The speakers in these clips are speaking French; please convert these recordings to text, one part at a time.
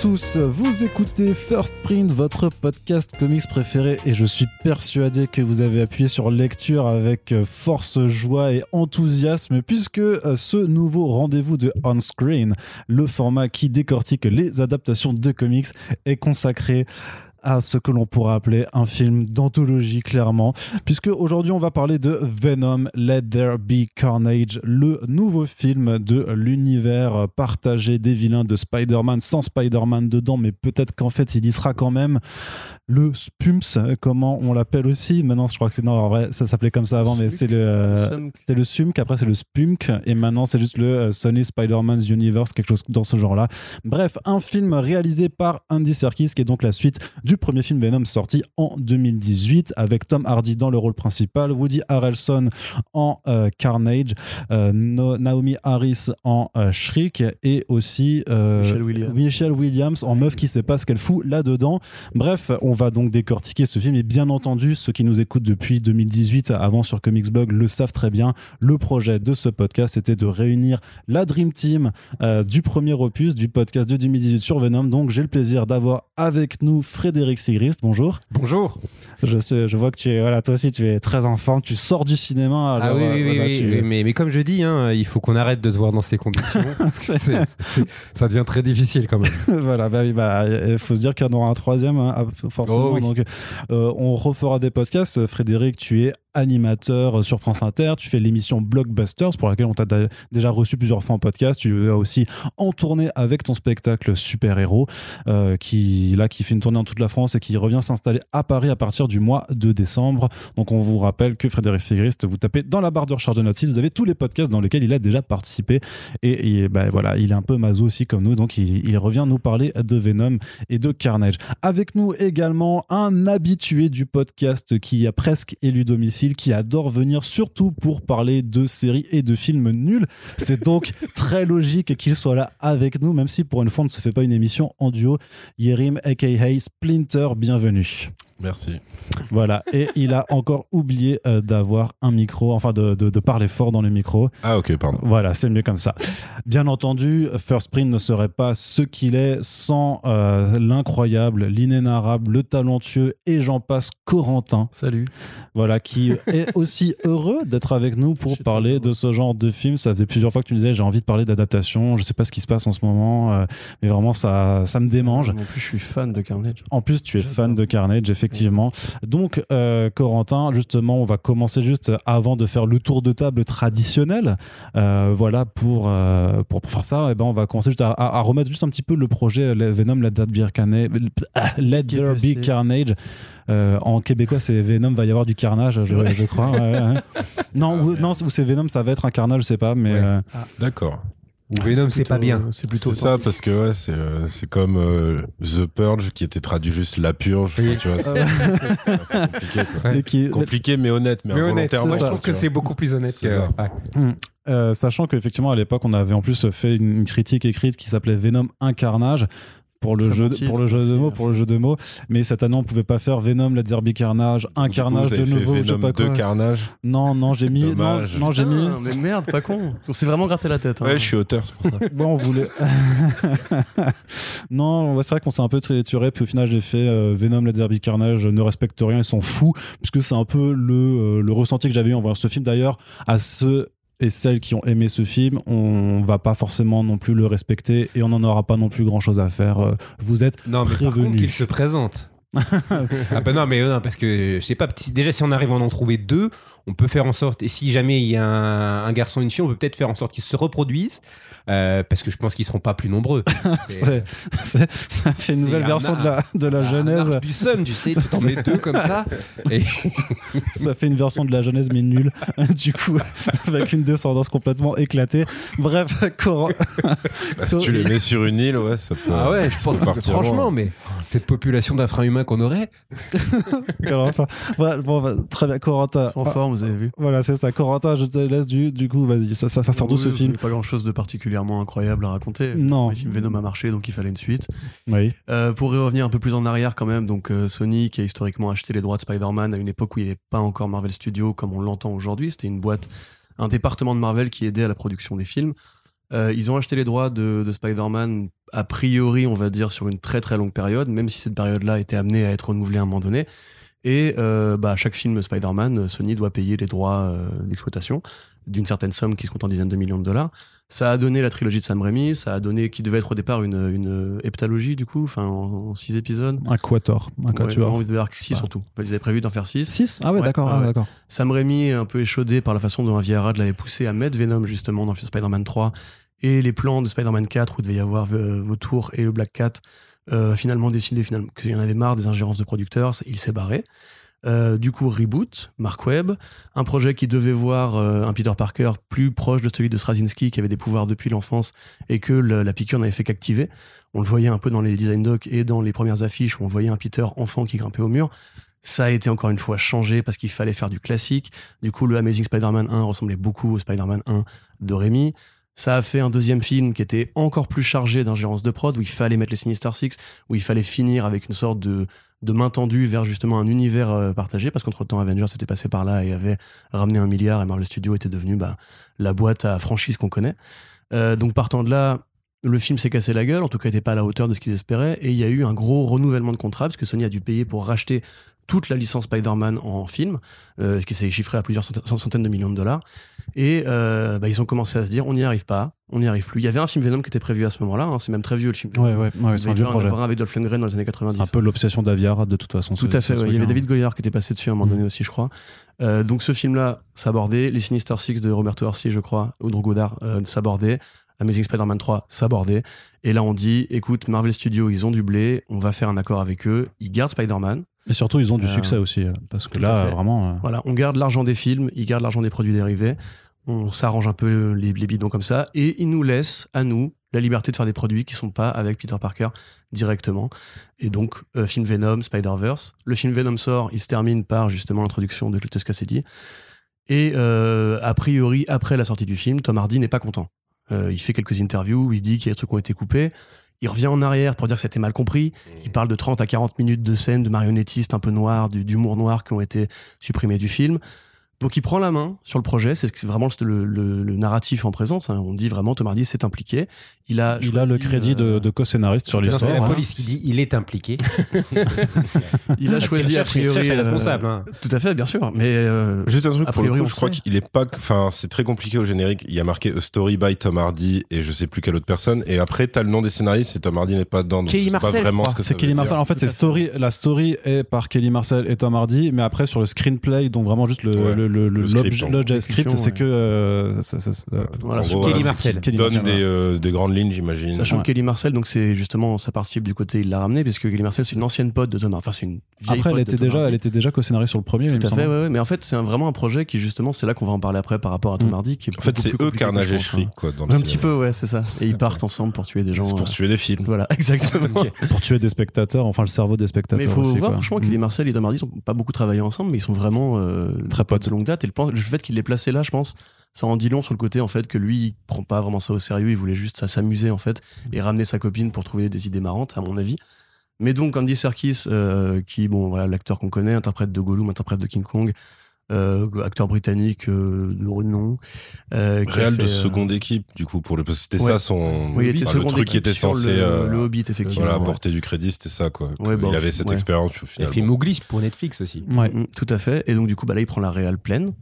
Tous, vous écoutez First Print, votre podcast comics préféré, et je suis persuadé que vous avez appuyé sur lecture avec force, joie et enthousiasme, puisque euh, ce nouveau rendez-vous de On Screen, le format qui décortique les adaptations de comics, est consacré ce que l'on pourrait appeler un film d'anthologie clairement, puisque aujourd'hui on va parler de Venom Let There Be Carnage, le nouveau film de l'univers partagé des vilains de Spider-Man, sans Spider-Man dedans, mais peut-être qu'en fait il y sera quand même le Spumps, comment on l'appelle aussi. Maintenant, je crois que c'est non, en vrai, ça s'appelait comme ça avant, mais c'est le c'était le Sumk. Après, c'est le Spunk, et maintenant c'est juste le euh, Sony Spider-Man's Universe, quelque chose dans ce genre-là. Bref, un film réalisé par Andy Serkis, qui est donc la suite du premier film Venom sorti en 2018, avec Tom Hardy dans le rôle principal, Woody Harrelson en euh, Carnage, euh, Naomi Harris en Shriek, et aussi Michelle Williams. Michelle Williams en meuf qui sait pas ce qu'elle fout là-dedans. Bref, on va donc décortiquer ce film. Et bien entendu, ceux qui nous écoutent depuis 2018, avant sur Comicsblog, le savent très bien. Le projet de ce podcast était de réunir la Dream Team euh, du premier opus du podcast de 2018 sur Venom. Donc, j'ai le plaisir d'avoir avec nous Frédéric Sigrist. Bonjour. Bonjour. Je, sais, je vois que tu es, voilà, toi aussi, tu es très enfant. Tu sors du cinéma. ah oui, oui, voilà, oui, tu- oui, mais, mais comme je dis, hein, il faut qu'on arrête de se voir dans ces conditions. Ça devient très difficile quand même. voilà, bah bah, il faut se dire qu'il y en aura un troisième, hein, forcément. Oh oui. Donc, euh, on refera des podcasts. Frédéric, tu es animateur sur France Inter. Tu fais l'émission Blockbusters pour laquelle on t'a déjà reçu plusieurs fois en podcast. Tu vas aussi en tournée avec ton spectacle Super Héros, euh, qui là qui fait une tournée dans toute la France et qui revient s'installer à Paris à partir du mois de décembre. Donc, on vous rappelle que Frédéric Sigrist, vous tapez dans la barre de recherche de notre site, vous avez tous les podcasts dans lesquels il a déjà participé. Et, et, bah, voilà, il est un peu maso aussi comme nous, donc il, il revient nous parler de Venom et de Carnage. Avec nous également un habitué du podcast qui a presque élu domicile, qui adore venir surtout pour parler de séries et de films nuls. C'est donc très logique qu'il soit là avec nous, même si pour une fois on ne se fait pas une émission en duo. Yerim aka Splinter, bienvenue. Merci. Voilà, et il a encore oublié euh, d'avoir un micro, enfin de, de- de parler fort dans le micro. Ah ok, pardon. Voilà, c'est mieux comme ça. Bien entendu, First Print ne serait pas ce qu'il est sans euh, l'incroyable, l'inénarrable, le talentueux et j'en passe Corentin, Salut. voilà, qui est aussi heureux d'être avec nous pour parler de ce genre de film. Ça faisait plusieurs fois que tu me disais j'ai envie de parler d'adaptation, je sais pas ce qui se passe en ce moment, euh, mais vraiment ça, ça me démange. En plus, je suis fan de Carnage. En plus, tu es J'adore. fan de Carnage, effectivement. Donc, euh, Corentin, justement, on va commencer juste avant de faire le tour de table traditionnel. Euh, voilà, pour, euh, pour, pour faire ça, eh ben, on va commencer juste à, à- à remettre juste un petit peu le projet Venom, Let There Be Carnage. Let There Be KPC. Carnage. Euh, en québécois, c'est Venom, va y avoir du carnage, je, crois. ouais, ouais. non, Ah, ou, non, ou c'est Venom, ça va être un carnage, je sais pas, mais Ouais. euh, D'accord. Ou Venom, c'est pas bien. C'est plutôt C'est ça parce que ouais, c'est euh, c'est comme euh, The Purge qui était traduit juste la purge. Oui. Tu vois, c'est c'est compliqué. Quoi. Ouais. et qui- Compliqué mais honnête, mais, Mais honnête, je trouve que c'est beaucoup plus honnête que. ça. ouais. Euh, sachant qu'effectivement, à l'époque, on avait en plus fait une, une critique écrite qui s'appelait Venom Incarnage. Pour le, jeu, pour le jeu de mots, pour le jeu de mots, mais cette année on pouvait pas faire Venom, Let's Derby Carnage, un coup, carnage de nouveau, je sais Venom pas de quoi. Carnage. Non, non, j'ai mis, non, Dommage. non, j'ai mis. Ah, Mais merde, pas con. On s'est vraiment gratté la tête. hein. Ouais, je suis auteur, c'est pour ça. Bon, on voulait. non, c'est vrai qu'on s'est un peu trituré, puis au final, j'ai fait euh, Venom, Let's Derby Carnage ne respecte rien, ils sont fous, puisque c'est un peu le, euh, le ressenti que j'avais eu en voyant ce film. D'ailleurs, à ceux et celles qui ont aimé ce film, on va pas forcément non plus le respecter et on n'en aura pas non plus grand chose à faire. Euh, Vous êtes Non, mais par Prévenu. contre, qu'il se présente. ah bah non, mais euh, non, parce que je sais pas, déjà si on arrive à en trouver deux, on peut faire en sorte, et si jamais il y a un, un garçon et une fille, on peut peut-être faire en sorte qu'ils se reproduisent, euh, parce que je pense qu'ils seront pas plus nombreux. c'est- c'est- ça fait une nouvelle un version de la, de la Un genèse. du somme, tu sais, tu t'en mets deux comme ça. Et Ça fait une version de la genèse, mais nulle. du coup, avec une descendance complètement éclatée. Bref, Coran. Bah, si tu les mets sur une île, ouais, ça peut. ah ouais, je pense que franchement, mais cette population d'infra-humains qu'on aurait, bon, bah, très bien, Corentin. En forme, vous avez vu. Voilà, c'est ça. Corentin, je te laisse du, du coup, vas-y, ça, ça, ça sort d'où Oui, ce oui, film Pas grand chose de particulièrement incroyable à raconter. Non. Le film Venom a marché, donc il fallait une suite. Oui. Euh, pour y revenir un peu plus en arrière quand même, donc euh, Sony qui a historiquement acheté les droits de Spider-Man à une époque où il n'y avait pas encore Marvel Studios comme on l'entend aujourd'hui. C'était une boîte, un département de Marvel qui aidait à la production des films. Euh, ils ont acheté les droits de, de Spider-Man a priori, on va dire, sur une très très longue période, même si cette période-là était amenée à être renouvelée à un moment donné. Et euh, bah, à chaque film Spider-Man, Sony doit payer les droits euh, d'exploitation d'une certaine somme qui se compte en dizaines de millions de dollars. Ça a donné la trilogie de Sam Raimi, ça a donné qui devait être au départ une, une heptalogie du coup, enfin en, en six épisodes. Un quator, un Ouais, quatuor. non, il devait y avoir six Ouais. surtout. Ils avaient prévu d'en faire six. 6 Ah ouais, Ouais, d'accord. ouais, ah, ouais. d'accord. Sam Raimi est un peu échaudé par la façon dont Avi Arad l'avait poussé à mettre Venom justement dans Spider-Man 3 et les plans de Spider-Man 4 où il devait y avoir euh, Vautour et le Black Cat euh, finalement décidé finalement qu'il y en avait marre des ingérences de producteurs, il s'est barré. Euh, du coup, reboot, Mark Webb, un projet qui devait voir euh, un Peter Parker plus proche de celui de Straczynski, qui avait des pouvoirs depuis l'enfance et que la piqûre n'avait fait qu'activer. On le voyait un peu dans les design docs et dans les premières affiches où on voyait un Peter enfant qui grimpait au mur. Ça a été encore une fois changé parce qu'il fallait faire du classique. Du coup, le Amazing Spider-Man 1 ressemblait beaucoup au Spider-Man 1 de Rémi. Ça a fait un deuxième film qui était encore plus chargé d'ingérence de prod, où il fallait mettre les Sinister Six, où il fallait finir avec une sorte de, de main tendue vers justement un univers euh, partagé, parce qu'entre-temps, Avengers était passé par là et avait ramené un milliard, et Marvel Studios était devenu bah, la boîte à franchise qu'on connaît. Euh, donc partant de là, le film s'est cassé la gueule, en tout cas, n'était pas à la hauteur de ce qu'ils espéraient, et il y a eu un gros renouvellement de contrat, parce que Sony a dû payer pour racheter toute la licence Spider-Man en film, euh, ce qui s'est chiffré à plusieurs centaines de millions de dollars. Et euh, bah, ils ont commencé à se dire, on n'y arrive pas, on n'y arrive plus. Il y avait un film Venom qui était prévu à ce moment-là, hein, c'est même très vieux le film. Ouais, ouais, c'est un vieux projet. un avec Dolph Lundgren dans les années 90. C'est un peu l'obsession d'Aviara de toute façon. Tout à fait. ouais. Il y avait hein. David Goyard qui était passé dessus à un moment Mhm. donné aussi, je crois. Euh, donc ce film-là s'abordait. Les Sinister Six de Roberto Orsi, je crois, ou de Godard, euh, s'abordaient. Amazing Spider-Man 3 s'abordait. Et là, on dit, écoute, Marvel Studios, ils ont du blé, on va faire un accord avec eux. Ils gardent Spider-Man. Et surtout, ils ont du Euh, succès aussi. euh, Parce que là, vraiment. euh, Voilà, on garde l'argent des films, ils gardent l'argent des produits dérivés. On s'arrange un peu les, les bidons comme ça. Et ils nous laissent, à nous, la liberté de faire des produits qui sont pas avec Peter Parker directement. Et donc, euh, film Venom, Spider-Verse. Le film Venom sort, il se termine par justement l'introduction de Cletus Cassidy. Et euh, a priori, après la sortie du film, Tom Hardy n'est pas content. Euh, il fait quelques interviews où il dit qu'il y a des trucs qui ont été coupés. Il revient en arrière pour dire que c'était mal compris. Il parle de 30 à 40 minutes de scènes de marionnettistes un peu noirs, d'humour noir qui ont été supprimés du film. Donc il prend la main sur le projet, c'est vraiment le, le- le narratif en présence. hein. On dit vraiment Tom Hardy s'est impliqué. Il a, Il a le crédit de, euh, de co-scénariste sur Non, c'est l'histoire. la hein. police qui dit il est impliqué. il a choisi a cherche- il priori. cherche un euh, responsable. hein. Tout à fait, bien sûr. Mais euh, Juste un truc A pour le priori, coup, on je crois le qu'il est pas, enfin, c'est très compliqué au générique. Il y a marqué A Story by Tom Hardy et je sais plus quelle autre personne. Et après, t'as le nom des scénaristes et Tom Hardy n'est pas dedans. Donc Kelly sais pas Marcel, vraiment je ce que C'est Kelly Marcel. dire. En fait, c'est story. La story est par Kelly Marcel et Tom Hardy, mais après sur le screenplay, donc vraiment juste le Ouais. Le- le- Le l'objet script, exécution, script, c'est que euh, ça- ça- ça- voilà, gros, Kelly voilà, Marcel. Kelly qu'il donne des, euh, des grandes lignes, j'imagine. Sachant Ouais. que Kelly Marcel, donc c'est justement sa participe du côté, il l'a ramené, parce que Kelly Marcel, c'est une ancienne pote de Tom Hardy. Enfin, c'est une vieille Après, elle pote était déjà, Hardy. elle était déjà co-scénariste sur le premier. Tout à fait, semble. ouais, ouais. Mais en fait, c'est vraiment un projet qui, justement, c'est là qu'on va en parler après par rapport à Tom Mm. Hardy. Qui est En fait, c'est eux Carnage et pense, Shri, hein. quoi. Dans le Un petit peu, ouais, c'est ça. Et ils partent ensemble pour tuer des gens. Pour euh, tuer des films. Voilà, exactement. Pour tuer des spectateurs, enfin le cerveau des Mais spectateurs. il faut voir, franchement, que Mm. les Marcel et Tom Hardy sont pas beaucoup travaillé ensemble, mais ils sont vraiment euh, Très potes. Date. Et le fait qu'il l'ait placé là, je pense, ça en dit long sur le côté en fait que lui, il prend pas vraiment ça au sérieux. Il voulait juste s'amuser en fait et ramener sa copine pour trouver des idées marrantes, à mon avis. Mais donc Andy Serkis, euh, qui bon voilà l'acteur qu'on connaît, interprète de Gollum, interprète de King Kong, euh, acteur britannique euh, de renom, euh, Réal de euh, seconde équipe, du coup, pour le, c'était ouais. ça son, oui, il était enfin, seconde le truc qui était censé, le, euh, le Hobbit effectivement. voilà, ouais. apporter du crédit, c'était ça, quoi. Ouais, bah, il avait cette ouais. expérience, au Il a fait. Mowgli pour Netflix aussi. Ouais. Mm, Tout à fait. Et donc, du coup, bah, là, il prend la réelle pleine.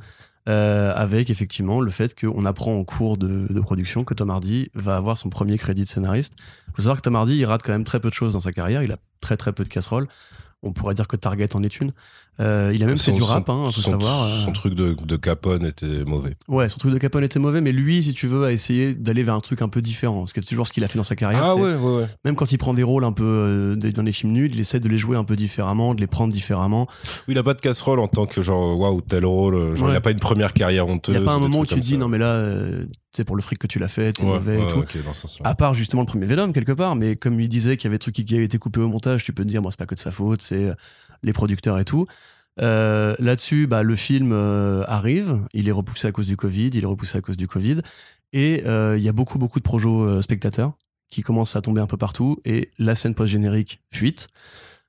euh, avec effectivement le fait qu'on apprend en cours de, de production que Tom Hardy va avoir son premier crédit de scénariste. Il faut savoir que Tom Hardy, il rate quand même très peu de choses dans sa carrière. Il a très très peu de casseroles. On pourrait dire que Target en est une. Euh, il a même Son- fait du rap, hein, faut son, savoir. euh. Son truc de, de Capone était mauvais. Ouais, son truc de Capone était mauvais, mais lui, si tu veux, a essayé d'aller vers un truc un peu différent. C'est toujours ce qu'il a fait dans sa carrière. c'est- ouais, ouais. Même quand il prend des rôles un peu euh, des- dans les films nuls, il essaie de les jouer un peu différemment, de les prendre différemment. Oui, il a pas de casserole en tant que genre, waouh, tel rôle. Genre, Ouais. il a pas une première carrière Il honteuse. n'y a pas un moment où tu dis, ça. non mais là, euh, c'est pour le fric que tu l'as fait, t'es Ouais, mauvais et ouais, tout. ok, dans ce sens-là. À part justement le premier Venom quelque part, mais comme il disait qu'il y avait des trucs qui avaient été coupés au montage, tu peux te dire, moi c'est pas que de sa faute, c'est les producteurs et tout. Euh, Là-dessus, bah, le film euh, arrive, il est repoussé à cause du Covid, il est repoussé à cause du Covid, et euh, il y a beaucoup beaucoup de projets spectateurs qui commencent à tomber un peu partout, et la scène post-générique fuite.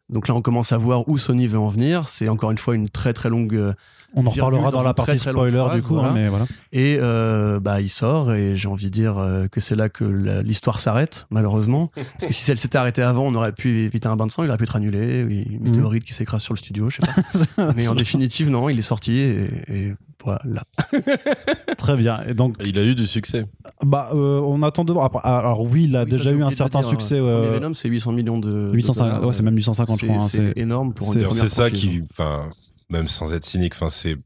Donc là, on commence à voir où Sony veut en venir. C'est encore une fois une très très longue On en reparlera dans dans la très, partie très spoiler phrase, du coup, voilà. hein, mais voilà. Et euh, bah, il sort, et j'ai envie de dire euh, que c'est là que l'histoire s'arrête, malheureusement. Parce que si elle s'était arrêtée avant, on aurait pu éviter un bain de sang, il aurait pu être annulé, une météorite qui s'écrase sur le studio, je sais pas. Mais en définitive, non, il est sorti, et, et voilà. Très bien. Et donc, Il a eu du succès. bah, euh, on attend de voir. Après, Alors oui, il a Oui, déjà eu un certain dire, succès. hein. Euh, Venom, c'est 800 millions de. de 850, dollars. ouais, c'est même 850, je C'est- crois. hein, C'est énorme pour c'est- une première C'est ça qui, enfin, même sans être cynique, enfin, c'est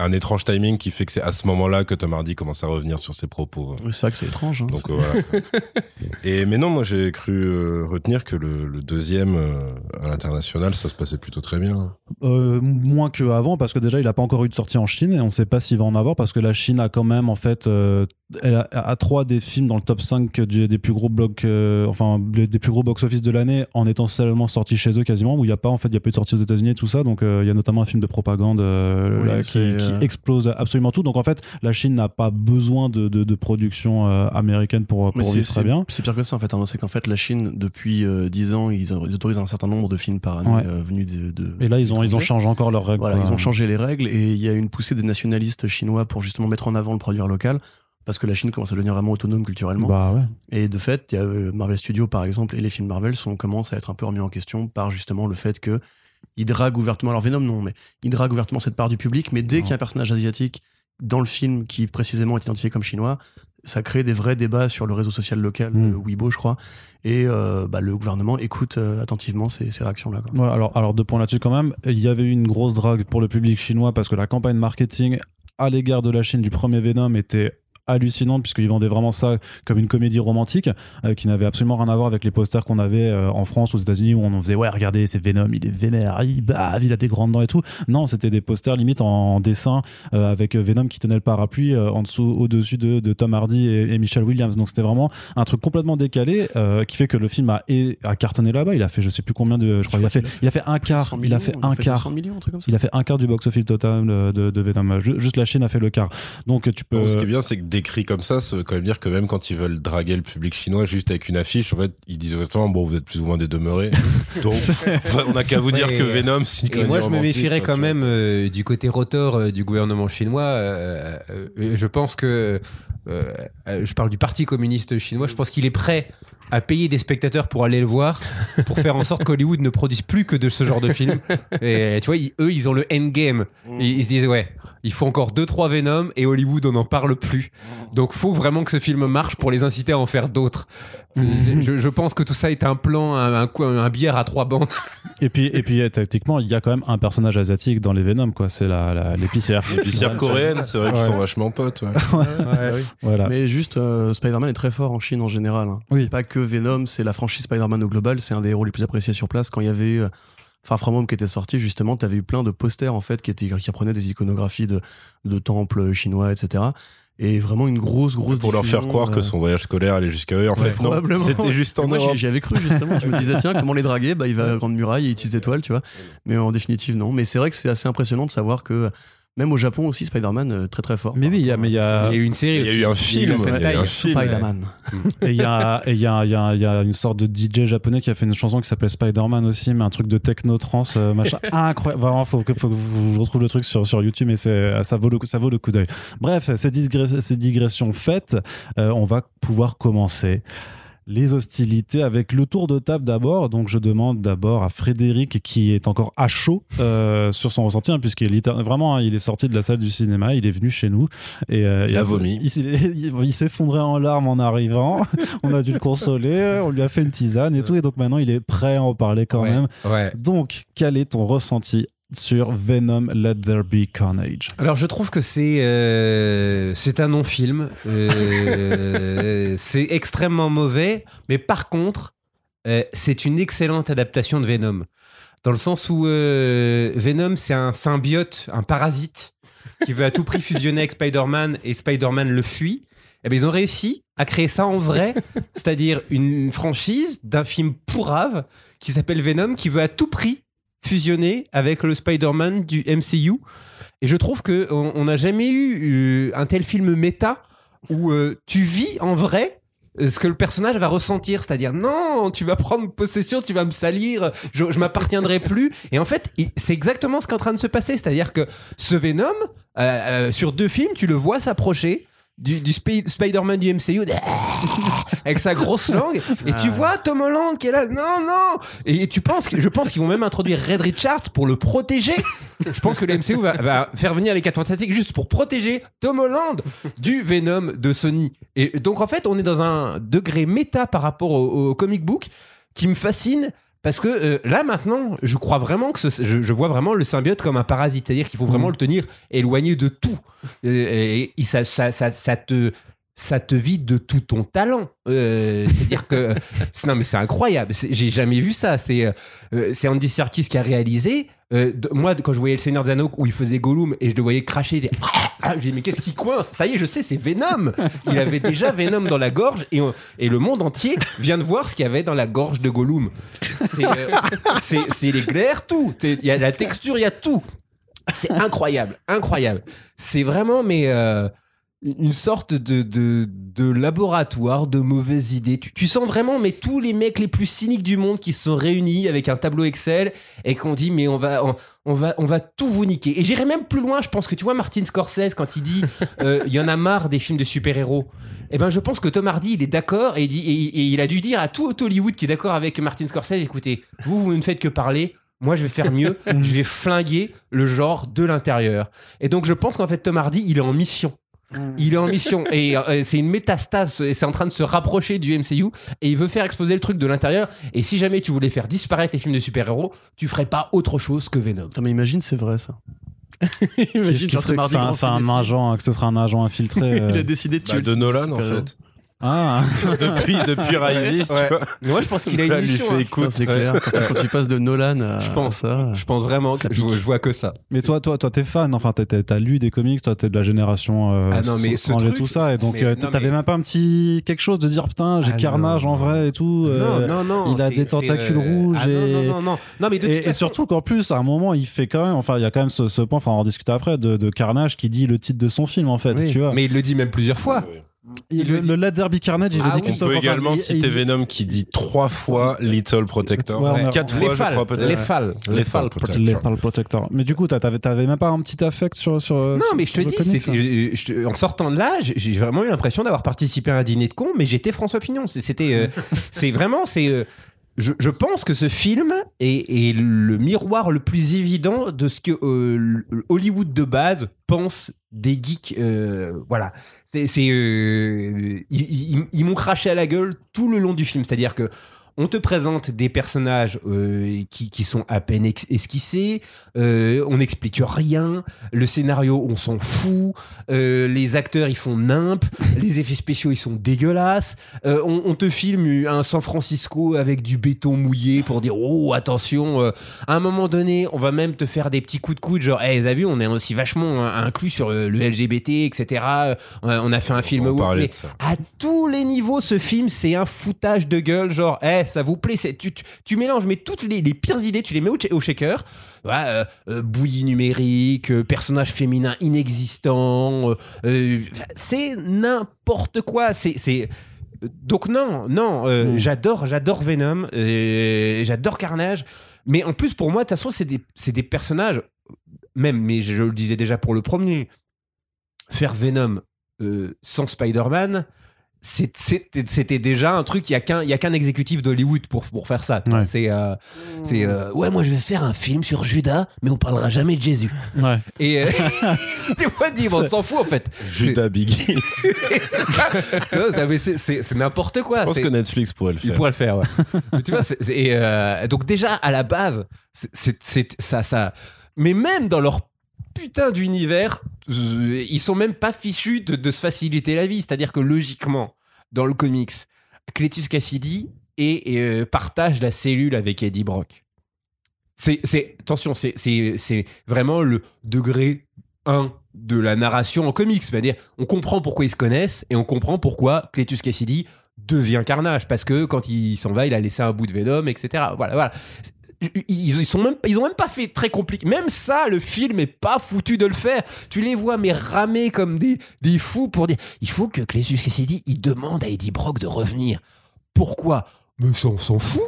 un étrange timing qui fait que c'est à ce moment-là que Tom Hardy commence à revenir sur ses propos. Oui, C'est vrai que c'est étrange. hein. Donc euh, voilà. Et mais non, moi j'ai cru euh, retenir que le, le deuxième euh, à l'international, ça se passait plutôt très bien. Euh, moins qu'avant, parce que déjà, il n'a pas encore eu de sortie en Chine et on ne sait pas s'il va en avoir parce que la Chine a quand même, en fait, euh, elle a, a trois des films dans le top 5 du- des plus gros blocs, euh, enfin, des, des plus gros box-office de l'année en étant seulement sorti chez eux quasiment, où il n'y a pas, en fait, il n'y a pas eu de sortie aux États-Unis et tout ça. Donc, euh, il y a notamment un film de propagande euh, Oui, là, c'est, qui, qui explose absolument tout. Donc, en fait, la Chine n'a pas besoin de, de- de production américaine pour, pour vivre très bien. c'est pire que ça en fait. hein. C'est qu'en fait la Chine depuis euh, 10 ans ils, autorisent un certain nombre de films par année Ouais. venus de, de- Et là, ils ont, ils ont changé encore leurs règles. Voilà, ils ont changé les règles et il y a une poussée des nationalistes chinois pour justement mettre en avant le produire local parce que la Chine commence à devenir vraiment autonome culturellement. Bah ouais. Et de fait, y a euh, Marvel Studios par exemple et les films Marvel sont commencent à être un peu remis en question par justement le fait que ils draguent ouvertement, alors Venom non, mais ils draguent ouvertement cette part du public, mais dès qu'il y a un personnage asiatique dans le film qui précisément est identifié comme chinois, ça crée des vrais débats sur le réseau social local, Mm. euh, Weibo je crois, et euh, bah, le gouvernement écoute euh, attentivement ces, ces réactions-là. Ouais, alors, alors deux points là-dessus quand même. Il y avait eu une grosse drague pour le public chinois parce que la campagne marketing à l'égard de la Chine du premier Venom était hallucinante puisqu'ils vendaient vraiment ça comme une comédie romantique euh, qui n'avait absolument rien à voir avec les posters qu'on avait euh, en France aux États-Unis où on en faisait ouais regardez c'est Venom il est vénère il bave il a des grandes dents et tout non c'était des posters limite en, dessin euh, avec Venom qui tenait le parapluie euh, en dessous au-dessus de, de Tom Hardy et, et Michelle Williams donc c'était vraiment un truc complètement décalé euh, qui fait que le film a, cartonné là-bas il a fait je sais plus combien de je crois il a fait il a fait un quart 100 il a fait un quart 200 millions, un truc comme ça. il a fait un quart du box-office total de, de Venom. Ju- Juste la Chine a fait le quart. Donc tu peux. Bon, ce qui est bien, c'est que décrit comme ça, ça veut quand même dire que même quand ils veulent draguer le public chinois juste avec une affiche, en fait, ils disent autant bon, vous êtes plus ou moins des demeurés. Donc, on n'a qu'à vous dire que Ouais. Venom, c'est une Et moi, je me méfierais quand même euh, du côté rotor euh, du gouvernement chinois. euh, euh, je pense que, euh, euh, je parle du Parti communiste chinois, je pense qu'il est prêt à payer des spectateurs pour aller le voir, pour faire en sorte qu'Hollywood ne produise plus que de ce genre de film. Et tu vois, ils- eux, ils ont le endgame. Ils, ils se disent, ouais, il faut encore 2-3 Venom et Hollywood, on n'en parle plus. Donc, faut vraiment que ce film marche pour les inciter à en faire d'autres. C'est- Je, je pense que tout ça est un plan, un, un, billard à trois bandes. Et puis et puis euh, tactiquement il y a quand même un personnage asiatique dans les Venom quoi. C'est la la- l'épicière. L'épicière coréenne, c'est vrai qu'ils Ouais. sont vachement potes. ouais. Voilà. Mais juste, euh, Spider-Man est très fort en Chine en général. hein. Oui. Pas que Venom, c'est la franchise Spider-Man au global. C'est un des héros les plus appréciés sur place. Quand il y avait eu euh, Far From Home qui était sorti, justement, tu avais eu plein de posters en fait qui, étaient, qui des iconographies de, de temples chinois, etc. Et vraiment une grosse, grosse Pour leur faire croire que euh, son voyage scolaire allait jusqu'à eux. En fait, non, probablement. c'était juste en Moi, Europe. j'y avais cru justement. Je me disais, tiens, comment les draguer? Bah, il va à Grande Muraille et il tisse étoiles, tu vois. Mais en définitive, non. Mais c'est vrai que c'est assez impressionnant de savoir que même au Japon aussi, Spider-Man, euh, très très fort. Mais oui, il y a mais il y a eu une série. Il y a eu un film. Spider-Man. et il y a une sorte de DJ japonais qui a fait une chanson qui s'appelait Spider-Man aussi mais un truc de techno trance euh, machin incroyable. Vraiment faut que faut que vous retrouvez le truc sur sur YouTube mais ça vaut le coup ça vaut le coup d'œil. Bref, ces digressions faites, euh, on va pouvoir commencer les hostilités avec le tour de table d'abord. Donc, je demande d'abord à Frédéric, qui est encore à chaud euh, sur son ressenti, hein, puisqu'il est vraiment, hein, il est sorti de la salle du cinéma, il est venu chez nous et euh, Il a vomi. Il, il- il s'effondrait en larmes en arrivant. on a dû le consoler, on lui a fait une tisane et tout, et donc maintenant il est prêt à en parler quand Ouais, même. Ouais. Donc, quel est ton ressenti sur Venom Let There Be Carnage Alors je trouve que c'est euh, c'est un non-film. Euh, c'est extrêmement mauvais, mais par contre, euh, c'est une excellente adaptation de Venom. Dans le sens où Venom, c'est un symbiote, un parasite qui veut à tout prix fusionner avec Spider-Man et Spider-Man le fuit. Eh bien, ils ont réussi à créer ça en vrai, c'est-à-dire une franchise d'un film pourrave qui s'appelle Venom qui veut à tout prix fusionner avec le Spider-Man du MCU. Et je trouve que on on n'a jamais eu euh, un tel film méta où euh, tu vis en vrai ce que le personnage va ressentir, c'est-à-dire non, tu vas prendre possession, tu vas me salir, je, je m'appartiendrai plus. Et en fait, c'est exactement ce qui est en train de se passer, c'est-à-dire que ce Venom, euh, euh, sur deux films, tu le vois s'approcher. Du, du Spi- Spider-Man du MCU avec sa grosse langue et tu vois Tom Holland qui est là non non et tu penses que je pense qu'ils vont même introduire Red Richard pour le protéger je pense que le MCU va, va faire venir les 4 fantastiques juste pour protéger Tom Holland du Venom de Sony. Et donc en fait, on est dans un degré méta par rapport au, au comic book qui me fascine. Parce que euh, là maintenant, je crois vraiment que ce- je, je vois vraiment le symbiote comme un parasite, c'est-à-dire qu'il faut vraiment le tenir éloigné de tout. Euh, Et, et ça, ça, ça, ça te ça te vide de tout ton talent. Euh, C'est-à-dire que non mais c'est incroyable. J'ai jamais vu ça. C'est euh, c'est Andy Serkis qui a réalisé. Euh, moi, quand je voyais le Seigneur Anneaux où il faisait Gollum et je le voyais cracher, j'ai ah, dit, mais qu'est-ce qui coince? Ça y est, je sais, c'est Venom. Il avait déjà Venom dans la gorge et, et le monde entier vient de voir ce qu'il y avait dans la gorge de Gollum. C'est euh, les glaires, tout. Il y a la texture, il y a tout. C'est incroyable, incroyable. C'est vraiment, mais euh, une sorte de, de, de laboratoire de mauvaises idées. Tu, tu sens vraiment, mais tous les mecs les plus cyniques du monde qui se sont réunis avec un tableau Excel et qu'on dit, mais on va, on, on va, on va tout vous niquer. Et j'irai même plus loin. Je pense que tu vois Martin Scorsese quand il dit, euh, il y en a marre des films de super-héros. Eh ben, je pense que Tom Hardy, il est d'accord et, dit, et, et il a dû dire à tout Hollywood qui est d'accord avec Martin Scorsese, écoutez, vous, vous ne faites que parler. Moi, je vais faire mieux. je vais flinguer le genre de l'intérieur. Et donc, je pense qu'en fait, Tom Hardy, il est en mission. Il est en mission et euh, c'est une métastase et c'est en train de se rapprocher du MCU et il veut faire exploser le truc de l'intérieur. Et si jamais tu voulais faire disparaître les films de super-héros, tu ferais pas autre chose que Venom. Mais imagine, c'est vrai ça. Imagine, que c'est un, agent, que ce sera un agent infiltré. Il euh. a décidé de tuer Bah, de Nolan, en fait. Ah, depuis, depuis tu Ouais. vois. Mais moi, je pense qu'il a une mission. fait hein. écoute. C'est clair. Quand, tu, quand tu passes de Nolan à Je pense. ça. Je pense vraiment que je, je vois que ça. mais toi, toi, toi, t'es fan. Enfin, t'as- lu des comics. Toi, t'es de la génération euh, Ah non, mais ce truc- tout ça. Et donc, mais- euh, non, t'avais mais- même pas un petit quelque chose de dire putain, j'ai Ah Carnage non. en vrai et tout. euh, non, non, non. il a des c'est, tentacules rouges Ah, non, et- non, non, non. Non, mais de Et, toute et façon- surtout qu'en plus, à un moment, il fait quand même, enfin, il y a quand même ce, ce point, enfin, on va en discuter après, de, de Carnage qui dit le titre de son film, en fait, tu vois. Mais il le dit même plusieurs fois. Il- il le dit. le Lad Derby Carnage, il Ah le dit oui. qu'une On peut également citer il- Venom qui dit trois fois Little Protector. Ouais, Quatre fois, les je crois, peut-être. les phalles, les Lethal. Protector. Protector. Mais du coup, t'as- t'avais, t'avais même pas un petit affect sur. sur Non, mais je te dis, comics, c'est hein. que, je te- en sortant de là, j'ai- vraiment eu l'impression d'avoir participé à un dîner de con, mais j'étais François Pignon. C'est- C'était, euh, c'est vraiment, c'est. euh, je, pense que ce film est, le miroir le plus évident de ce que euh, Hollywood de base pense des geeks. euh, voilà, euh, ils m'ont craché à la gueule tout le long du film. C'est-à-dire que on te présente des personnages euh, qui, qui sont à peine esquissés, euh, on n'explique rien, le scénario on s'en fout, euh, les acteurs ils font nimp, les effets spéciaux ils sont dégueulasses, on, on te filme un San Francisco avec du béton mouillé pour dire oh attention, à un moment donné on va même te faire des petits coups de coude genre hey, vous avez vu on est aussi vachement inclus sur le LGBT etc. On a fait un film On parler mais à tous les niveaux, ce film, c'est un foutage de gueule. Genre, eh, ça vous plaît c'est- tu, tu, tu mélanges, mais toutes les, les pires idées, tu les mets au, au shaker. Euh, euh, bouillie numérique, euh, personnage féminin inexistant. euh, c'est n'importe quoi. C'est. c'est- Donc non, non, euh, j'adore, j'adore Venom, j'adore Carnage, mais en plus pour moi, de toute façon, c'est des, c'est des personnages, même, mais je, je le disais déjà pour le premier, faire Venom sans Spider-Man, c'était déjà un truc, il n'y a qu'un il y a qu'un exécutif d'Hollywood pour, pour faire ça. tu vois. Ouais. C'est, euh, c'est euh, ouais, moi je vais faire un film sur Judas, mais on parlera jamais de Jésus. Ouais. Et euh, tu vois, dis, on s'en fout en fait. Judas Biggie. C'est- n'importe quoi. Je pense que Netflix pourrait le il faire. pourrait le faire, ouais. Mais tu vois, et, euh, donc déjà à la base, c'est- ça, ça. Mais même dans leur putain d'univers, euh, ils sont même pas fichus de, se faciliter la vie. C'est-à-dire que logiquement, dans le comics, Cletus Cassidy et, et, euh, partage la cellule avec Eddie Brock. C'est, c'est attention, c'est, c'est, c'est vraiment le degré 1 de la narration en comics. C'est-à-dire, on comprend pourquoi ils se connaissent et on comprend pourquoi Cletus Cassidy devient Carnage. Parce que quand il s'en va, il a laissé un bout de Venom, etc. Voilà, voilà. Ils, ils sont même, ils ont même pas fait très compliqué. Même ça, le film est pas foutu de le faire. Tu les vois mais ramer comme des, des fous pour dire il faut que Clésus Cassidy il demande à Eddie Brock de revenir. Pourquoi? Mais ça, on s'en fout.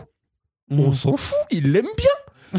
On s'en fout. Il l'aime bien.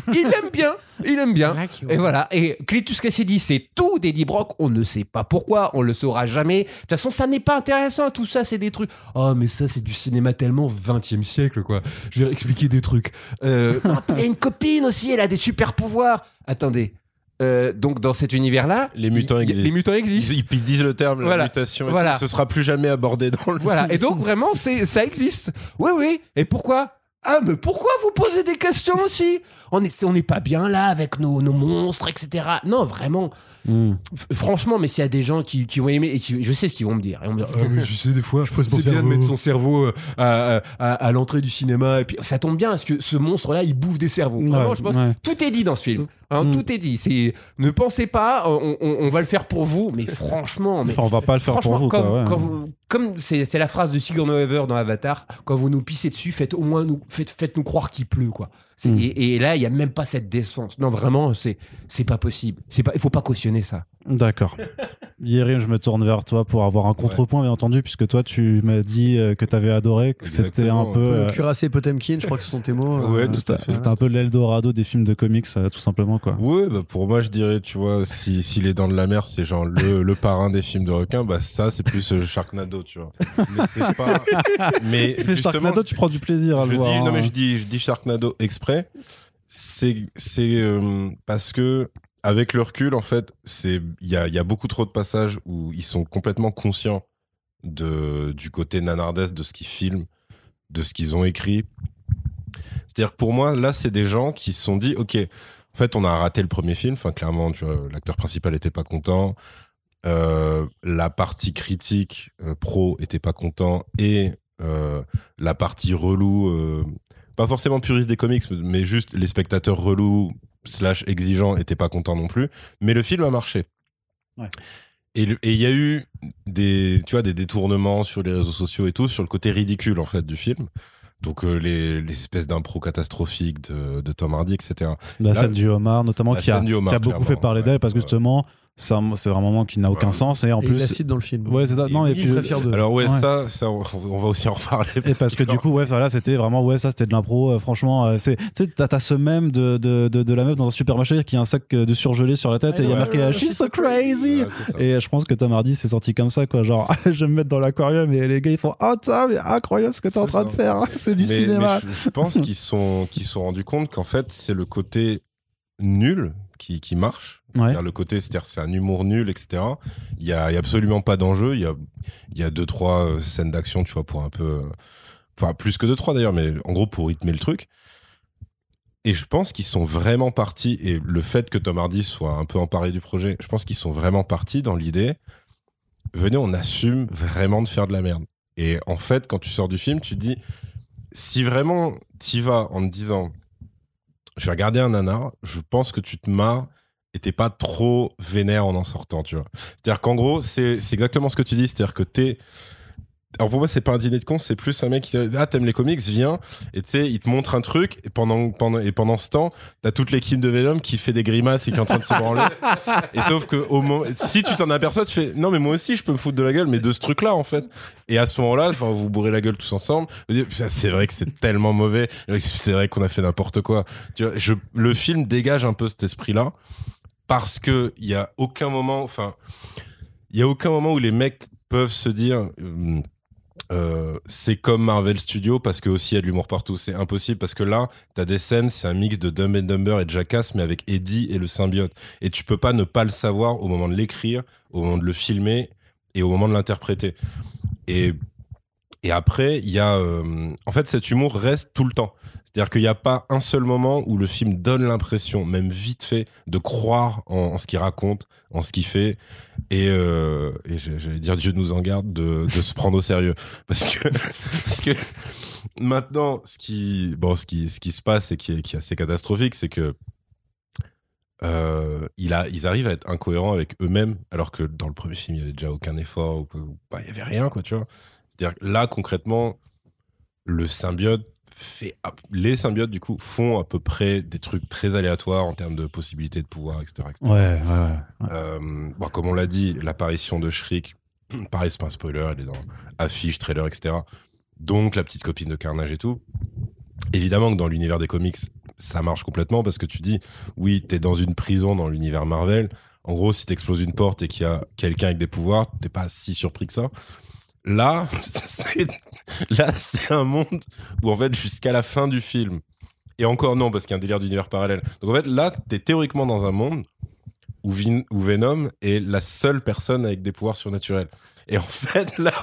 Il l'aime bien. Il aime bien. Et voilà. Et Cletus Cassidy, c'est tout d'Eddie Brock. On ne sait pas pourquoi. On le saura jamais. De toute façon, ça n'est pas intéressant. Tout ça, c'est des trucs. Oh, mais ça, c'est du cinéma tellement 20e siècle, quoi. Je vais expliquer des trucs. Euh, Il y a une copine aussi. Elle a des super pouvoirs. Attendez. Euh, donc, dans cet univers-là. Les mutants y existent. Les mutants existent. Ils, ils disent le terme, Voilà. la mutation, et Voilà. tout. ce sera plus jamais abordé dans le Voilà. Et donc, vraiment, c'est, ça existe. Oui, oui. Et pourquoi? Ah, mais pourquoi vous posez des questions aussi? On est, on n'est pas bien là avec nos, nos monstres, etc. Non, vraiment. Hmm. Franchement, mais s'il y a des gens qui, qui vont aimer, et qui, je sais ce qu'ils vont me dire. Vont me dire, Ah, mais tu sais, des fois, c'est bien de mettre son cerveau euh, à, à- à l'entrée du cinéma. Et puis, ça tombe bien, parce que ce monstre-là, il bouffe des cerveaux. Vraiment, Ouais, je pense ouais. tout est dit dans ce film. Hein, Mm. Tout est dit. C'est, ne pensez pas, on, on- on va le faire pour vous, mais franchement, mais on va pas le faire pour vous. quand, quoi, ouais. quand vous- comme c'est la phrase de Sigourney Weaver dans Avatar, quand vous nous pissez dessus, faites au moins nous, faites, faites-nous croire qu'il pleut, quoi. Mm. Et, et là, il y a même pas cette décence. Non, vraiment, c'est c'est pas possible. C'est pas, il faut pas cautionner ça. D'accord. Yérim, je me tourne vers toi pour avoir un contrepoint, bien entendu, puisque toi, tu m'as dit euh, que tu avais adoré, que c'était un peu. euh, cuirassé Potemkin, je crois que ce sont tes mots. Ouais, euh, tout c'était à fait. c'était un peu l'Eldorado des films de comics, euh, tout simplement, quoi. Ouais, bah pour moi, je dirais, tu vois, si, si Les Dents de la Mer, c'est genre le, le parrain des films de requins, bah ça, c'est plus Sharknado, tu vois. Mais c'est pas. Mais Mais justement, Sharknado, tu prends du plaisir à je le voir. dis, non, hein. mais je dis, je dis Sharknado exprès. C'est, c'est euh, parce que, avec le recul, en fait, c'est, il y a, beaucoup trop de passages où ils sont complètement conscients de, du côté nanardesque de ce qu'ils filment, de ce qu'ils ont écrit. C'est-à-dire que pour moi, là, c'est des gens qui se sont dit, OK, en fait, on a raté le premier film. Enfin, clairement, l'acteur principal était pas content. Euh, la partie critique euh, pro était pas content et euh, la partie relou, pas forcément puriste des comics, mais juste les spectateurs relous slash exigeants étaient pas contents non plus. Mais le film a marché. Ouais. Et il y a eu des, tu vois, des détournements sur les réseaux sociaux et tout, sur le côté ridicule en fait du film. Donc euh, les, les espèces d'impro catastrophiques de, de Tom Hardy, etc. La Là, scène du homard, notamment, qui a, qui beaucoup fait parler ouais, d'elle, parce que justement, c'est un, c'est un moment qui n'a aucun Ouais. sens. Et en Et il plus. la cite dans le film. Ouais, c'est ça. Non, et il puis. est très fier de. Alors ouais, Ouais. ça, ça, on va aussi en reparler. Et parce que du coup, ouais, voilà, c'était vraiment, ouais, ça, c'était de l'impro. euh, franchement, euh, c'est, tu sais, t'as, t'as ce même de, de, de, de la meuf dans un supermarché qui a un sac euh, de surgelé sur la tête et il y a Ouais, marqué She's so crazy. Et je pense que Tom Hardy s'est sorti comme ça, quoi. Genre, je vais me mettre dans l'aquarium et les gars, ils font Oh, Tom, mais incroyable ce que t'es en train de faire. C'est du cinéma. je, pense qu'ils sont, qu'ils se sont rendus compte qu'en fait, c'est le côté nul qui, qui marche. Ouais. Le côté, c'est-à-dire c'est un humour nul, etc. Il y a, y a absolument pas d'enjeu. Il y a, y a deux, trois euh, scènes d'action, tu vois, pour un peu. euh, Enfin, plus que deux, trois d'ailleurs, mais en gros, pour rythmer le truc. Et je pense qu'ils sont vraiment partis, et le fait que Tom Hardy soit un peu emparé du projet, je pense qu'ils sont vraiment partis dans l'idée venez, on assume vraiment de faire de la merde. Et en fait, quand tu sors du film, tu te dis si vraiment t'y vas en te disant je vais regarder un nanar, je pense que tu te marres et t'es pas trop vénère en en sortant, tu vois. C'est-à-dire qu'en gros, c'est c'est exactement ce que tu dis, c'est-à-dire que t'es. Alors pour moi, c'est pas un dîner de con, c'est plus un mec qui dit, ah t'aimes les comics, viens et tu sais, il te montre un truc et pendant pendant et pendant ce temps, t'as toute l'équipe de Venom qui fait des grimaces et qui est en train de se branler. et sauf que au moment, si tu t'en aperçois, tu fais non mais moi aussi je peux me foutre de la gueule, mais de ce truc-là en fait. Et à ce moment-là, enfin vous bourrez la gueule tous ensemble. C'est vrai que c'est tellement mauvais, c'est vrai qu'on a fait n'importe quoi. Tu vois, je, le film dégage un peu cet esprit-là parce que il y a aucun moment, enfin, il y a aucun moment où les mecs peuvent se dire. hum, euh, c'est comme Marvel Studios parce que aussi il y a de l'humour partout. C'est impossible parce que là, t'as des scènes, c'est un mix de Dumb and Dumber et Jackass, mais avec Eddie et le symbiote. Et tu peux pas ne pas le savoir au moment de l'écrire, au moment de le filmer et au moment de l'interpréter. Et et après, il y a, euh, en fait, cet humour reste tout le temps. C'est-à-dire qu'il n'y a pas un seul moment où le film donne l'impression, même vite fait, de croire en, ce qu'il raconte, en ce qu'il fait. Et, euh, j'allais dire Dieu nous en garde de, se prendre au sérieux. Parce que, parce que maintenant, ce qui, bon, ce qui, ce qui se passe et qui est, qui est assez catastrophique, c'est que euh, il a, ils arrivent à être incohérents avec eux-mêmes, alors que dans le premier film, il n'y avait déjà aucun effort, ou, il n'y avait rien, quoi, tu vois. C'est-à-dire là, concrètement, le symbiote fait les symbiotes du coup font à peu près des trucs très aléatoires en termes de possibilités de pouvoir, etc. etc. Ouais, ouais, ouais. Euh, bon, comme on l'a dit, l'apparition de Shriek, pareil, c'est pas un spoiler, elle est dans affiche, trailer, etc. Donc la petite copine de Carnage et tout. Évidemment que dans l'univers des comics, ça marche complètement parce que tu dis, oui, t'es dans une prison dans l'univers Marvel. En gros, si t'exploses une porte et qu'il y a quelqu'un avec des pouvoirs, t'es pas si surpris que ça. Là, c'est là, c'est un monde où en fait, jusqu'à la fin du film, et encore non, parce qu'il y a un délire d'univers parallèle. Donc en fait, là, t'es théoriquement dans un monde où, où Venom est la seule personne avec des pouvoirs surnaturels. Et en fait, là,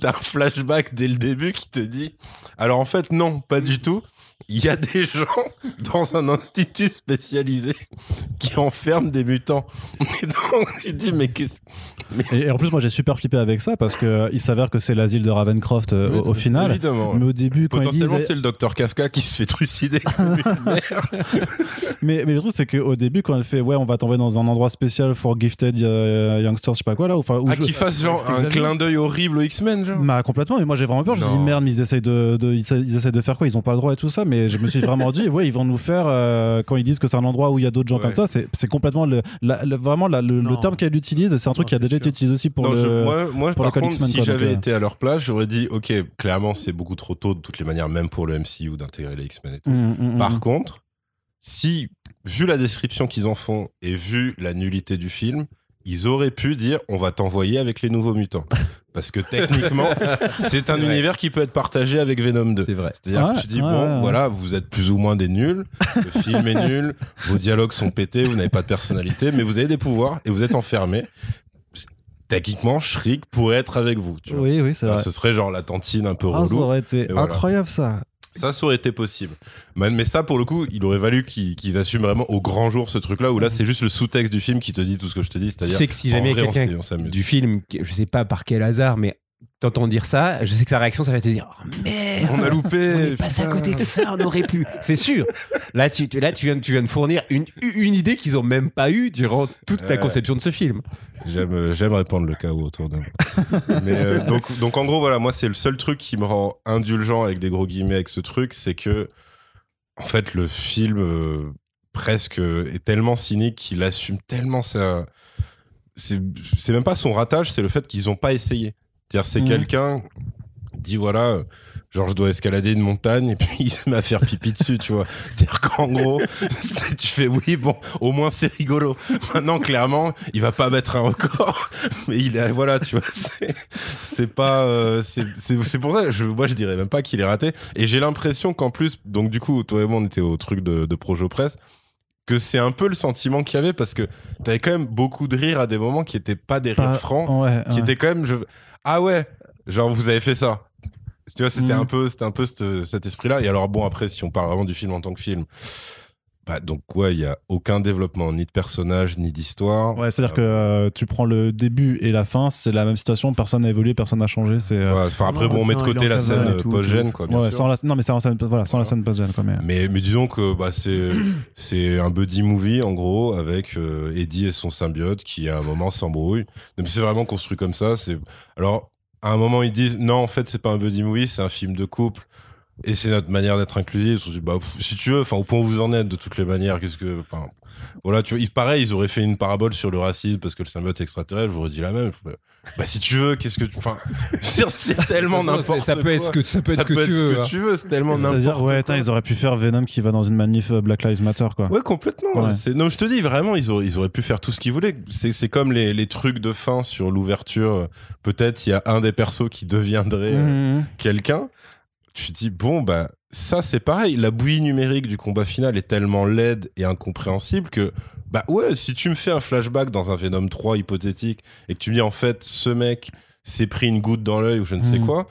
t'as un flashback dès le début qui te dit alors en fait, non, pas du tout. Il y a des gens dans un institut spécialisé qui enferment des mutants. Et donc, je dis, mais qu'est-ce Et, et en plus, moi, j'ai super flippé avec ça parce que euh, il s'avère que c'est l'asile de Ravencroft euh, au, au final. Évidemment. Mais au début, quand Potentiellement, disent, c'est le docteur Kafka qui se fait trucider. comme une merde. mais, mais le truc, c'est qu'au début, quand elle fait, ouais, on va t'envoyer dans un endroit spécial for gifted euh, youngsters, je sais pas quoi là, où Ah, je- qu'il fasse genre un clin d'œil horrible aux X-Men, genre. Bah complètement, mais moi j'ai vraiment peur. Je me dis merde, mais ils essayent de, de- ils essayent de faire quoi? Ils ont pas le droit et tout ça, mais je me suis vraiment dit ouais, ils vont nous faire euh, quand ils disent que c'est un endroit où il y a d'autres gens Ouais. comme ça, c'est complètement le, la- le- vraiment la- le, terme qu'elle utilise, et c'est un truc Non, qui a déjà été utilisé aussi pour Non, le. je- moi, moi pour par le contre, si j'avais euh. été à leur place, j'aurais dit, ok, clairement, c'est beaucoup trop tôt de toutes les manières, même pour le MCU, d'intégrer les X-Men et tout. Mm, mm, mm. Par contre, si, vu la description qu'ils en font et vu la nullité du film, ils auraient pu dire on va t'envoyer avec les nouveaux mutants. Parce que techniquement, c'est un univers qui peut être partagé avec Venom 2. C'est vrai. C'est-à-dire Ouais, que tu dis, bon, ouais, voilà, vous êtes plus ou moins des nuls, le film est nul, vos dialogues sont pétés, vous n'avez pas de personnalité, mais vous avez des pouvoirs et vous êtes enfermés. Techniquement, Shriek pourrait être avec vous. Tu vois. Oui, oui, c'est Enfin, vrai. ce serait genre la tantine un peu Ah, ça relou. aurait été voilà. incroyable ça. Ça, ça aurait été possible. Mais, ça, pour le coup, il aurait valu qu'ils assument vraiment au grand jour ce truc-là, où là, c'est juste le sous-texte du film qui te dit tout ce que je te dis. Tu C'est-à-dire, sais que si jamais quelqu'un du film, je sais pas par quel hasard, mais t'entends dire ça, je sais que sa réaction, ça va te dire Oh merde On a On loupé. est passé à côté de ça, on aurait pu. C'est sûr. Là, tu, tu- là, tu viens, de- tu viens de fournir une, une idée qu'ils ont même pas eue durant toute la conception de ce film. J'aime, euh, j'aime répandre le chaos autour de moi. Mais euh, donc, donc, en gros, voilà, moi, c'est le seul truc qui me rend indulgent avec des gros guillemets avec ce truc, c'est que, en fait, le film euh, presque est tellement cynique qu'il assume tellement ça. C'est, c'est même pas son ratage, c'est le fait qu'ils ont pas essayé. C'est-à-dire, c'est Mhm. quelqu'un dit voilà. Genre, je dois escalader une montagne et puis il se met à faire pipi dessus, tu vois. C'est-à-dire qu'en gros, tu fais oui, bon, au moins c'est rigolo. Maintenant, clairement, il va pas mettre un record, mais il est, voilà, tu vois, c'est, c'est pas, euh, c'est, pour ça, je, moi, je dirais même pas qu'il est raté. Et j'ai l'impression qu'en plus, donc du coup, toi et moi, on était au truc de, de Projo Presse, que c'est un peu le sentiment qu'il y avait parce que t'avais quand même beaucoup de rires à des moments qui étaient pas des rires francs, Ouais, qui ouais. étaient quand même, je, ah ouais, genre vous avez fait ça. Tu vois, c'était Mm. un peu, c'était un peu cet, cet esprit-là. Et alors bon, après, si on parle vraiment du film en tant que film, bah donc ouais, il y a aucun développement ni de personnage ni d'histoire. Ouais, c'est-à-dire que euh, tu prends le début et la fin, c'est la même situation, personne n'a évolué, personne n'a changé. C'est euh, Ouais, après, Non, bon, on met de côté la scène euh, post-gène, quoi. Bien ouais, sûr. sans la, non mais c'est en scène, voilà, sans la scène post-gen quoi. Mais, Mais, mais disons que bah, c'est c'est un buddy movie en gros avec euh, Eddie et son symbiote qui à un moment s'embrouillent. Donc c'est vraiment construit comme ça. C'est alors à un moment ils disent non en fait c'est pas un buddy movie c'est un film de couple et c'est notre manière d'être inclusif. Ils se sont dit, bah si tu veux enfin au point où vous en êtes de toutes les manières qu'est-ce que enfin voilà tu vois ils, pareil ils auraient fait une parabole sur le racisme parce que le symbiote est extraterrestre j'aurais dit la même. Bah si tu veux qu'est-ce que tu enfin c'est tellement n'importe ça peut être ce quoi. que, ça peut être Ça que tu veux. hein. tu veux c'est tellement n'importe C'est-à-dire, ouais, quoi. ils auraient pu faire Venom qui va dans une manif euh, Black Lives Matter quoi. Ouais, complètement. Ouais. C'est, non, je te dis, vraiment, ils auraient, ils auraient pu faire tout ce qu'ils voulaient. C'est, c'est comme les, les trucs de fin sur l'ouverture. Peut-être il y a un des persos qui deviendrait euh, Mhm. quelqu'un. Tu dis, bon, bah, ça, c'est pareil. La bouillie numérique du combat final est tellement laide et incompréhensible que, bah, ouais, si tu me fais un flashback dans un Venom 3 hypothétique et que tu me dis, en fait, ce mec s'est pris une goutte dans l'œil ou je ne sais Mhm. quoi.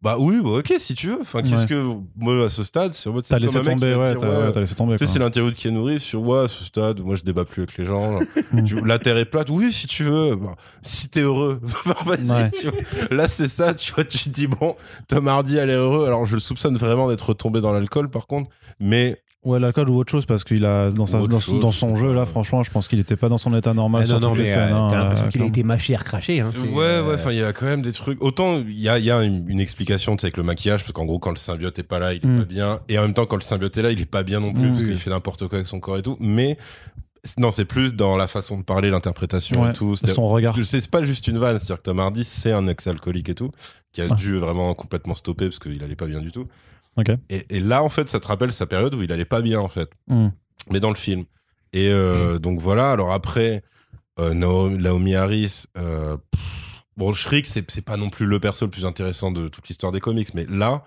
Bah oui, bah ok, si tu veux. Enfin, qu'est-ce Ouais. que moi à ce stade, c'est en mode c'est T'as laissé tomber, ouais, dire, t'as ouais, laissé tomber. tu sais, c'est l'interview de Keanu sur ouais, à ce stade, moi je débat plus avec les gens. la terre est plate, oui, si tu veux. Bah, si t'es heureux, vas-y. Tu vois. Là, c'est ça, tu vois, tu te dis, bon, Tom Hardy, elle est heureux. Alors, je le soupçonne vraiment d'être tombé dans l'alcool, par contre, mais Ouais, l'alcool ou autre chose, parce qu'il a dans, sa, Ou autre dans, chose, dans je son jeu, là, franchement, je pense qu'il était pas dans son état normal. Ah, sur non, non, les mais scènes, euh, hein, t'as l'impression euh, qu'il a été mâché et recraché. Hein, c'est, Ouais, euh, ouais, enfin, il y a quand même des trucs. Autant, il y a, y a une, une explication, tu sais, avec le maquillage, parce qu'en gros, quand le symbiote est pas là, il est Mm. pas bien. Et en même temps, quand le symbiote est là, il est pas bien non plus, Mm. parce Oui. qu'il fait n'importe quoi avec son corps et tout. Mais, non, c'est plus dans la façon de parler, l'interprétation Ouais, et tout. son regard. C'est c'est pas juste une vanne, c'est-à-dire que Tom Hardy, c'est un ex-alcoolique et tout, qui a Ah. dû vraiment complètement stopper parce qu'il allait pas bien du tout. Et, et là, en fait, ça te rappelle sa période où il allait pas bien, en fait Hmm. mais dans le film. Et euh, donc voilà, alors après, euh, Nao- Naomi Harris, euh, pff, bon, Shriek, c'est pas non plus le perso le plus intéressant de toute l'histoire des comics, mais là,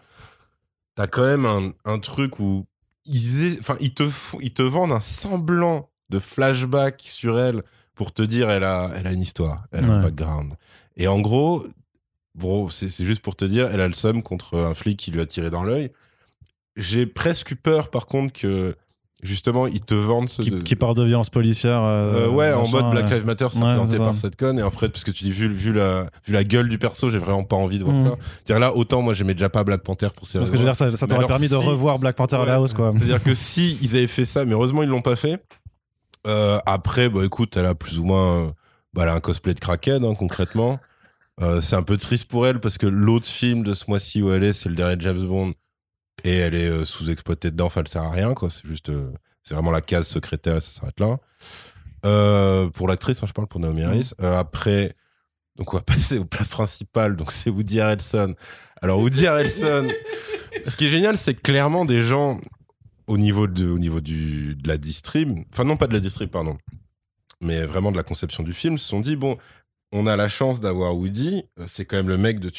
t'as quand même un, un truc où ils, est- enfin, ils, te ils te vendent un semblant de flashback sur elle pour te dire elle a, elle a une histoire, elle a un background. Et en gros, bro, c'est juste pour te dire, elle a le seum contre un flic qui lui a tiré dans l'œil. J'ai presque eu peur, par contre, que justement, ils te vendent ce. Qui, de- qui parle de violence policière. euh, euh, ouais, en mode Black. Lives Matter, c'est Ouais, par cette conne. Et après, parce que tu dis, vu, vu, la, vu la gueule du perso, j'ai vraiment pas envie de voir Mhm. ça. C'est-à-dire là, autant moi, j'aimais déjà pas Black Panther pour ces Parce que je veux dire, ça, t'aurait permis de revoir Black Panther à la hausse, quoi. C'est-à-dire que si ils avaient fait ça, mais heureusement ils l'ont pas fait. Euh, après, bah écoute, elle a plus ou moins, bah, elle a un cosplay de Kraken hein, concrètement. Euh, c'est un peu triste pour elle parce que l'autre film de ce mois-ci où elle est, c'est le dernier James Bond et elle est euh, sous-exploitée dedans. Enfin, elle sert à rien quoi. C'est juste, euh, c'est vraiment la case secrétaire et ça s'arrête là. Pour l'actrice, hein, je parle pour Naomi Harris. Euh, après, donc on va passer au plat principal. Donc c'est Woody Harrelson. Alors Woody Harrelson, ce qui est génial, c'est clairement des gens au niveau de, au niveau du, de la distrib, enfin non pas de la distrib, pardon, mais vraiment de la conception du film, se sont dit bon, on a la chance d'avoir Woody, euh, c'est quand même le mec de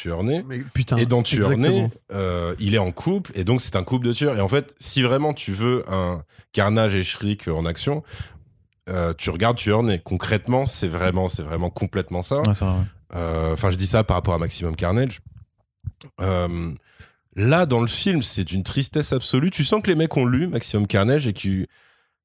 putain. Et dans exactement. euh, il est en couple et donc c'est un couple de tueurs. Et en fait, si vraiment tu veux un Carnage et Shriek en action, euh, tu regardes Tueur Né. Concrètement, c'est vraiment, c'est vraiment complètement ça. Ouais. Euh, Enfin, je dis ça par rapport à Maximum Carnage. Là, dans le film, c'est d'une tristesse absolue. Tu sens que les mecs ont lu Maximum Carnage et qu'ils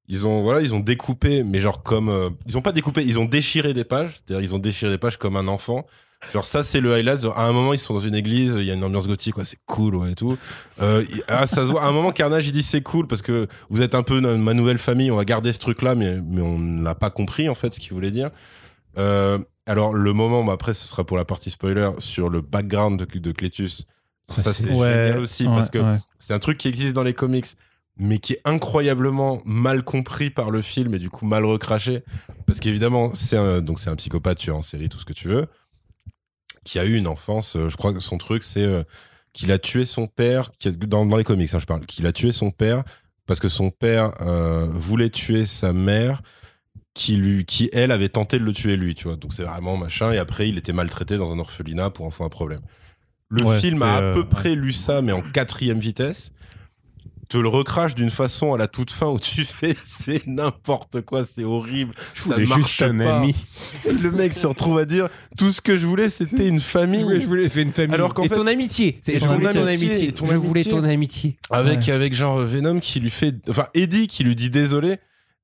ils ont voilà, ils ont découpé, mais genre comme euh, ils ont pas découpé, ils ont déchiré des pages. C'est-à-dire, ils ont déchiré des pages comme un enfant. Genre ça, c'est le highlight. Genre, à un moment, ils sont dans une église, il y a une ambiance gothique, quoi. C'est cool, ouais, et tout. Euh, ah, ça se voit. À un moment, Carnage, il dit c'est cool parce que vous êtes un peu no- ma nouvelle famille. On va garder ce truc-là, mais mais on n'a pas compris en fait ce qu'il voulait dire. Euh, alors le moment, bah, après, ce sera pour la partie spoiler sur le background de, de Cletus. Ça, Ça, c'est Ouais, génial aussi parce que ouais. c'est un truc qui existe dans les comics, mais qui est incroyablement mal compris par le film et du coup mal recraché. Parce qu'évidemment, c'est un, donc c'est un psychopathe tueur en série, tout ce que tu veux, qui a eu une enfance. euh, je crois que son truc, c'est euh, qu'il a tué son père, qui est- dans, dans les comics, hein, je parle, qu'il a tué son père parce que son père euh, voulait tuer sa mère. Qui, lui, qui, elle, avait tenté de le tuer lui, tu vois. Donc c'est vraiment machin. Et après, il était maltraité dans un orphelinat pour enfants à problème. Le Ouais, film a à euh, peu près lu ça, mais en quatrième vitesse. Te le recrache d'une façon à la toute fin où tu fais c'est n'importe quoi, c'est horrible, ça voulais marche juste un pas. ami. Et le mec se retrouve à dire tout ce que je voulais c'était une famille. Oui, je voulais faire une famille. Alors qu'en et fait- ton amitié. C'est Et je ton voulais ton amitié, amitié. et ton je voulais ton amitié. Avec, Ouais. avec genre Venom qui lui fait. Enfin, Eddie qui lui dit désolé.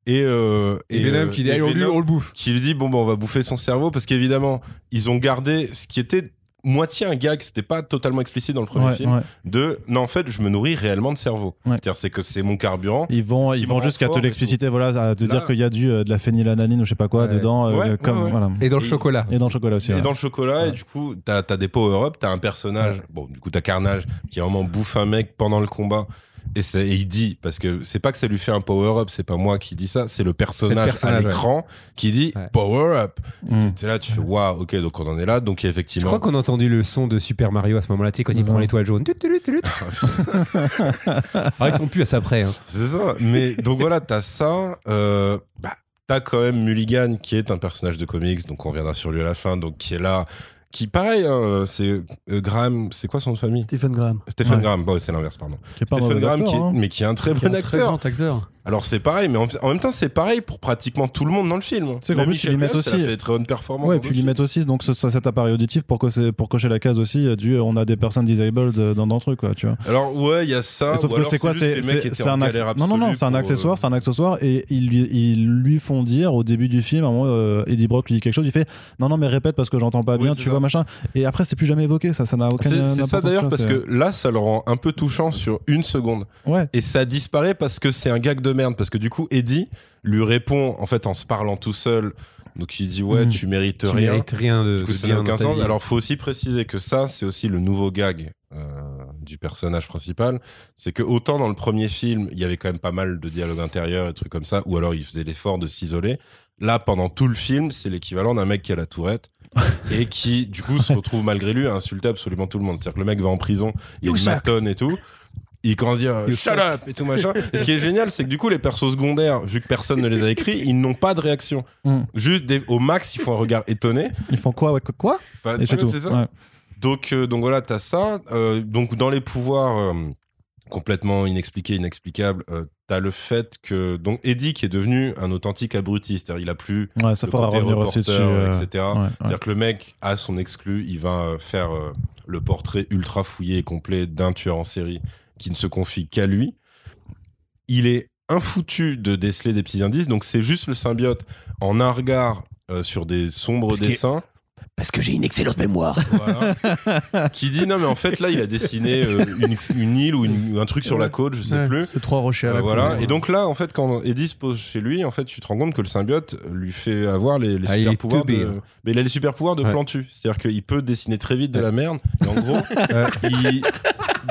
Et, euh, Et, Venom euh, qui dit on, lui- Venom on le bouffe. qui lui dit bon, bah, on va bouffer son cerveau parce qu'évidemment, ils ont gardé ce qui était moitié un gag, c'était pas totalement explicite dans le premier Ouais, film. ouais. De non, en fait, je me nourris réellement de cerveau. Ouais. C'est-à-dire, c'est que c'est mon carburant. Ils vont, ils vont jusqu'à te l'expliciter, voilà, à te Là. dire qu'il y a du, euh, de la phénylalanine ou je sais pas quoi Ouais. dedans, euh, Ouais, comme, ouais, ouais. voilà. Et dans le Et- chocolat. Et dans le chocolat aussi. Et ouais. dans le chocolat, Ouais. et du coup, t'as as des power-up, t'as un personnage, bon, du coup, t'as Carnage qui vraiment bouffe un mec pendant le combat. Et, il dit, parce que c'est pas que ça lui fait un power-up, c'est pas moi qui dis ça, c'est le personnage, personnage, à l'écran qui dit Ouais. power-up. Mm. C'est là, tu fais waouh, ok, donc on en est là, donc Je effectivement. crois qu'on a entendu le son de Super Mario à ce moment-là, tu sais, quand il prend l'étoile jaune. Ils font plus à ça après. hein. C'est ça. Mais donc voilà, t'as ça. Euh, bah, t'as quand même Mulligan qui est un personnage de comics, donc on reviendra sur lui à la fin, donc qui est là. Qui, pareil, hein, c'est euh, Graham, c'est quoi son nom de famille? Stephen Graham. Stephen Ouais. Graham, bon, c'est l'inverse, pardon. Qui est pas un Stephen Graham, acteur, qui est- hein. mais qui est un très Qui est bon un très grand acteur. Alors c'est pareil, mais en, même temps, c'est pareil pour pratiquement tout le monde dans le film. C'est qu'en plus, Michel ils mettent aussi- fait des très bonne performance. Ouais, et puis ils mettent aussi donc ce- ce- cet appareil auditif pour, cocher- pour cocher la case aussi euh, du euh, on a des personnes disabled euh, dans, dans le truc quoi, tu vois. Alors ouais, il y a ça. Et sauf ou que c'est quoi C'est un non non non, c'est un accessoire, euh, c'est un accessoire et ils lui, ils lui font dire au début du film, à un moment, euh, Eddie Brock lui dit quelque chose, il fait non non mais répète parce que j'entends pas Oui, bien, tu ça. vois machin. Et après, c'est plus jamais évoqué, ça, ça n'a aucun. C'est c'est ça d'ailleurs parce que là, ça le rend un peu touchant sur une seconde. Ouais. Et ça disparaît parce que c'est un gag de merde. Parce que du coup, Eddie lui répond en fait en se parlant tout seul. Donc il dit ouais, Mm. tu mérites Tu rien. mérites rien de, Du coup, ça n'a aucun sens. Alors, faut aussi préciser que ça, c'est aussi le nouveau gag euh, du personnage principal. C'est que autant dans le premier film, il y avait quand même pas mal de dialogues intérieurs et trucs comme ça, ou alors il faisait l'effort de s'isoler. Là, pendant tout le film, c'est l'équivalent d'un mec qui a la tourette et qui, du coup, se retrouve malgré lui à insulter absolument tout le monde. C'est-à-dire que le mec va en prison, il y a You une suck. matonne et tout. Il commence à dire euh, shut up et tout machin. Et ce qui est génial, c'est que du coup, les persos secondaires, vu que personne ne les a écrits, ils n'ont pas de réaction. Mm. Juste des- au max, ils font un regard étonné. Ils font quoi Ouais, quoi, Enfin, Et c'est tout. ça. Ouais. Donc, euh, donc voilà, t'as ça. Euh, donc dans les pouvoirs euh, complètement inexpliqués, inexplicables, t'as le fait que donc Eddie qui est devenu un authentique abruti, c'est-à-dire il a plus Ouais, ça le faudra côté revenir aussi dessus. reporter, etc. ouais. C'est-à-dire que le mec a son exclu, il va faire le portrait ultra fouillé et complet d'un tueur en série qui ne se confie qu'à lui. Il est infoutu de déceler des petits indices, donc c'est juste le symbiote en un regard euh, sur des sombres dessins. Parce que j'ai une excellente mémoire. Voilà. qui dit non mais en fait là il a dessiné euh, une, une île ou une- un truc sur la côte je sais Ouais, plus C'est trois rochers à Euh, la voilà couleur. et donc là en fait quand Eddie se pose chez lui en fait tu te rends compte que le symbiote lui fait avoir les, les Ah, super pouvoirs de hein. mais il a les super pouvoirs de Ouais. plantu c'est à dire qu'il peut dessiner très vite de la merde et en gros il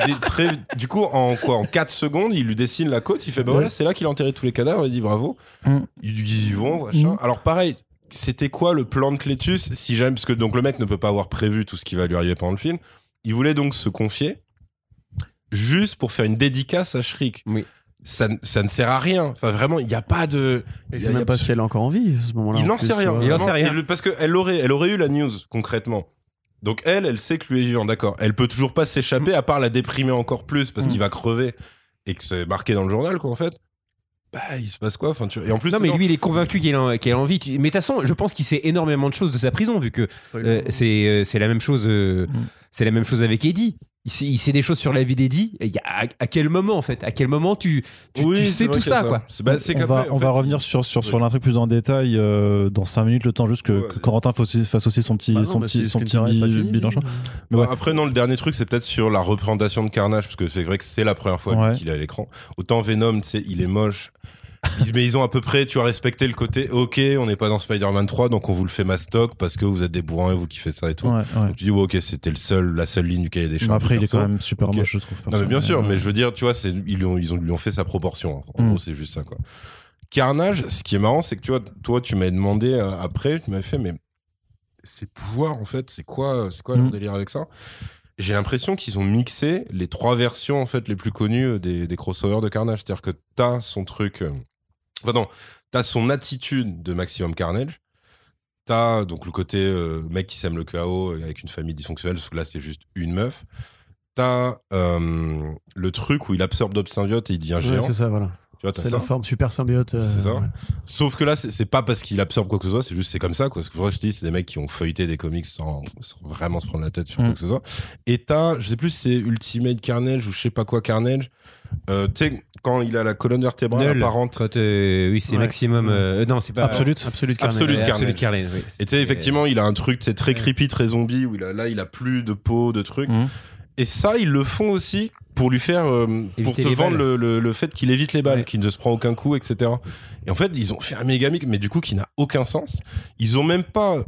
des- très, du coup en quoi en 4 secondes il lui dessine la côte il fait bah Ouais. voilà c'est là qu'il a enterré tous les cadavres il dit bravo Mm. ils ils y vont machin. Mm. alors pareil c'était quoi le plan de Clétus si jamais parce que donc le mec ne peut pas avoir prévu tout ce qui va lui arriver pendant le film il voulait donc se confier juste pour faire une dédicace à Shriek Oui. ça, ne- ça ne sert à rien enfin vraiment il n'y a pas de Et c'est même pas si elle est encore en vie à ce moment-là. il en n'en sait rien. Il en sait rien. Le- parce qu'elle aurait, elle aurait eu la news concrètement. Donc elle, elle sait que lui est vivant, d'accord. Elle peut toujours pas s'échapper à part la déprimer encore plus parce Mm. qu'il va crever et que c'est marqué dans le journal quoi en fait. Bah il se passe quoi enfin, tu... Et en plus Non, mais lui, il est convaincu qu'il a, qu'il a envie. Mais de toute façon, je pense qu'il sait énormément de choses de sa prison, vu que euh, c'est euh, c'est la même chose. euh, Mm. C'est la même chose avec Eddie. Il sait, il sait des choses sur la vie d'Eddie. Et il y a- à, à quel moment, en fait? À quel moment tu, tu, Oui, tu c'est sais tout ça, quoi? Bah, on va, en on fait, va revenir sur, sur, sur Oui. l'intrigue plus en détail euh, dans 5 minutes, le temps juste que, Ouais, que allez. Corentin fasse aussi, son petit, Bah non, son petit, son petit bilan. ouais. Après, non, le dernier truc, c'est peut-être sur la représentation de Carnage, parce que c'est vrai que c'est la première fois qu'il est à l'écran. Autant Venom, tu sais, il est moche. Ils- mais ils ont à peu près, tu as respecté le côté, ok, on n'est pas dans Spider-Man 3, donc on vous le fait mastoc parce que vous êtes des bourrins et vous kiffez ça et tout. Ouais, ouais. Donc tu dis, ouais, ok, c'était le seul, la seule ligne du cahier des charges. après, du il est quand même super Ok. moche, je trouve. Non, mais bien sûr, mais je veux dire, tu vois, ils, ont, ils ont, lui ont fait sa proportion. En Mm. gros, c'est juste ça, quoi. Carnage, ce qui est marrant, c'est que tu vois, toi, tu m'as demandé euh, après, tu m'avais fait, mais ces pouvoirs, en fait, c'est quoi, c'est quoi leur Mm. délire avec ça? J'ai l'impression qu'ils ont mixé les trois versions, en fait, les plus connues euh, des, des crossovers de Carnage. C'est-à-dire que t'as son truc. Enfin, non, t'as son attitude de Maximum Carnage. T'as donc le côté euh, mec qui sème le chaos avec une famille dysfonctionnelle, sauf que là, c'est juste une meuf. T'as euh, le truc où il absorbe d'autres symbiotes et il devient Ouais, géant. c'est ça, voilà. tu vois, t'as C'est ça. la forme super symbiote. euh, C'est ça. ouais. Sauf que là, c'est c'est pas parce qu'il absorbe quoi que ce soit, c'est juste c'est comme ça. Quoi. Parce que moi, je te dis, c'est des mecs qui ont feuilleté des comics sans, sans vraiment se prendre la tête sur Mm. quoi que ce soit. Et t'as, je sais plus si c'est Ultimate Carnage ou je sais pas quoi Carnage. Euh, tu sais, quand il a la colonne vertébrale Null. apparente. Quand, euh, oui, c'est Ouais. maximum. euh, non, c'est pas. Absolute. Absolute Carnage. Absolute Carnage, oui. Et tu sais, effectivement, il a un truc, c'est très creepy, très zombie, où il a, là, il a plus de peau, de trucs. Mhm. Et ça, ils le font aussi pour lui faire, euh, pour te vendre le, le- le fait qu'il évite les balles, Ouais. qu'il ne se prend aucun coup, etc. Et en fait, ils ont fait un méga mix, mais du coup, qui n'a aucun sens. Ils ont même pas,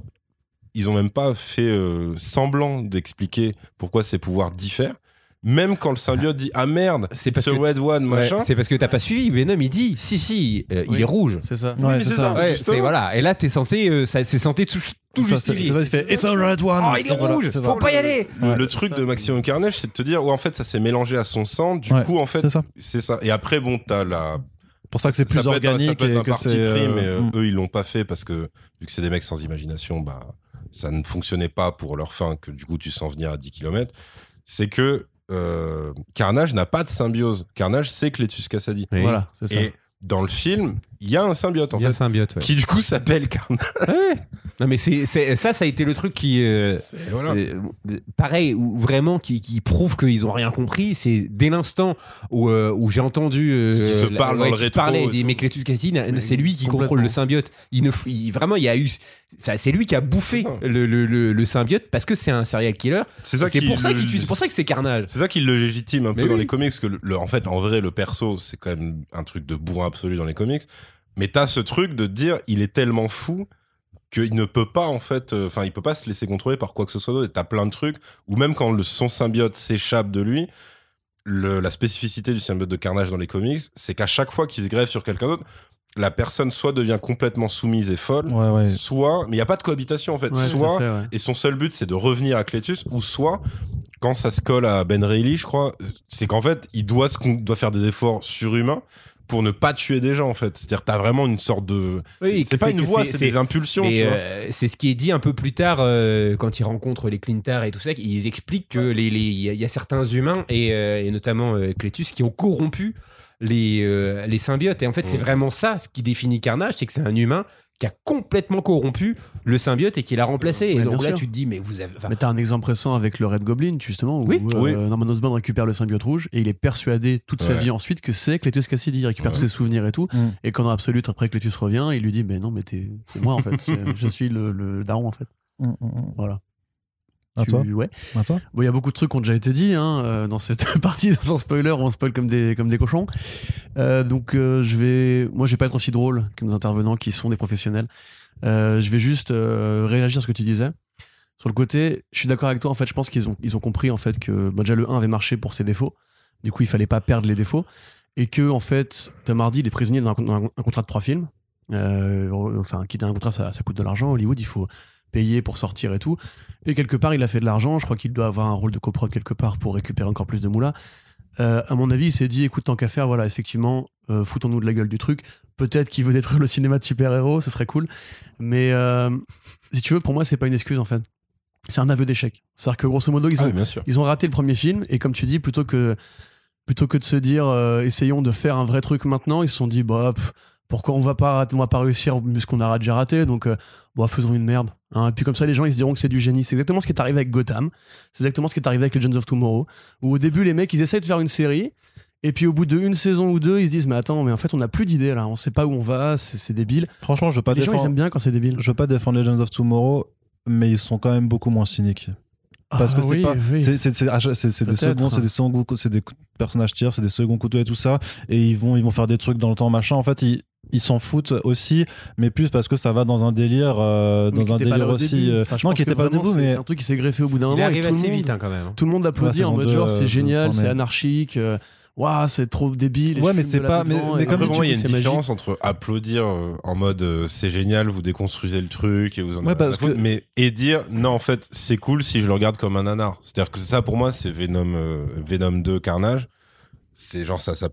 ils ont même pas fait euh, semblant d'expliquer pourquoi ses pouvoirs diffèrent. Même quand le symbiote dit ah merde, C'est c'est parce ce que- Red One Ouais, machin. c'est parce que t'as pas suivi. Venom, il dit si, si, euh, il est rouge. C'est ça. Ouais, c'est c'est ça. ça. Ouais, justement. c'est voilà. Et là, t'es censé, euh, ça- c'est censé tout, tout Ça, c'est- justifier. c'est il fait It's a red one. Oh, il est Voilà, rouge, c'est faut pas y aller. Le, Ouais. le truc de Maximum Carnage, c'est de te dire ouais en fait ça s'est mélangé à son sang. Du Ouais, coup en fait C'est ça. c'est ça. Et après bon t'as la Pour ça que c'est Ça plus peut être organique ça peut être et un que parti c'est. pris, euh, mais euh, mm. eux ils l'ont pas fait parce que vu que c'est des mecs sans imagination, bah ça ne fonctionnait pas pour leur fin que du coup tu sens venir à 10 km. C'est que Carnage n'a pas de symbiose. Carnage c'est Cletus Cassady. Oui. Voilà, c'est ça. Et dans le film, il y a un symbiote en Il y a fait, symbiote, ouais. qui du coup s'appelle Carnage. Ouais. Non, mais c'est, c'est- ça, ça a été le truc qui. euh, Voilà. euh, pareil, ou vraiment qui, qui prouve qu'ils ont rien compris. C'est dès l'instant où, euh, où j'ai entendu. euh, Qui se la- parle dans le qui se rétro parlait, et des tout. mais Cletus Cassidy, Mais c'est lui qui contrôle le symbiote. Il ne, f- il- vraiment, il y a eu. Enfin, c'est lui qui a bouffé C'est ça. le, le, le, le symbiote parce que c'est un serial killer. C'est ça C'est qui pour ça le- qu'il tue. C'est pour ça que c'est carnage. C'est ça qui le légitime un peu Mais dans oui. les comics, parce que le, le- en fait, en vrai, le perso, c'est quand même un truc de bourrin absolu dans les comics. Mais t'as ce truc de te dire, il est tellement fou qu'il ne peut pas, en fait, euh, enfin, il peut pas se laisser contrôler par quoi que ce soit d'autre. Et t'as plein de trucs, ou même quand le, son symbiote s'échappe de lui, le- la spécificité du symbiote de Carnage dans les comics, c'est qu'à chaque fois qu'il se greffe sur quelqu'un d'autre, la personne soit devient complètement soumise et folle, Ouais, ouais. soit, mais il n'y a pas de cohabitation en fait, Ouais, soit fait, et son seul but, c'est de revenir à Cletus, ou soit, quand ça se colle à Ben Reilly, je crois, c'est qu'en fait, il doit, se, doit faire des efforts surhumains pour ne pas tuer des gens, en fait. C'est-à-dire, t'as vraiment une sorte de. Oui, c'est pas une voix, c'est- des impulsions, euh, c'est ce qui est dit un peu plus tard euh, quand ils rencontrent les Clintar et tout ça. Ils expliquent que les, il y, a- il y a certains humains et, euh, et notamment Cletus qui ont corrompu les, euh, les symbiotes. Et en fait, c'est vraiment ça ce qui définit Carnage, c'est que c'est un humain qui a complètement corrompu le symbiote et qui l'a remplacé. Et donc là, sûr. tu te dis, mais vous avez. Mais t'as un exemple récent avec le Red Goblin, justement, où Oui. euh, Oui. Norman Osborn récupère le symbiote rouge et il est persuadé toute sa vie ensuite que c'est Cletus Cassidy. Il récupère Ouais. tous ses souvenirs et tout. Mm. Et quand dans Absolute, après Cletus revient, il lui dit Mais non, mais t'es- c'est moi en fait. je, je suis le, le daron en fait. Mm, mm, mm. Voilà. À Tu- toi Ouais. À toi Bon, il y a beaucoup de trucs qui ont déjà été dit hein, euh, dans cette partie, sans spoiler, on spoil comme des, comme des cochons. Euh, donc, euh, je vais. Moi, je vais pas être aussi drôle que nos intervenants qui sont des professionnels. Euh, je vais juste réagir à ce que tu disais. Sur le côté, je suis d'accord avec toi. En fait, je pense qu'ils ont, ils ont compris en fait que bah, déjà le 1 avait marché pour ses défauts. Du coup, il fallait pas perdre les défauts. Et que, en fait, Tom Hardy, il est prisonnier d'un un contrat de trois films. Enfin, quitter un contrat, ça, ça coûte de l'argent. Hollywood, il faut payer pour sortir et tout. Et quelque part, il a fait de l'argent. Je crois qu'il doit avoir un rôle de coprod quelque part pour récupérer encore plus de moula. Euh, à mon avis, il s'est dit écoute, tant qu'à faire, voilà, effectivement, euh, foutons-nous de la gueule du truc. Peut-être qu'il veut détruire le cinéma de super-héros, ce serait cool. Mais euh, si tu veux, pour moi, c'est pas une excuse en fait. C'est un aveu d'échec. C'est-à-dire que grosso modo, ils Ah ont, oui, bien sûr. ils ont raté le premier film et comme tu dis, plutôt que, plutôt que de se dire essayons de faire un vrai truc maintenant, ils se sont dit bah pff, pourquoi on va pas on va pas réussir ce qu'on a déjà raté donc euh, bon faisons une merde. hein. Et puis comme ça les gens ils se diront que c'est du génie. C'est exactement ce qui est arrivé avec Gotham. C'est exactement ce qui est arrivé avec Legends of Tomorrow où au début les mecs ils essayent de faire une série et puis au bout de une saison ou deux ils se disent mais attends mais en fait on n'a plus d'idée là, on sait pas où on va, c'est débile. Franchement, je veux pas les gens ils défendre. aiment bien quand c'est débile. Je veux pas défendre Legends of Tomorrow, mais ils sont quand même beaucoup moins cyniques. Parce que Ah c'est oui, pas, oui. c'est- ah, des seconds, c'est des seconds, cou- c'est des personnages tiers, c'est des seconds couteaux et tout ça, et ils vont, ils vont faire des trucs dans le temps machin. En fait, ils, ils s'en foutent aussi, mais plus parce que ça va dans un délire, euh, dans un délire au aussi. euh, Enfin, non, qui était pas vraiment, debout, c'est- mais c'est un truc qui s'est greffé au bout d'un il moment. et arrive tout le assez monde- vite hein, quand même. Tout le monde applaudit Ouais, en mode deux, genre euh, c'est je génial, c'est anarchique, euh, waouh c'est trop débile. Ouais, mais c'est pas- mais- mais comme il y a une c'est magique. différence entre applaudir euh, en mode euh, c'est génial, vous déconstruisez le truc et vous en Ouais, avez parce la faute, que- mais et dire non en fait c'est cool si je le regarde comme un nanar. C'est-à-dire que ça pour moi c'est Venom euh, Venom 2 Carnage. C'est genre ça ça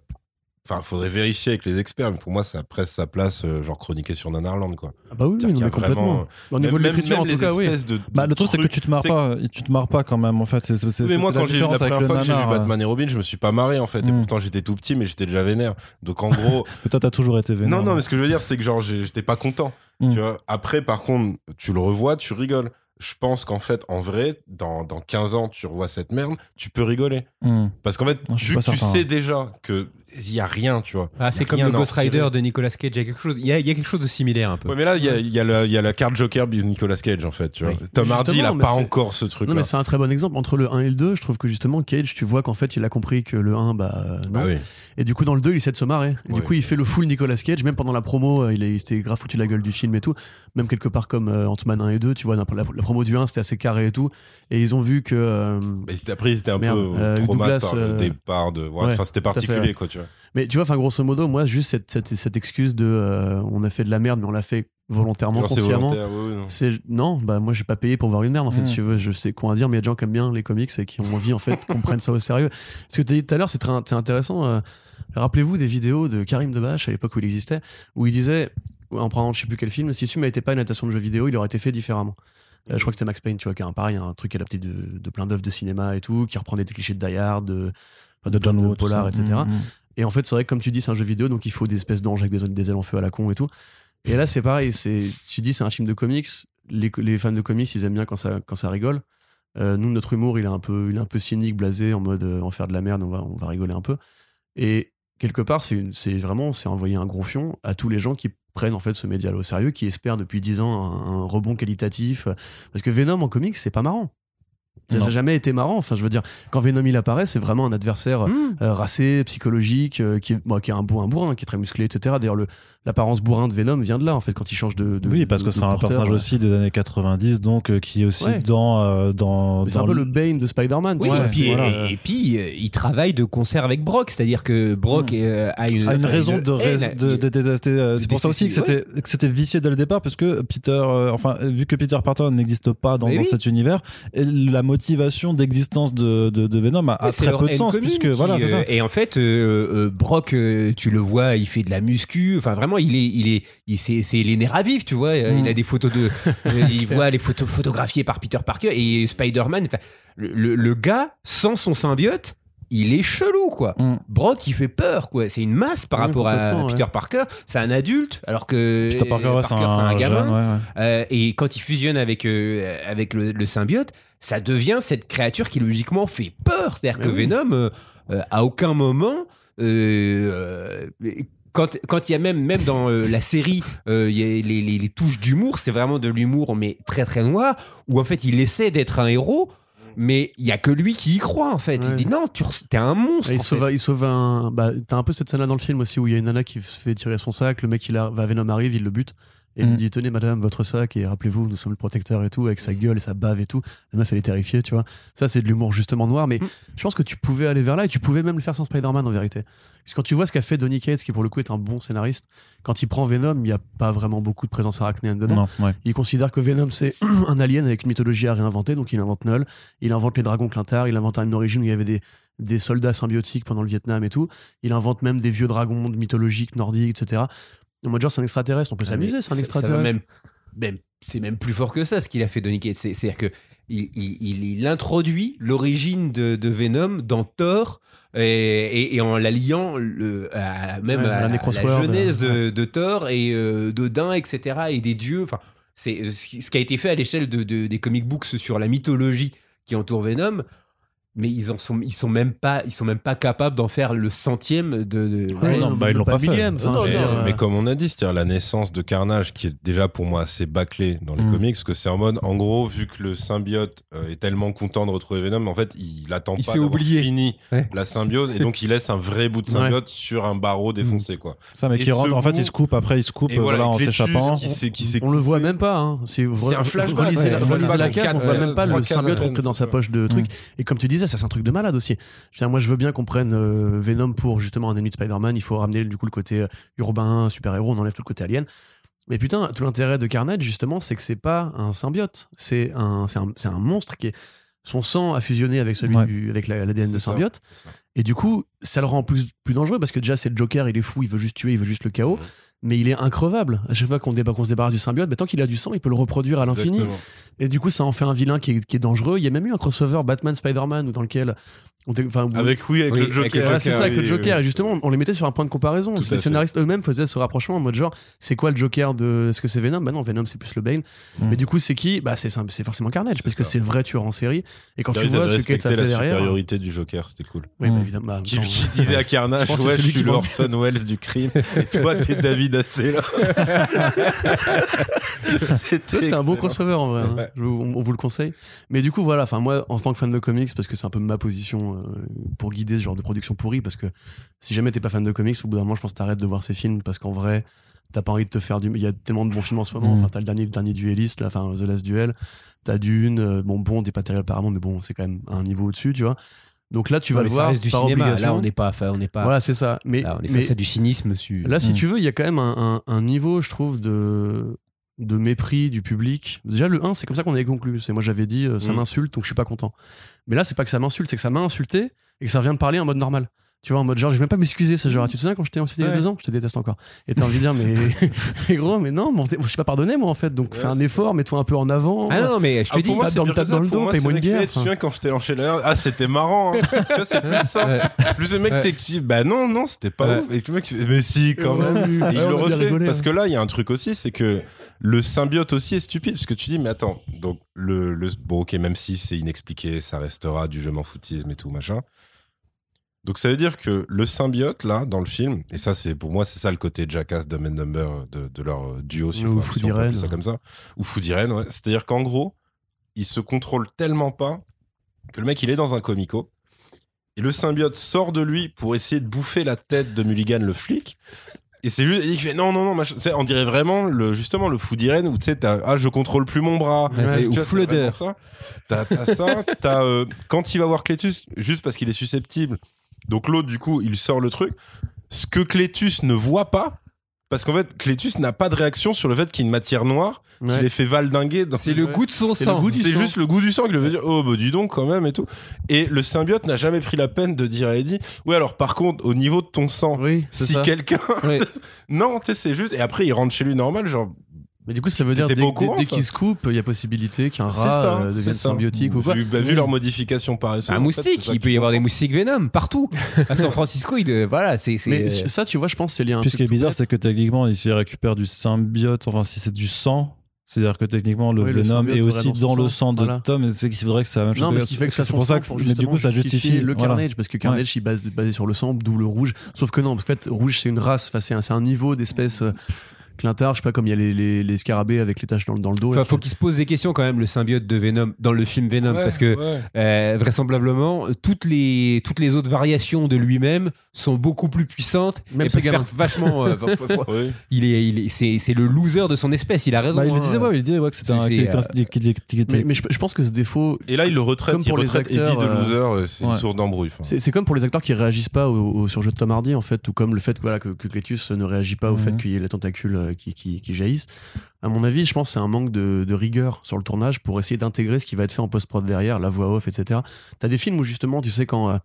Enfin, faudrait vérifier avec les experts, mais pour moi, ça presse sa place, euh, genre chroniqué sur Nanarland, quoi. Ah bah oui, oui, non, mais complètement. Au niveau de l'écriture, en tout les cas, oui. espèces de, Bah, le truc, c'est que tu te marres pas, tu te marres pas quand même, en fait. C'est, mais moi, quand j'ai vu la première fois que j'ai vu nanar, euh, Batman et Robin, je me suis pas marré en fait. Et Mm. pourtant, j'étais tout petit, mais j'étais déjà vénère. Donc en gros, Toi, t'as toujours été vénère. non, non, mais ce que je veux dire, c'est que genre, j'étais pas content. Mm. Tu vois. Après, par contre, tu le revois, tu rigoles. Je pense qu'en fait, en vrai, dans, dans 15 ans, tu revois cette merde, tu peux rigoler. Hmm. Parce qu'en fait, Non, vu que tu certain. sais déjà que il y a rien, tu vois. Ah, c'est comme le Ghost. Rider de Nicolas Cage. Il y a quelque chose, il y a, il y a quelque chose de similaire un peu. Ouais, mais là, il y a, il y, a la- il y a la carte Joker de Nicolas Cage, en fait. Tu vois. Oui. Tom Hardy, il a pas encore ce truc-là. Non, mais c'est un très bon exemple. Entre le 1 et le 2, je trouve que justement, Cage, tu vois qu'en fait, il a compris que le 1, bah euh, non. Ah oui. Et du coup, dans le 2, il essaie de se marrer. Et. Du coup, il fait le full Nicolas Cage, même pendant la promo, euh, il, est- il s'était grave foutu la gueule du film et tout. Même quelque part comme euh, Ant-Man 1 et 2, tu vois, la, la promo du 1, c'était assez carré et tout. Et ils ont vu que. euh, Mais c'était- après, c'était un Merde, peu euh, traumatisé par le départ de. ouais, ouais, Enfin, c'était particulier, quoi, tu vois. Mais tu vois, enfin, grosso modo, moi, juste cette, cette, cette excuse de euh, on a fait de la merde, mais on l'a fait volontairement, Genre, c'est consciemment. volontaire, ouais, ouais, non. C'est non, bah moi j'ai pas payé pour voir une merde en fait. Mm. Si tu veux, je sais quoi dire, mais il y a des gens qui aiment bien les comics et qui ont envie en fait qu'on prenne ça au sérieux. Ce que tu as dit tout à l'heure, c'est très c'est intéressant. euh, Rappelez-vous des vidéos de Karim Debache à l'époque où il existait, où il disait, en prenant je sais plus quel film, si ce film n'était pas une adaptation de jeu vidéo, il aurait été fait différemment. Euh, je crois que c'était Max Payne, tu vois, qui a un pareil, un truc adapté de, de plein d'œuvres de cinéma et tout, qui reprend des clichés de Die Hard, de, de John Woo, tout Polar, etc. Et en fait, c'est vrai que comme tu dis, c'est un jeu vidéo, donc il faut des espèces d'anges avec des, des ailes en feu à la con et tout. Et là, c'est pareil. Tu dis, c'est un film de comics. Les, fans de comics, ils aiment bien quand ça, rigole. Euh, nous, notre humour, il est un peu, cynique, blasé, en mode euh, en faire de la merde, on va, on va rigoler un peu. Et quelque part, c'est, vraiment, c'est envoyer un gros fion à tous les gens qui prennent en fait ce média au sérieux, qui espèrent depuis 10 ans un rebond qualitatif. Parce que Venom en comics, c'est pas marrant. Ça n'a jamais été marrant. Enfin, je veux dire, quand Venom il apparaît, c'est vraiment un adversaire Mmh. euh, racé, psychologique, euh, qui, est, bon, qui est un bourrin, un bourrin, qui est très musclé, etc. D'ailleurs, le- l'apparence bourrin de Venom vient de là, en fait, quand il change de. de- oui, parce de- que c'est un personnage aussi des années 90, donc euh, qui est aussi Ouais. dans. euh, dans, C'est un peu le Bane de Spider-Man. Oui, tu vois, et, puis, voilà. et, et puis, euh, il travaille de concert avec Brock, c'est-à-dire que Brock Mm. euh, a une, a une raison une de, haine, rais- de, il- de détester. C'est pour ça aussi que c'était que c'était vicié dès le départ, parce que Peter, euh, enfin, vu que Peter Parker n'existe pas dans, Mais dans oui. cet univers, et la motivation d'existence de, de, de Venom a, Ouais, très peu de sens, puisque voilà, c'est ça. Et en fait, Brock, tu le vois, il fait de la muscu. Enfin, vraiment, il est, il est, il c'est, c'est les nerfs à vif, tu vois. Euh, Mm. Il a des photos de, euh, il voit les photos photographiées par Peter Parker et Spider-Man. Le, le- gars, sans son symbiote, il est chelou, quoi. Mm. Brock, il fait peur, quoi. C'est une masse par rapport à Peter Parker. C'est un adulte, alors que Peter Parker, ouais, c'est un, gamin. jeune, ouais, ouais. Euh, et quand il fusionne avec, euh, avec le, le symbiote, ça devient cette créature qui logiquement fait peur. C'est-à-dire que oui. Venom, euh, euh, à aucun moment. Quand quand il y a même, même dans euh, la série, euh, il y a les, les- les touches d'humour, c'est vraiment de l'humour, mais très très noir, où en fait il essaie d'être un héros, mais il y a que lui qui y croit en fait. Il dit non, tu t'es un monstre. Et il en sauve, fait. il sauve un. Bah, t'as un peu cette scène-là dans le film aussi où il y a une nana qui se fait tirer son sac, le mec il a, va Venom arrive, il le bute. Et il Mm. lui dit Tenez, madame, votre sac, et rappelez-vous, nous sommes le protecteur et tout, avec sa gueule et sa bave et tout. La meuf, elle est terrifiée, tu vois. Ça, c'est de l'humour justement noir, mais Mm. je pense que tu pouvais aller vers là et tu pouvais même le faire sans Spider-Man en vérité. Parce que quand tu vois ce qu'a fait Donny Cates, qui pour le coup est un bon scénariste, quand il prend Venom, il n'y a pas vraiment beaucoup de présence arachnéenne dedans. Non, ouais. Il considère que Venom c'est un alien avec une mythologie à réinventer, donc il invente Null, il invente les dragons Clintar, il invente une origine où il y avait des, des soldats symbiotiques pendant le Vietnam et tout. Il invente même des vieux dragons mythologiques, nordiques, etc. En mode genre c'est un extraterrestre, on peut Ah, s'amuser, c'est un extraterrestre. même, même- c'est même plus fort que ça ce qu'il a fait Donny Cates. C'est- C'est-à-dire que il, il- il- il introduit l'origine de, de Venom dans Thor et, et- et en l'alliant le- à- même Ouais, à, à la la, genèse de, de Thor et euh, d'Odin, etc. et des dieux. Enfin, c'est ce qui a été fait à l'échelle de, de- des comic books sur la mythologie qui entoure Venom. Mais ils en sont, ils sont même pas, ils sont même pas capables d'en faire le centième de. de- Ouais, non, bah, ils l'ont pas fait. millième. Enfin, Non, je veux mais, dire, euh, mais comme on a dit, c'est-à-dire la naissance de Carnage, qui est déjà pour moi assez bâclé dans les Mm. comics, parce que c'est en mode, en gros, vu que le symbiote euh, est tellement content de retrouver Venom, en fait, il attend Il pas s'est d'avoir oublié. fini Ouais. la symbiose, et donc il laisse un vrai bout de Ouais. symbiote sur un barreau défoncé, quoi. Ça, mais qui rentre, en fait, il se coupe, après il se coupe, Et euh, voilà, voilà, en s'échappant. tues qui s'est- qui s'est on le voit même pas. Hein. Si vous C'est un flashback, ouais, la- case, on quatre, voit euh, même pas le symbiote peine, rentrer dans sa poche de trucs. Mm. Et comme tu disais, ça c'est un truc de malade aussi. Je veux dire, moi je veux bien qu'on prenne euh, Venom pour justement un ennemi de Spider-Man. Il faut ramener du coup le côté euh, urbain, super-héros, on enlève tout le côté alien. Mais putain, tout l'intérêt de Carnage justement, c'est que c'est pas un symbiote. C'est un, un, monstre qui est. Son sang a fusionné avec celui Ouais. du, avec la- l'ADN de symbiote. Ça. Et du coup, ça le rend plus, plus dangereux parce que déjà, c'est le Joker, il est fou, il veut juste tuer, il veut juste le chaos. Mais il est increvable. À chaque fois qu'on se débarrasse du symbiote, bah, tant qu'il a du sang, il peut le reproduire à l'infini. Et du coup, ça en fait un vilain qui est, qui est dangereux. Il y a même eu un crossover Batman-Spider-Man dans lequel. Enfin, Avec, oui, avec Oui, le Joker. voilà, c'est ça, avec le Joker. oui. Et justement, on les mettait sur un point de comparaison. Tout les scénaristes eux-mêmes faisaient ce rapprochement en mode genre, c'est quoi le Joker de. Est-ce que c'est Venom? Bah non, Venom, c'est plus le Bane. Mm. Mais du coup, c'est qui? Bah c'est forcément Carnage, parce que c'est le vrai tueur en série. Et quand tu Ils vois avaient ce que Kate a fait la derrière. supériorité du Joker, c'était cool. Oui, bah Mm. évidemment. bah, Qui, disait à Carnage, Je ouais, je suis qui le vend- Orson Welles du crime, et toi, t'es David là. Ça, c'était un bon crossover en vrai. hein. On vous le conseille. Mais du coup, voilà. Enfin, moi, en tant que fan de comics, parce que c'est un peu ma position euh, pour guider ce genre de production pourrie, parce que si jamais t'es pas fan de comics, au bout d'un moment, je pense que t'arrêtes de voir ces films parce qu'en vrai, t'as pas envie de te faire du. Il y a tellement de bons films en ce moment. Mm. Enfin, t'as le dernier, le dernier dueliste, là, enfin, The Last Duel. T'as Dune. euh, bon, bon, t'es pas terrible apparemment, mais bon, c'est quand même un niveau au-dessus, tu vois. Donc là, tu vas le voir reste du par cinéma. obligation. Là, on n'est pas, on n'est pas. Voilà, c'est ça. Mais, là, on est mais- face à du cynisme. Su... Là, si Mm. tu veux, il y a quand même un, un- un niveau, je trouve, de, de mépris du public. Déjà, le 1, c'est comme ça qu'on avait conclu. C'est moi, j'avais dit, euh, ça Mm. m'insulte, donc je suis pas content. Mais là, c'est pas que ça m'insulte, c'est que ça m'a insulté et que ça vient de parler en mode normal. Tu vois, en mode genre, je vais même pas m'excuser, ce genre. Tu te souviens quand j'étais en cité il y a deux ans Je te déteste encore. Et t'as envie de dire, mais, mais gros, mais non, mais je suis pas pardonné, moi, en fait. Donc fais un effort, mets-toi un peu en avant. Ah non, mais je te Ah, dis. tape dans le- dans le dos, moi, paye-moi une bière, Tu te souviens quand j'étais l'enchaîneur? Ah, c'était marrant. hein. tu vois, c'est plus ça. Ouais. Plus le mec, qui bah non, non, c'était pas ouf. Et le mec, mais si, quand même. Et il le refait. rigolé, parce hein. que là, il y a un truc aussi, c'est que le symbiote aussi est stupide. Parce que tu dis, mais attends, donc, le, le- bon, ok, même si c'est inexpliqué, ça restera du je m'en foutisme et tout, machin. Donc ça veut dire que le symbiote, là, dans le film, et ça, c'est pour moi, c'est ça le côté Jackass, Dumb and Number de, de leur euh, duo, si, Ou on peut- Food si on peut appeler Irene. ça comme ça. Ou Food Irene, ouais. C'est-à-dire qu'en gros, il se contrôle tellement pas que le mec, il est dans un comico. Et le symbiote sort de lui pour essayer de bouffer la tête de Mulligan, le flic. Et c'est lui qui fait non, non, non, machin. On dirait vraiment le, justement le fou d'Irène où tu sais, t'as, ah, je contrôle plus mon bras. Ouais, ou vraiment ça. T'as, ça, t'as, euh, quand il va voir Clétus, juste parce qu'il est susceptible. Donc l'autre, du coup, il sort le truc. Ce que Clétus ne voit pas, parce qu'en fait, Clétus n'a pas de réaction sur le fait qu'il y a une matière noire qui Ouais. les fait valdinguer. dans- C'est le goût de son sang. goût du c'est sang. juste le goût du sang qui le veut dire oh bah dis donc quand même et tout et le symbiote n'a jamais pris la peine de dire à Eddie ouais alors par contre au niveau de ton sang Oui, si quelqu'un non tu sais c'est juste et après il rentre chez lui normal genre Mais du coup, ça veut dire dès, dès ça qu'il se coupe, il y a possibilité qu'un rat ça euh, devienne symbiotique ou quoi. vu, bah, vu leur modification paresseuse Un en fait, moustique, il peut y avoir des moustiques Venom partout. À San Francisco, il de- voilà, c'est. c'est- Mais euh, ça, tu vois, je pense que c'est lié à un Puis ce qui est bizarre, c'est que techniquement, ici, il récupère du symbiote, enfin, si c'est du sang. C'est-à-dire que techniquement, le Oui, le Venom est aussi dans le sang, de voilà. Tom, et c'est qu'il faudrait que ça la même chose. Non, mais ce qui fait que ça c'est pour ça que, pour mais du coup, ça justifie le voilà. Carnage, parce que Carnage, il base basé sur le sang, d'où le rouge. Sauf que non, qu'en fait, rouge, c'est une race, enfin, c'est un, un niveau d'espèce euh, clintard, je sais pas, comme il y a les, les, les scarabées avec les taches dans, le- dans le dos. Enfin, faut qui- qu'il se pose des questions quand même, le symbiote de Venom, dans le film Venom, Ouais, parce que ouais. euh, vraisemblablement, toutes les, toutes les autres variations de lui-même sont beaucoup plus puissantes. Même et gamins. vachement. euh, Oui. il est, il est, c'est, c'est le loser de son espèce, il a raison. Bah, il le hein. disait, ouais, il disait ouais, que c'était un. Euh, Mais, mais je, je pense que ce défaut, et là il le retraite Comme il pour les acteurs, Eddie de euh, loser c'est une d'embrouille enfin. c'est comme pour les acteurs qui réagissent pas au, au surjeu de Tom Hardy, en fait, ou comme le fait que, voilà, que, que Cletus ne réagit pas au Mhm. fait qu'il y ait les tentacules qui, jaillissent. À mon avis, je pense que c'est un manque de, rigueur sur le tournage pour essayer d'intégrer ce qui va être fait en post-prod derrière, la voix off, etc. T'as des films où justement, tu sais, quand euh,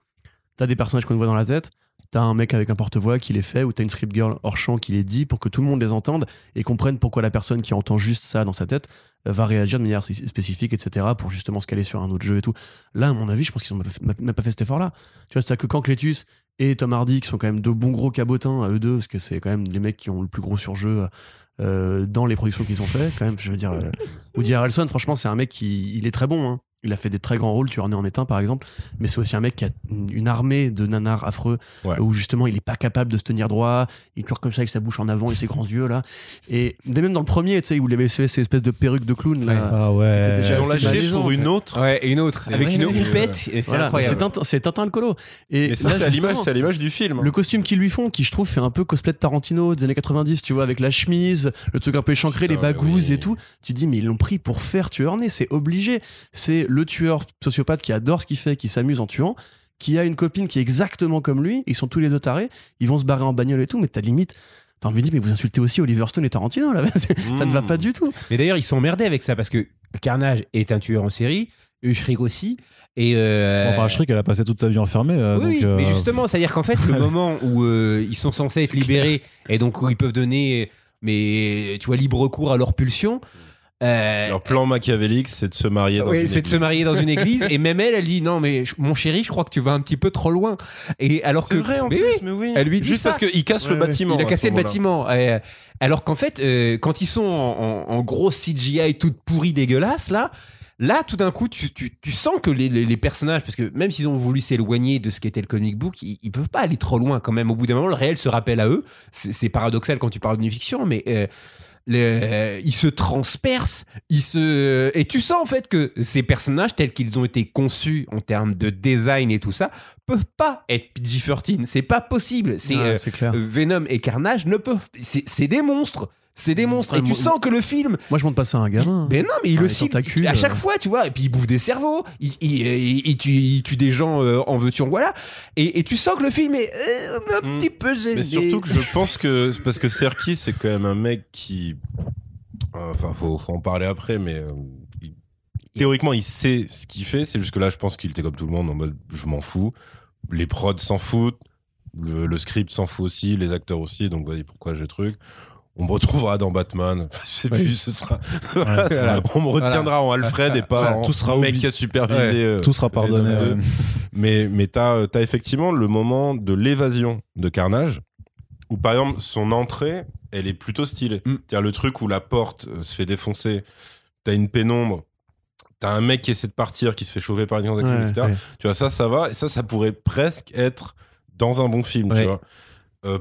t'as des personnages qu'on voit dans la tête, t'as un mec avec un porte-voix qui les fait, ou t'as une script girl hors champ qui les dit pour que tout le monde les entende et comprenne pourquoi la personne qui entend juste ça dans sa tête euh, va réagir de manière spé- spécifique, etc. pour justement se caler sur un autre jeu et tout. Là, à mon avis, je pense qu'ils ont même pas fait- même pas fait cet effort-là. Tu vois, c'est-à-dire que quand Cletus et Tom Hardy, qui sont quand même deux bons gros cabotins à eux deux, parce que c'est quand même les mecs qui ont le plus gros surjeu euh, dans les productions qu'ils ont fait, quand même, je veux dire, euh, Woody Harrelson, franchement, c'est un mec qui il est très bon. hein. Il a fait des très grands rôles, tu en es en est un par exemple, mais c'est aussi un mec qui a une armée de nanars affreux Ouais. où justement il est pas capable de se tenir droit, il court comme ça avec sa bouche en avant et ses grands yeux là. Et même dans le premier, tu sais, où il avait fait ces espèces de perruques de clown là. Ouais. Ah ouais. Déjà ils lâché pour une autre Ouais, et une autre, avec une houppette, et c'est Voilà, incroyable. c'est Tintin, c'est Tintin le colo. Et mais ça là, c'est à l'image justement, c'est à l'image du film hein. le costume qu'ils lui font, qui je trouve fait un peu cosplay de Tarantino des années 90, tu vois, avec la chemise, le truc un peu échancré, Putain, les bagouses oui. et tout. Tu dis, mais ils l'ont pris pour faire tueur né, c'est obligé. C'est le tueur sociopathe qui adore ce qu'il fait, qui s'amuse en tuant, qui a une copine qui est exactement comme lui, ils sont tous les deux tarés, ils vont se barrer en bagnole et tout, mais t'as limite. T'as envie de dire, mais vous insultez aussi Oliver Stone et Tarantino, là. ça ne va Mm. pas du tout. Mais d'ailleurs, ils sont emmerdés avec ça parce que Carnage est un tueur en série, Shriek aussi, et. euh, Enfin, Shriek, elle a passé toute sa vie enfermée. euh, Oui, donc, oui, euh, mais justement, c'est-à-dire qu'en fait, le moment où euh, ils sont censés être libérés et donc où ils peuvent donner, mais tu vois, libre cours à leur pulsion. Euh, leur plan machiavélique c'est de se marier dans ouais, une c'est de se église. marier dans une église et même elle, elle dit non mais mon chéri, je crois que tu vas un petit peu trop loin. Et alors c'est que vrai en mais plus oui, mais oui Elle lui dit juste ça. parce qu'il casse Ouais, le bâtiment il a cassé le bâtiment. Euh, alors qu'en fait, euh, quand ils sont en, en, en gros CGI toute pourrie dégueulasse là. Là, tout d'un coup, tu, tu, tu sens que les, les, les personnages, parce que même s'ils ont voulu s'éloigner de ce qu'était le comic book, ils, ils peuvent pas aller trop loin quand même. Au bout d'un moment, le réel se rappelle à eux. C'est c'est paradoxal quand tu parles d'une fiction, mais euh, le- euh, ils se transpercent, ils se et tu sens en fait que ces personnages tels qu'ils ont été conçus en termes de design et tout ça peuvent pas être PG-13. C'est pas possible. C'est euh. Venom et Carnage ne peuvent. C'est des monstres. C'est des monstres. Et tu moi- sens que le film. Moi, je monte pas ça à un gamin. Ben non, mais il Enfin, le cible à chaque euh. fois, tu vois. Et puis il bouffe des cerveaux. Il, il, il- il tue, il tue des gens euh, en veux-tu, en voilà. Et, et tu sens que le film est euh, un Mm. petit peu gêné. Mais surtout que je pense que parce que Serki c'est quand même un mec qui enfin faut, faut en parler après mais euh, théoriquement il sait ce qu'il fait c'est juste que là je pense qu'il était comme tout le monde en mode je m'en fous les prods s'en foutent Le, le script s'en fout aussi, les acteurs aussi, donc vas-y, pourquoi j'ai le truc on me retrouvera dans Batman. Et puis ce sera. Voilà. On me retiendra en Alfred et pas en tout sera mec qui a supervisé. Ouais, euh, Tout sera pardonné. Venom 2. ouais. Mais, mais t'as as effectivement le moment de l'évasion de Carnage, où par exemple son entrée, elle est plutôt stylée. Mm. C'est-à-dire le truc où la porte euh, se fait défoncer, t'as une pénombre, t'as un mec qui essaie de partir, qui se fait chauffer par une grande Ouais, etc. ouais. Tu vois, ça, ça va. Et ça, ça pourrait presque être dans un bon film, Ouais. tu vois. Euh,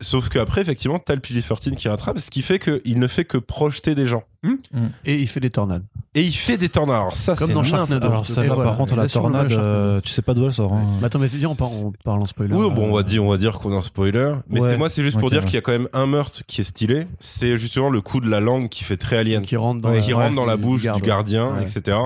sauf qu'après, effectivement, t'as le PG-13 qui rattrape, ce qui fait qu'il ne fait que projeter des gens. Et il fait des tornades. Et il fait des tornades. Alors ça, Comme c'est dans Sharknado. Alors ça là, voilà, par contre, la tornade, euh, tu sais pas d'où elle sort. hein. Mais attends, mais dis, on parle, on parle en spoiler. Oui, bon, Euh, on va dire, on va dire qu'on est en spoiler. Mais Ouais. c'est moi, c'est juste pour dire ouais. qu'il y a quand même un meurtre qui est stylé. C'est justement le coup de la langue qui fait très alien, qui rentre dans, Ouais, qui rentre dans la bouche garde. du gardien, Ouais. etc.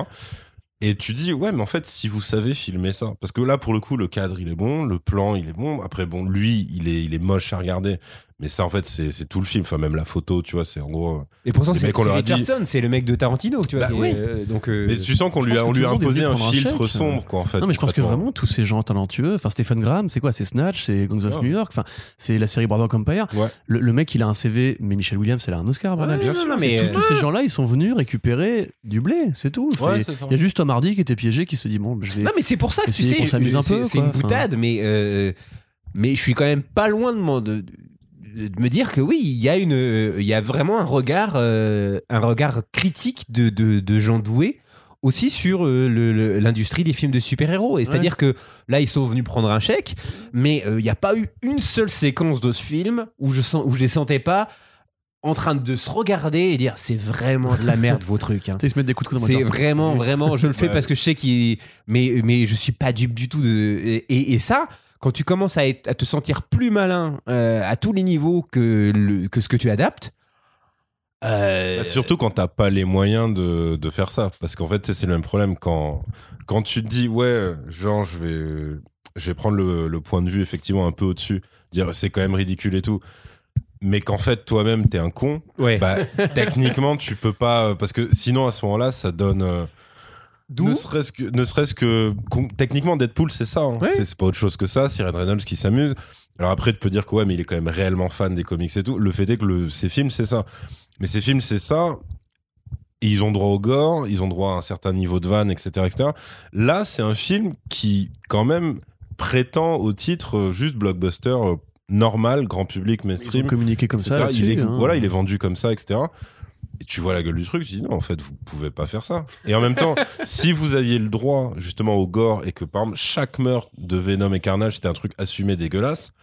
Et tu dis, ouais, mais en fait, si vous savez filmer ça, parce que là, pour le coup, le cadre, il est bon, le plan, il est bon. Après, bon, lui, il est, il est moche à regarder. Mais ça, en fait, c'est c'est tout le film. Enfin, même la photo, tu vois, c'est en gros. euh, Et pourtant, c'est Richardson, c'est le mec de Tarantino, tu vois. Bah oui. euh, donc, euh, Mais tu sens qu'on lui a, on lui a imposé un filtre chèque, sombre, quoi, en fait. Non, mais je pense que vraiment, tous ces gens talentueux, enfin Stephen Graham, c'est quoi C'est Snatch, c'est Gangs of Ouais. New York, enfin c'est la série Boardwalk Empire. Ouais. Le, le mec, il a un CV, mais Michelle Williams, elle a un Oscar, bordel. Ouais, non, mais, tous, euh, tous ces gens-là, ils sont venus récupérer du blé, c'est tout. Il y a juste Tom Hardy qui était piégé, qui se dit bon, je vais. Non, mais c'est pour ça que tu sais, qu'on s'amuse un c'est- peu, C'est une boutade, mais mais je suis quand même pas loin de me dire que oui, il y a une, il y a vraiment un regard, euh, un regard critique de, de, de gens doués aussi sur euh, l'industrie des films de super-héros. Et c'est-à-dire que là, ils sont venus prendre un chèque, mais euh, il n'y a pas eu une seule séquence de ce film où je sens, où je les sentais pas en train de se regarder et dire c'est vraiment de la merde vos trucs. hein. Ils se mettent des coups de coude C'est vraiment, vraiment, je le fais Ouais. parce que je sais qu'il. Mais, mais je suis pas dupe du tout. De... Et, et- et ça, quand tu commences à, être- à te sentir plus malin euh, à tous les niveaux que, le- que ce que tu adaptes. euh, Bah, Surtout quand t'as pas les moyens de, de faire ça. Parce qu'en fait, c'est c'est le même problème quand, quand tu te dis, ouais, genre, je vais, je vais prendre le, le point de vue effectivement un peu au-dessus, dire c'est quand même ridicule et tout. Mais qu'en fait, toi-même, t'es un con, ouais. bah, techniquement, tu peux pas. Parce que sinon, à ce moment-là, ça donne. Ne serait-ce que, ne serait-ce que techniquement Deadpool c'est ça hein. C'est pas autre chose que ça c'est Ryan Reynolds qui s'amuse alors après tu peux dire que ouais mais il est quand même réellement fan des comics et tout le fait est que le, ces films c'est ça mais ces films c'est ça et ils ont droit au gore ils ont droit à un certain niveau de vanne etc etc là c'est un film qui quand même prétend au titre euh, juste blockbuster euh, normal grand public mainstream communiqué comme ça. il est, hein. voilà, il est vendu comme ça, etc. Et tu vois la gueule du truc, tu dis non, en fait, vous pouvez pas faire ça. Et en même temps, si vous aviez le droit justement au gore et que par exemple chaque meurtre de Venom et Carnage c'était un truc assumé dégueulasse,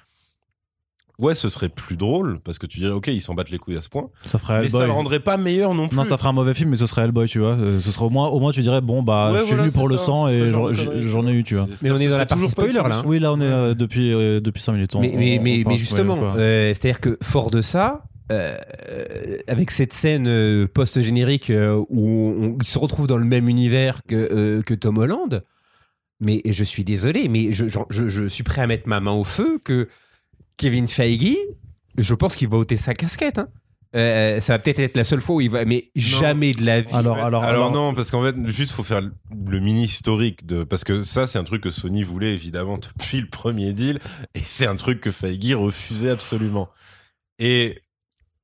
ouais, ce serait plus drôle parce que tu dirais ok, ils s'en battent les couilles à ce point, Ça ferait mais ça le rendrait pas meilleur non plus. Non, ça ferait un mauvais film, mais ce serait Hellboy, tu vois. Euh, Ce serait au moins, au moins tu dirais, bon, bah, Ouais, je suis voilà, venu pour le ça, sang et j'en- ai eu, tu vois. Mais on est dans la partie spoiler, là. Oui, là, on est euh, depuis, euh, depuis 5 minutes. on- Mais, mais, on- mais, on mais parle justement, euh, c'est-à-dire que fort de ça, euh, avec cette scène euh, post-générique euh, où on, il se retrouve dans le même univers que, euh, que Tom Holland, mais je suis désolé, mais je, je- je- je suis prêt à mettre ma main au feu que Kevin Feige, je pense qu'il va ôter sa casquette. hein. Euh, ça va peut-être être la seule fois où il va, mais jamais de la vie. Alors, alors, alors, alors- non, parce qu'en fait, juste faut faire le- le mini historique de parce que ça c'est un truc que Sony voulait évidemment depuis le premier deal et c'est un truc que Feige refusait absolument. Et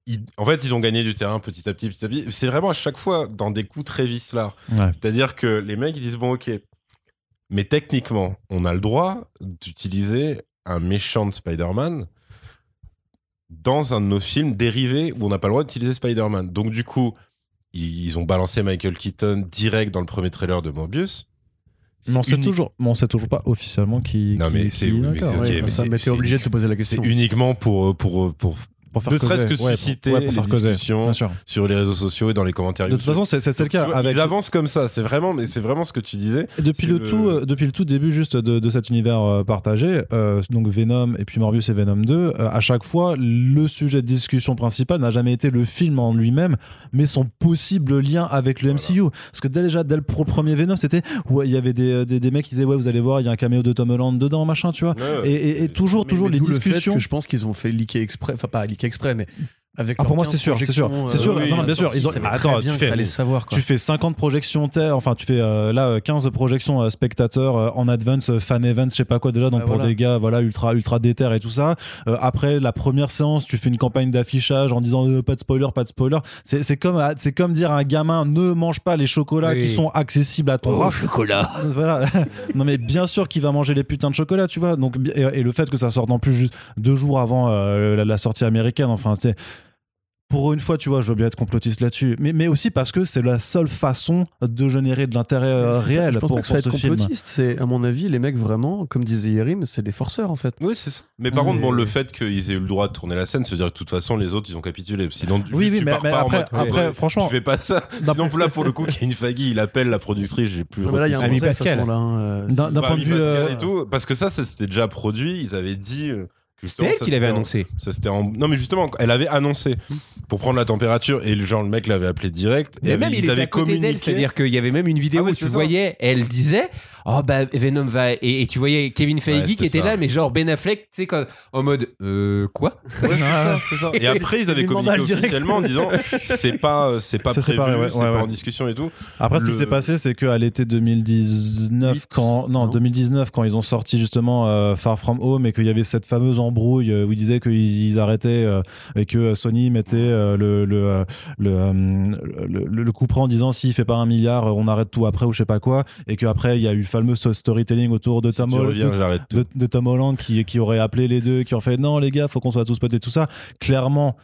ils- en fait, ils ont gagné du terrain petit à petit, petit à petit. C'est vraiment à chaque fois dans des coups très vicelards. Ouais. C'est-à-dire que les mecs ils disent bon ok, mais techniquement, on a le droit d'utiliser un méchant de Spider-Man dans un de nos films dérivés où on n'a pas le droit d'utiliser Spider-Man. Donc du coup, ils ont balancé Michael Keaton direct dans le premier trailer de Mobius. Mais on sait toujours, mais on sait toujours pas officiellement qui. Non, qui- mais qui- c'est- mais c'est- ouais. Ouais, mais ça, c'est- mais t'es c'est obligé de te poser la C'est question. uniquement pour pour pour Pour faire ne serait-ce causer. que Ouais, pour- susciter ouais, pour les discussions sur les réseaux sociaux et dans les commentaires. De toute YouTube. façon, c'est le cas. vois, Avec, Ils avancent comme ça. C'est vraiment, mais c'est vraiment ce que tu disais. Depuis le, le- tout, euh, depuis le tout début juste de, de cet univers euh, partagé, euh, donc Venom et puis Morbius et Venom 2, euh, à chaque fois, le sujet de discussion principal n'a jamais été le film en lui-même, mais son possible lien avec le MCU. Parce que déjà, dès le premier Venom, c'était ouais, il y avait des, des, des mecs qui disaient ouais, vous allez voir, il y a un caméo de Tom Holland dedans, machin, tu vois. Et, et- et toujours, Mais- toujours mais les d'où le fait discussions. que je pense qu'ils ont fait leaker exprès, enfin pas leaker exprès, mais Avec Ah, pour moi, 15 c'est sûr, c'est sûr. C'est sûr, euh, non, oui, bien sûr, ils ont- Attends, bien tu fais- savoir. quoi. Tu fais 50 projections, enfin tu fais euh, là euh, 15 projections euh, spectateurs euh, en advance, euh, fan event, je sais pas quoi déjà, donc Ah, pour voilà. des gars voilà ultra ultra déter et tout ça. Euh, après la première séance, tu fais une campagne d'affichage en disant euh, pas de spoiler, pas de spoiler. C'est c'est comme c'est comme dire à un gamin ne mange pas les chocolats Oui. qui sont accessibles à ton rat. chocolat. Voilà. non mais bien sûr qu'il va manger les putains de chocolat, tu vois. Donc et, et le fait que ça sorte en plus juste deux jours avant euh, la, la sortie américaine, enfin c'est pour une fois, tu vois, je veux bien être complotiste là-dessus, mais, mais aussi parce que c'est la seule façon de générer de l'intérêt euh, pas- réel je pense pour, pas que ça pour va ce être film. complotiste. C'est à mon avis, les mecs vraiment, comme disait Yerim, c'est des forceurs en fait. Oui, c'est ça. Mais par contre, bon, le fait qu'ils aient eu le droit de tourner la scène, se dire que de toute façon, les autres, ils ont capitulé. Sinon, Oui, juste, oui, tu mais- pars mais pas en après- mode, après, ouais, franchement- Tu fais pas ça. Sinon, là, pour le coup, Kevin Faggy, il appelle la productrice, j'ai plus. Mais là, il y a un Pascal. hein, euh, D'un- d'un Bah, point de vue, euh, et tout, parce que ça, ça c'était déjà produit. Ils avaient dit. C'était elle qui l'avait en- annoncé. Ça c'était en... Non mais justement, elle avait annoncé pour prendre la température et le genre le mec l'avait appelé direct. et Mais avait- même il ils était avaient communiqué. c'est-à-dire qu'il y avait même une vidéo Ah oui, où tu c'est ça. voyais, elle disait, oh bah Venom va et, et tu voyais Kevin Feige Ouais, qui était ça. là, mais genre Ben Affleck, tu sais quand- en mode euh, quoi? Ouais, c'est ça, c'est ça. Et après ils avaient Il communiqué officiellement en disant c'est pas c'est pas C'est prévu, ouais, c'est ouais, pas en discussion et tout. Après, ce qui s'est passé, c'est qu'à l'été 2019, Huit, quand non, non 2019, quand ils ont sorti justement euh, Far From Home et qu'il y avait cette fameuse embrouille euh, où ils disaient qu'ils arrêtaient euh, et que Sony mettait euh, le le euh, euh, coup près en disant s'il fait pas un milliard, euh, on arrête tout après ou je sais pas quoi, et qu'après il y a eu le fameux storytelling autour de Si Tom Holland- reviens, j'arrête tout. de, de Tom Holland qui, qui aurait appelé les deux, qui ont fait non les gars, faut qu'on soit tous potes et tout ça. Clairement,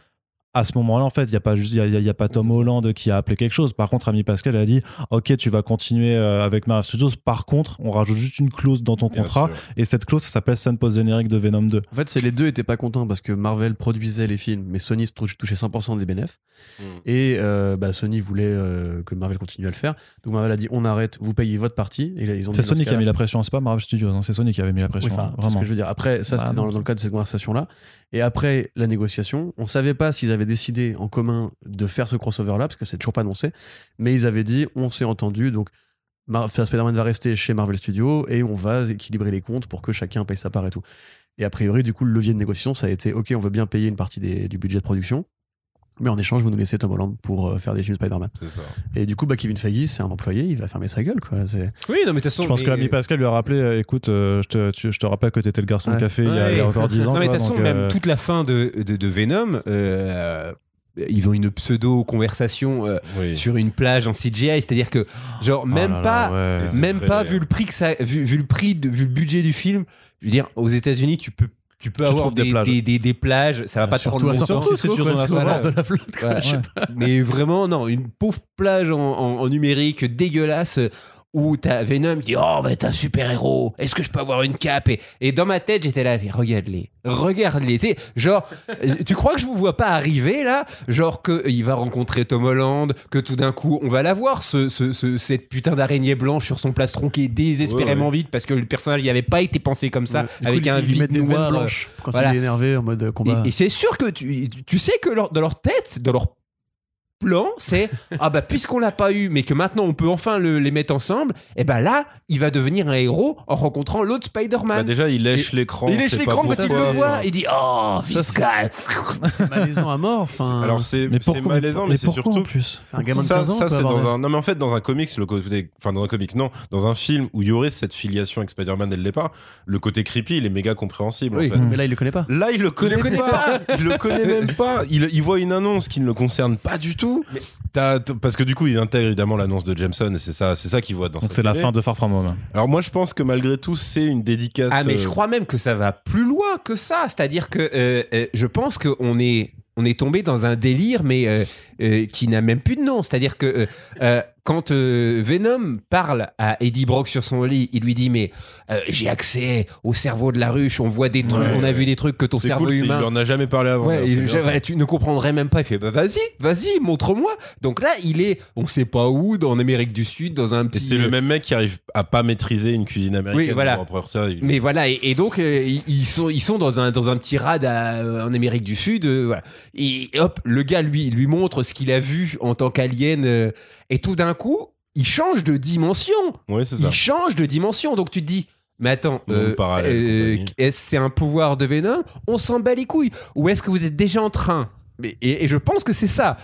à ce moment-là, en fait, il n'y a pas juste, il y a, il y a pas Tom Holland qui a appelé quelque chose. Par contre, Ami Pascal a dit, ok, tu vas continuer euh, avec Marvel Studios. Par contre, on rajoute juste une clause dans ton Bien contrat, sûr. et cette clause, ça s'appelle scène post générique de Venom 2. En fait, c'est les deux étaient pas contents parce que Marvel produisait les films, mais Sony se tou- touchait 100% des bénéfices. Mm. Et euh, bah, Sony voulait euh, que Marvel continue à le faire. Donc Marvel a dit on arrête, vous payez votre partie. Et là, ils ont C'est Sony ce qui a mis la pression, c'est pas Marvel Studios, hein, c'est Sony qui avait mis la pression. Oui, ce vraiment. que je veux dire. Après, ça, Bah, c'était dans, non. dans le cadre de cette conversation-là. Et après la négociation, on savait pas s'ils avaient décidé en commun de faire ce crossover-là, parce que c'est toujours pas annoncé. Mais ils avaient dit, on s'est entendu, donc Spider-Man va rester chez Marvel Studios et on va équilibrer les comptes pour que chacun paye sa part et tout. Et a priori, du coup, le levier de négociation, ça a été, ok, on veut bien payer une partie du budget de production. Mais en échange, vous nous laissez Tom Holland pour euh, faire des films Spider-Man. C'est ça. Et du coup, bah, Kevin Feige, c'est un employé, il va fermer sa gueule. Quoi. C'est- Oui, non, mais de toute façon. Je pense mais- que l'ami Pascal lui a rappelé, euh, écoute, euh, je, te, tu- je te rappelle que t'étais le garçon de Ouais. café il y a- il y, a Ouais. encore 10 ans. Non, mais de toute façon, même euh, toute la fin de, de, de Venom, euh, ils ont une pseudo-conversation euh, Oui. sur une plage en CGI, c'est-à-dire que, genre, oh même là, pas. ouais. Même pas vu le prix que ça, vu, vu le prix, de, vu le budget du film. Je veux dire, aux États-Unis, tu peux, tu peux Tu avoir des des, plages. des, des- des plages. Ça va pas te prendre longtemps. Sur c'est le voilà. bord de la flotte. quoi. Ouais. Je sais Ouais. pas. Mais vraiment, non, une pauvre plage en, en- en numérique dégueulasse où t'as Venom qui dit Oh, bah, t'es un super héros, est-ce que je peux avoir une cape et, et dans ma tête, j'étais là, regarde-les, regarde-les. Tu sais, genre, euh, tu crois que je vous vois pas arriver là? Genre qu'il va rencontrer Tom Holland, que tout d'un coup, on va la voir, ce, ce- ce- cette putain d'araignée blanche sur son plastron qui est désespérément vide parce que le personnage n'y avait pas été pensé comme ça, Ouais. Coup, avec ils- un vide noir. euh, blanches quand voilà. il est énervé en mode euh, combat. et, et c'est sûr que tu, tu sais que leur- dans leur tête, dans leur plan, c'est ah bah puisqu'on l'a pas eu, mais que maintenant on peut enfin le- les mettre ensemble, et ben là, il va devenir un héros en rencontrant l'autre Bah, Spider-Man. déjà, il lèche l'écran. il lèche c'est l'écran pas quand il le voit, il dit oh Ça, c'est malaisant à mort. Enfin, Alors c'est Mais c'est malaisant, mais c'est pourquoi en surtout plus c'est un gamin de ça, 15 ans. ça, c'est dans un. Non, mais en fait, dans un comics, le côté. Enfin, dans un comics, non. Dans un film où il y aurait cette filiation avec Spider-Man dès le départ, le côté creepy, il est méga compréhensible. Oui. En fait. Mais là, il le connaît pas. Là, il le connaît, connaît pas. Il le connaît même pas. Il, il voit une annonce qui ne le concerne pas du tout. T'as- parce que du coup, il intègre évidemment l'annonce de Jameson et c'est ça, c'est ça qu'il voit dans Donc c'est la fin de Far From Home. Alors moi, je pense que malgré tout, c'est une dédicace. Ah mais euh, je crois même que ça va plus loin que ça, c'est-à-dire que euh, euh, je pense qu'on est on est tombé dans un délire mais euh, euh, qui n'a même plus de nom, c'est-à-dire que euh, euh, quand euh, Venom parle à Eddie Brock sur son lit, il lui dit mais euh, j'ai accès au cerveau de la ruche, on voit des trucs, Ouais. on a vu des trucs que ton cerveau cool, il humain lui en a jamais parlé avant. Ouais, il- bien tu ne comprendrais même pas. Il fait bah, vas-y, vas-y, montre-moi. Donc là, il est, on sait pas où, dans Amérique du Sud, dans un Et petit. c'est le même mec qui arrive à pas maîtriser une cuisine américaine. Oui, voilà. Ça, il- Mais voilà, et, et donc euh, ils, sont, ils sont dans un, dans un petit rad à- en Amérique du Sud. euh, voilà. Et hop, le gars lui, il lui montre ce qu'il a vu en tant qu'alien. Euh, et tout d'un coup, il change de dimension. Ouais, c'est ça. Il change de dimension. Donc tu te dis, mais attends, parallèle, compagnie. est-ce que c'est un pouvoir de Venom? On s'en bat les couilles. Ou est-ce que vous êtes déjà en train? Et, et je pense que c'est ça,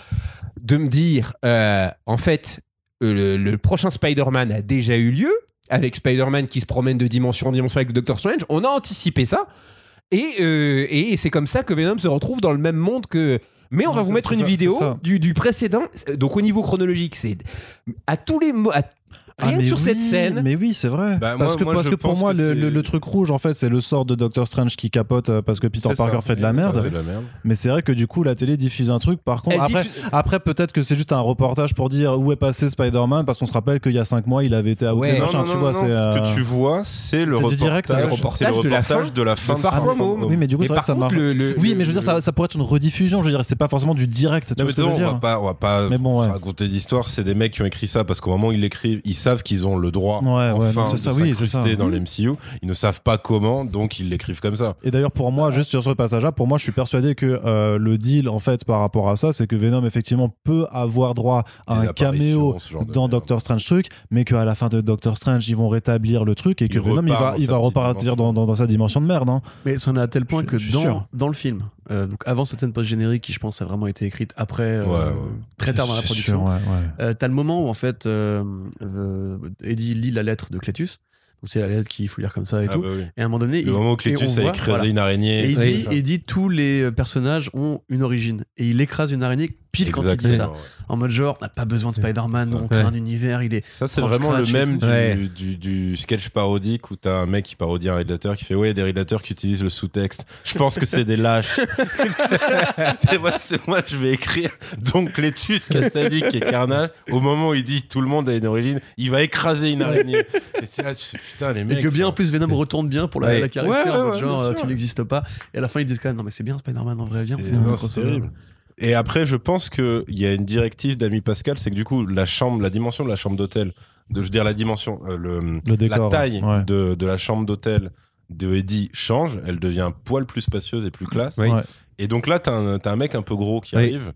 de me dire, euh, en fait, euh, le, le prochain Spider-Man a déjà eu lieu, avec Spider-Man qui se promène de dimension en dimension avec Doctor Strange. On a anticipé ça. Et, euh, et c'est comme ça que Venom se retrouve dans le même monde que. Mais on Non, va vous mettre une ça, vidéo du, du précédent. Donc au niveau chronologique, c'est à tous les mots. À- Ah, Rien que mais sur cette oui, scène. Mais oui, c'est vrai. Bah, parce moi- que, moi, parce que pour moi, que le, le- le truc rouge, en fait, c'est le sort de Doctor Strange qui capote euh, parce que Peter Parker ça. fait de la merde. fait de la merde. Mais c'est vrai que du coup, la télé diffuse un truc. Par contre, Elle après, diffuse- après peut-être que c'est juste un reportage pour dire où est passé Spider-Man parce qu'on se rappelle qu'il y a 5 mois, il avait été outé. Ouais. machin, non, tu non, vois, non, c'est. Ce euh, que tu vois, c'est le reportage, le reportage reportage de la fin de la fin de. Oui, mais du coup, c'est vrai que ça marche. Oui, mais je veux dire, ça, pourrait être une rediffusion. Je veux dire, c'est pas forcément du direct. Tu vois ce que on va pas, raconter d'histoire. C'est des mecs qui ont écrit ça parce qu'au moment où ils l'écrivent, ils savent qu'ils ont le droit Ouais, enfin de ça, oui, ça. dans l'MCU. Ils ne savent pas comment, donc ils l'écrivent comme ça. Et d'ailleurs, pour moi, juste sur ce passage-là, pour moi, je suis persuadé que euh, le deal, en fait, par rapport à ça, c'est que Venom, effectivement, peut avoir droit à Des un caméo dans. Doctor Strange truc, mais qu'à la fin de Doctor Strange, ils vont rétablir le truc et que Il Venom, il va, il va repartir dans, dimension. dans- dans sa dimension de merde. hein. Mais c'en est à tel point Je- que je dans, sûr. dans le film, euh, donc avant cette scène post-générique qui, je pense, a vraiment été écrite après, euh, Ouais, très tard dans la production, ouais. Euh, t'as le moment où en fait euh, Eddie lit la lettre de Cletus. Donc c'est la lettre qu'il faut lire comme ça et Ah tout. bah oui. Et à un moment donné, Le il, moment où et Cletus a écrasé voilà. une araignée. Et il dit, ça. il dit tous les personnages ont une origine. Et il écrase une araignée pile quand il dit ça. Ouais. En mode genre, on n'a pas besoin de Spider-Man, on crée un univers, il est. Ça, c'est vraiment le même du, Ouais. du, du sketch parodique où t'as un mec qui parodie un réalisateur qui fait Ouais, des réalisateurs qui utilisent le sous-texte. Je pense que c'est des lâches. c'est moi, c'est moi, je vais écrire. Donc, Cletus Cassadic et Carnage, au moment où il dit tout le monde a une origine, il va écraser une araignée. Et là, tu fais, putain, les mecs. Et que bien en enfin, plus Venom retourne bien pour la, Ouais. la caresser, Ouais, en ouais, mode ouais, genre bien euh, tu n'existes pas. Et à la fin ils disent quand même non mais c'est bien Spider-Man en vrai, crossover. c'est terrible. Et après, je pense qu'il y a une directive d'Ami Pascal, c'est que du coup, la chambre, la dimension de la chambre d'hôtel, de, je veux dire la dimension, euh, le, Le décor, la taille ouais. de, de la chambre d'hôtel de Eddie change, elle devient un poil plus spacieuse et plus classe. Oui. Ouais. Et donc là, t'as un, t'as un mec un peu gros qui Oui. arrive.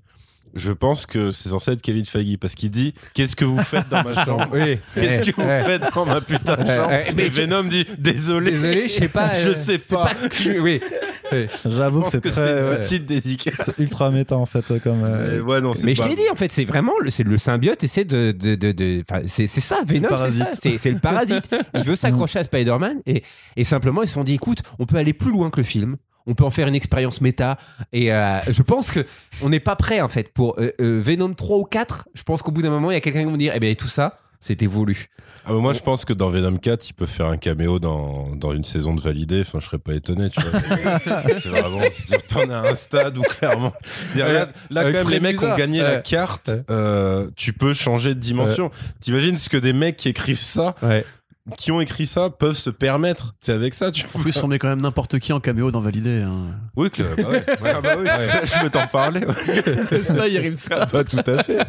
Je pense que c'est censé être Kevin Feige parce qu'il dit Qu'est-ce que vous faites dans ma chambre Oui. Qu'est-ce Ouais. que vous Ouais. faites dans ma putain de Ouais, chambre mais Et Venom dit Désolé, Désolé, je sais pas. je euh, sais c'est pas. que- Oui. Oui. J'avoue que c'est très. une ouais, petite dédicace. c'est ultra méta, en fait, comme. euh, Mais ouais, non, je pas- t'ai dit, en fait, c'est vraiment le, c'est le symbiote essaie de. de, de, de- enfin, c'est, c'est ça, Venom, c'est parasite. ça. C'est, c'est le parasite. Il veut s'accrocher à Spider-Man et, et simplement, ils se sont dit écoute, on peut aller plus loin que le film. On peut en faire une expérience méta. Et euh, je pense que on n'est pas prêt, en fait, pour euh, euh, Venom 3 ou 4. Je pense qu'au bout d'un moment, il y a quelqu'un qui va me dire eh bien, tout ça, c'était voulu. Ah, mais moi, je pense que dans Venom 4, il peut faire un caméo dans, dans une saison de validé. Enfin, je serais pas étonné, tu vois. c'est vraiment. T'en as un stade où clairement. Là, là, Avec quand même, les mecs ont gagné la carte. Ouais. euh, tu peux changer de dimension. T'imagines ce que des mecs qui écrivent ça, Ouais. Qui ont écrit ça, peuvent se permettre. C'est avec ça, tu En plus on met quand même n'importe qui en caméo dans Validé. Hein. Oui, que, bah ouais. Ouais, bah oui. je peux t'en parler. ouais. N'est-ce pas, il ça. Bah, tout à fait.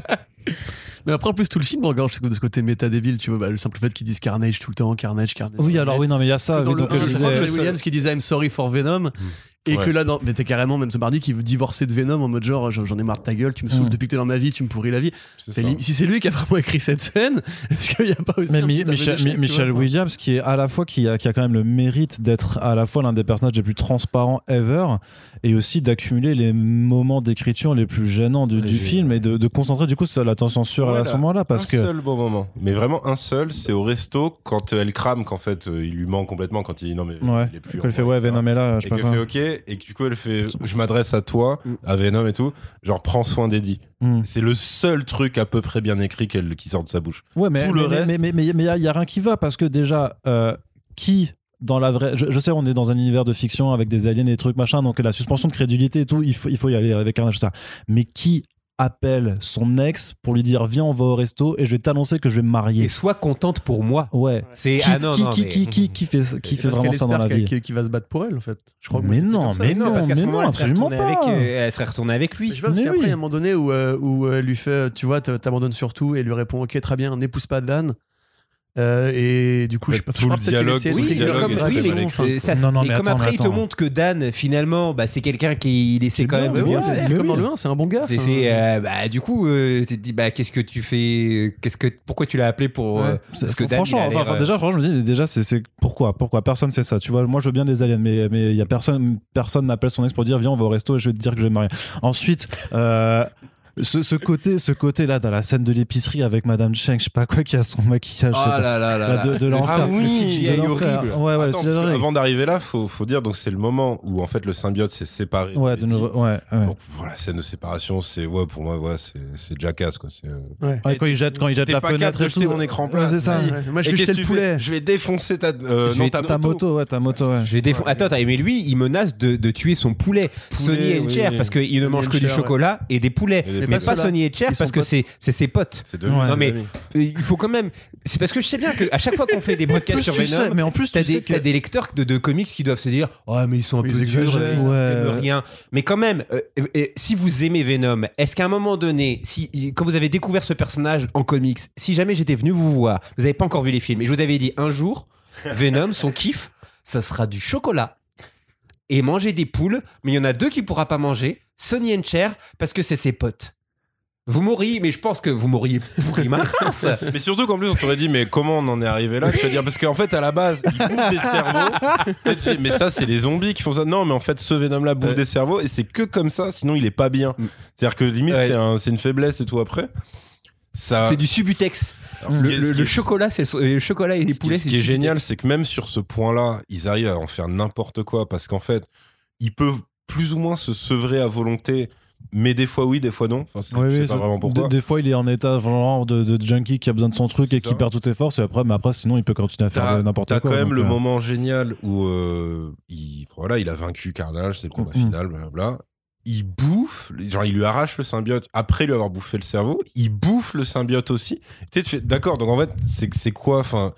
Mais après en plus tout le film regarde de ce côté méta débile, tu vois, bah, le simple fait qu'ils disent Carnage tout le temps, Carnage, Carnage. Oui, Carnage. alors oui, non, mais il y a ça. dans oui, le donc, un, je je crois que disais- Williams qui disait I'm sorry for Venom. Et Ouais. que là, mais t'es carrément, même ce mardi, qui veut divorcer de Venom en mode genre, j'en ai marre de ta gueule, tu me saoules Mm. depuis que t'es dans ma vie, tu me pourris la vie. Si c'est lui qui a vraiment écrit cette scène, est-ce qu'il n'y a pas aussi Mais un Mi- Michel, Mi- Williams, qui est à la fois qui a, qui a quand même le mérite d'être à la fois l'un des personnages les plus transparents ever, et aussi d'accumuler les moments d'écriture les plus gênants du, film et de, de concentrer du coup sur l'attention sur à Voilà. ce moment-là, parce un que seul bon moment. Mais vraiment un seul, c'est au resto quand euh, elle crame qu'en fait euh, il lui ment complètement quand il dit non mais ouais, il est plus. qu'elle en fait ouais. Venom est là, je sais et quoi. fait ok et que du coup elle fait je m'adresse à toi Mm. à Venom et tout genre prends soin d'Eddie Hmm. c'est le seul truc à peu près bien écrit qu'elle qui sort de sa bouche Ouais, mais Tout le mais- reste- mais mais mais il y, a- y a rien qui va parce que déjà euh, qui dans la vraie je, je sais on est dans un univers de fiction avec des aliens et des trucs machin donc la suspension de crédulité et tout il faut il faut y aller avec un ça mais qui appelle son ex pour lui dire viens on va au resto et je vais t'annoncer que je vais me Et marier sois contente pour moi. ouais C'est qui, ah non, qui, non, qui, mais- qui, qui, qui fait, qui Et fait parce vraiment ça dans la vie Qui va se battre pour elle en fait. Je crois que Mais j'ai non, mais non, parce qu'à ce mais moment, non, elle serait absolument retournée pas. avec, euh, elle serait retournée avec Mais lui. je pas, parce Mais qu'après, il y oui. a un moment donné où, euh, où euh, elle lui fait, tu vois, t'abandonnes sur tout et lui répond, ok, très bien, n'épouse pas Dan. Euh, et du coup, je sais pas tout le dialogue- Oui, le dialogue comme, oui, mais ça, Non, mais comme attends, après, il te montre que Dan, finalement, bah, c'est quelqu'un qui il essaie quand même de Ouais, bien ouais, faire. c'est comme dans le 1, c'est un bon gars. Euh, bah, du coup, euh, tu te dis, bah, qu'est-ce que tu fais qu'est-ce que, Pourquoi tu l'as appelé pour. Ouais. C'est- parce que Dan, franchement, enfin, enfin, déjà, franchement, je me dis, déjà, c'est, c'est pourquoi, pourquoi personne fait ça. Tu vois, moi, je veux bien des aliens, mais mais il y a personne, personne n'appelle son ex pour dire, viens, on va au resto et je vais te dire que je vais me marier. Ensuite, ce, ce côté, ce côté là, dans la scène de l'épicerie avec Madame Cheng, je sais pas quoi, qui a son maquillage, je sais Oh pas. là là là Là, de, de l'enfer. Ah oui, Le CGI de l'enfer. horrible. Ouais, ouais, Attends, avant d'arriver là, faut, faut dire donc c'est le moment où en fait le symbiote s'est séparé. Ouais, de nouveau, ouais, ouais. Donc voilà, scène de séparation, c'est ouais pour moi ouais c'est c'est jackass quoi. C'est. euh, Ouais. Ouais, quand il jette, quand il jette la pas fenêtre et jeter tout. mon écran Ouais, plat. c'est ça. Si. Ouais, Moi, je Et vais qu'est-ce jeter que le tu poulet. fais Je vais défoncer ta euh, ta, moto, ouais, ta moto, ouais. Je vais. Attends, mais lui, il menace de, tuer son poulet. Oui. Cher, parce qu'il ne mange que du chocolat et des poulets. Mais pas ceux-là, Sonny et Cher, parce que c'est c'est ses potes. C'est de Ouais. Non, mais il faut quand même. C'est parce que je sais bien qu'à chaque fois qu'on fait des podcasts sur Venom, sais, mais en plus, T'as des, des lecteurs de, de comics qui doivent se dire Oh, mais ils sont un peu de rien. Mais quand même, euh, euh, si vous aimez Venom, est-ce qu'à un moment donné, si, quand vous avez découvert ce personnage en comics, si jamais j'étais venu vous voir, vous n'avez pas encore vu les films, et je vous avais dit un jour, Venom, son kiff, ça sera du chocolat et manger des poules, mais il y en a deux qu'il pourra pas manger, Sonny and Cher, parce que c'est ses potes. Vous m'auriez, mais je pense que vous m'auriez pourri ma race. Mais surtout qu'en plus, on t'aurait dit, mais comment on en est arrivé là Je veux dire, parce qu'en fait, à la base, ils bouffent des cerveaux. Tu Mais ça, c'est les zombies qui font ça. Non, mais en fait, ce Venom-là bouffe Ouais. des cerveaux et c'est que comme ça, sinon il est pas bien. Mm. C'est-à-dire que limite, Ouais. c'est un- c'est une faiblesse et tout après. Ça, C'est du subutex. Alors, Le, chocolat, c'est le, le chocolat et les poulets. ce qui est génial, c'est que même sur ce point-là, ils arrivent à en faire n'importe quoi parce qu'en fait, ils peuvent plus ou moins se sevrer à volonté, mais des fois oui, des fois non. Enfin, Oui, pas vraiment pourquoi. Des, des fois, il est en état genre de, de junkie qui a besoin de son truc et qui perd toutes ses forces. Et après, mais après, sinon, il peut continuer à faire T'as n'importe t'as quoi. quand même donc, le euh, moment génial où euh, il, voilà, il a vaincu Carnage, c'est le combat Mhm. final, blablabla. Il bouffe, genre il lui arrache le symbiote après lui avoir bouffé le cerveau. Il bouffe le symbiote aussi. Tu sais, tu fais, d'accord, donc en fait, c'est c'est quoi Enfin,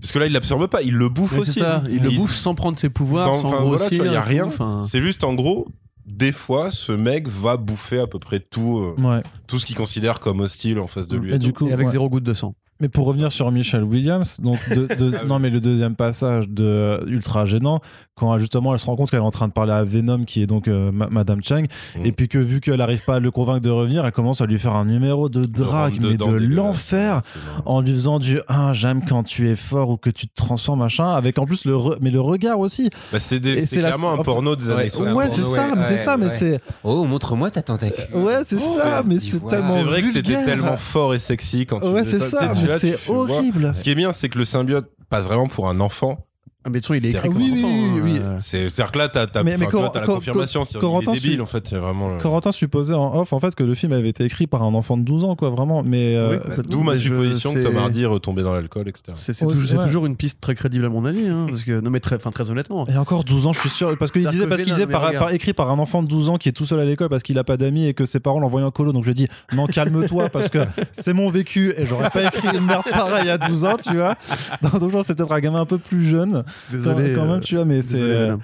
parce que là, il l'absorbe pas, il le bouffe Ouais, aussi. c'est ça. Il le bouffe sans prendre ses pouvoirs, sans- sans, grossir. tu vois, y a rien. enfin. C'est juste en gros, des fois, ce mec va bouffer à peu près tout, euh, Ouais. tout ce qu'il considère comme hostile en face de lui. Et et du tout. coup, Et avec ouais. zéro goutte de sang. Mais pour revenir sur Michelle Williams, donc de- de- Ah oui. non mais le deuxième passage de euh, ultra gênant quand justement elle se rend compte qu'elle est en train de parler à Venom qui est donc euh, ma- Madame Chang Mm. et puis que vu qu'elle n'arrive pas à le convaincre de revenir, elle commence à lui faire un numéro de drague mais de l'enfer en lui faisant du ah j'aime quand tu es fort ou que tu te transformes machin avec en plus le re- mais le regard aussi. Bah, c'est des- Et c'est c'est la- clairement un porno des années ouais, 60. ouais c'est ça, mais c'est ça, mais c'est Oh, montre-moi ta tentacule. ouais c'est ça, mais c'est tellement C'est vrai que t'étais tellement fort et sexy quand tu Ouais c'est ça, là, c'est horrible. Ce qui est bien, c'est que le symbiote passe vraiment pour un enfant. Ah, mais de toute façon, il est C'est- écrit comme oui, un enfant, oui, hein, oui. euh. C'est- C'est-à-dire que là, t'as t'as la confirmation. c'est-à-dire Corentin, il est débile, en fait. C'est vraiment. le- Corentin supposait en off en fait que le film avait été écrit par un enfant de 12 ans quoi vraiment mais euh, Bah. D'où ma supposition que c'est- Tom Hardy est retombé dans l'alcool, etc. C'est c'est Ouais, toujours, c'est- c'est une piste très crédible à mon avis. Hein, parce que, non, mais très, enfin, très honnêtement. Et encore 12 ans, je suis sûr. Parce qu'il disait, que parce qu'il disait par, par- écrit par un enfant de 12 ans qui est tout seul à l'école parce qu'il a pas d'amis et que ses parents l'envoient en colo. Donc je lui ai dit, non, calme-toi parce que c'est mon vécu et j'aurais pas écrit une merde pareille à 12 ans, tu vois. Donc, donc, genre, c'est peut-être un gamin un peu plus jeune. Désolé. quand, quand euh, même, tu vois, mais c'est. Euh,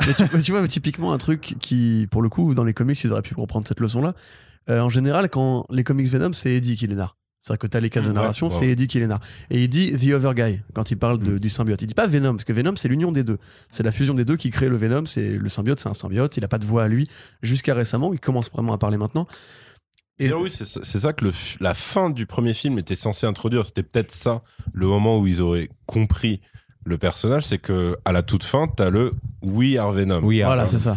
mais, tu, tu vois, typiquement, un truc qui, pour le coup, dans les comics, ils auraient pu reprendre cette leçon-là. Euh, en général, quand les comics Venom, c'est Eddie qui les narre. C'est-à-dire que t'as les cases de narration, ouais. c'est Eddie qui les narre. Et il dit The Other Guy quand il parle de- Mm. du symbiote. Il dit pas Venom, parce que Venom, c'est l'union des deux. C'est la fusion des deux qui crée le Venom. C'est le symbiote, c'est un symbiote. Il a pas de voix à lui jusqu'à récemment. Il commence vraiment à parler maintenant. Et oui, c'est ça- que le la fin du premier film était censé introduire. C'était peut-être ça, le moment où ils auraient compris le personnage, c'est que à la toute fin, t'as le We are Venom. Oui, voilà, c'est ça.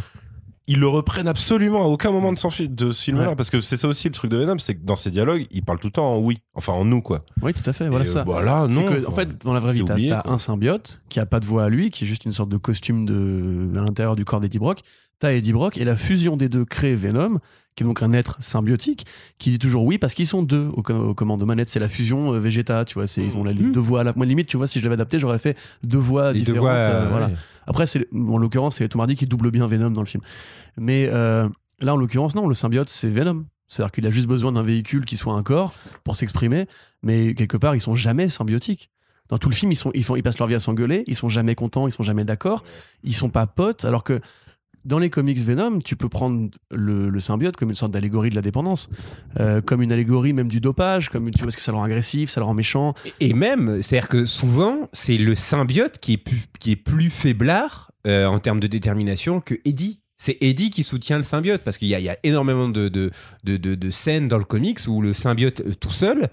Ils le reprennent absolument à aucun moment de, son fi- de ce film-là, Ouais. parce que c'est ça aussi le truc de Venom, c'est que dans ses dialogues, il parle tout le temps en oui, enfin en nous quoi. Oui, tout à fait. Voilà Et, euh, ça. bah là, C'est non. que, en enfin, fait, dans la vraie c'est vie, t'as oublié, t'as quoi. un symbiote qui a pas de voix à lui, qui est juste une sorte de costume de, à l'intérieur du corps d'Eddie Brock. T'as Eddie Brock et la fusion des deux crée Venom, qui est donc un être symbiotique, qui dit toujours oui parce qu'ils sont deux au, co- au commando manette. C'est la fusion euh, Vegeta, tu vois. c'est- Ils ont la, Mhm. deux voix à la. Moi, limite, tu vois, si je l'avais adapté, j'aurais fait deux voix les deux différentes. voix, euh, euh, voilà. Après, c'est en l'occurrence, c'est Tom Hardy qui double bien Venom dans le film. Mais euh, là, en l'occurrence, non, le symbiote, c'est Venom. C'est-à-dire qu'il a juste besoin d'un véhicule qui soit un corps pour s'exprimer, mais quelque part, ils sont jamais symbiotiques. Dans tout le film, ils, sont, ils, font, ils passent leur vie à s'engueuler, ils sont jamais contents, ils sont jamais d'accord, ils sont pas potes, alors que dans les comics Venom, tu peux prendre le, symbiote comme une sorte d'allégorie de la dépendance, euh, comme une allégorie même du dopage, comme tu vois, parce que ça le rend agressif, ça le rend méchant. Et même, c'est-à-dire que souvent, c'est le symbiote qui est plus, faiblard euh, en termes de détermination que Eddie. C'est Eddie qui soutient le symbiote parce qu'il y, a- énormément de, scènes dans le comics où le symbiote euh, tout seul,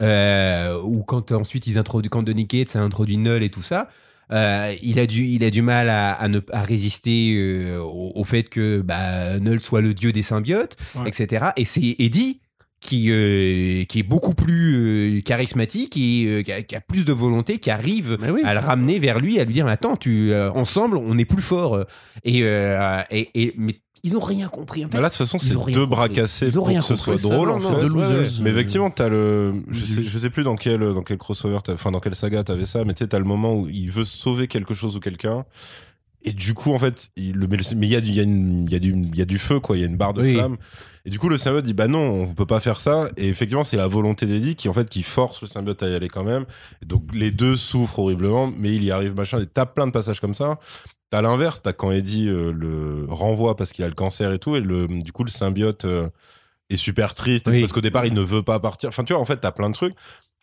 ou quand ensuite ils introduisent, quand Donny Cates a introduit Null et tout ça, euh, il, a du, il a du mal à, à ne, à résister euh, au, au fait que bah, Null soit le dieu des symbiotes, Ouais. etc. Et c'est Eddie qui, euh, qui est beaucoup plus charismatique et qui, a, qui a plus de volonté, qui arrive oui. à le ramener vers lui, à lui dire mais attends, tu, ensemble, on est plus fort. Et, et, et- mais ils ont rien compris. En fait. Bah là, de toute façon, c'est deux bras cassés Ils ont pour rien que ce soit drôle, en fait. Mais effectivement, t'as le. Je sais, je sais plus dans quel, dans quel crossover, enfin, dans quelle saga t'avais ça, mais tu sais, t'as le moment où il veut sauver quelque chose ou quelqu'un. Et du coup, en fait, il le mais il y a y a y du, il y a du feu, quoi. Il y a une barre de Oui. flamme. Et du coup, le symbiote dit, bah non, on peut pas faire ça. Et effectivement, c'est la volonté d'Eddie qui, en fait, qui force le symbiote à y aller quand même. Et donc, les deux souffrent horriblement, mais il y arrive, machin. Et t'as plein de passages comme ça. T'as l'inverse, t'as quand Eddie euh, le renvoie parce qu'il a le cancer et tout, et le, du coup, le symbiote euh, est super triste Oui. parce qu'au départ, il ne veut pas partir. Enfin, tu vois, en fait, t'as plein de trucs.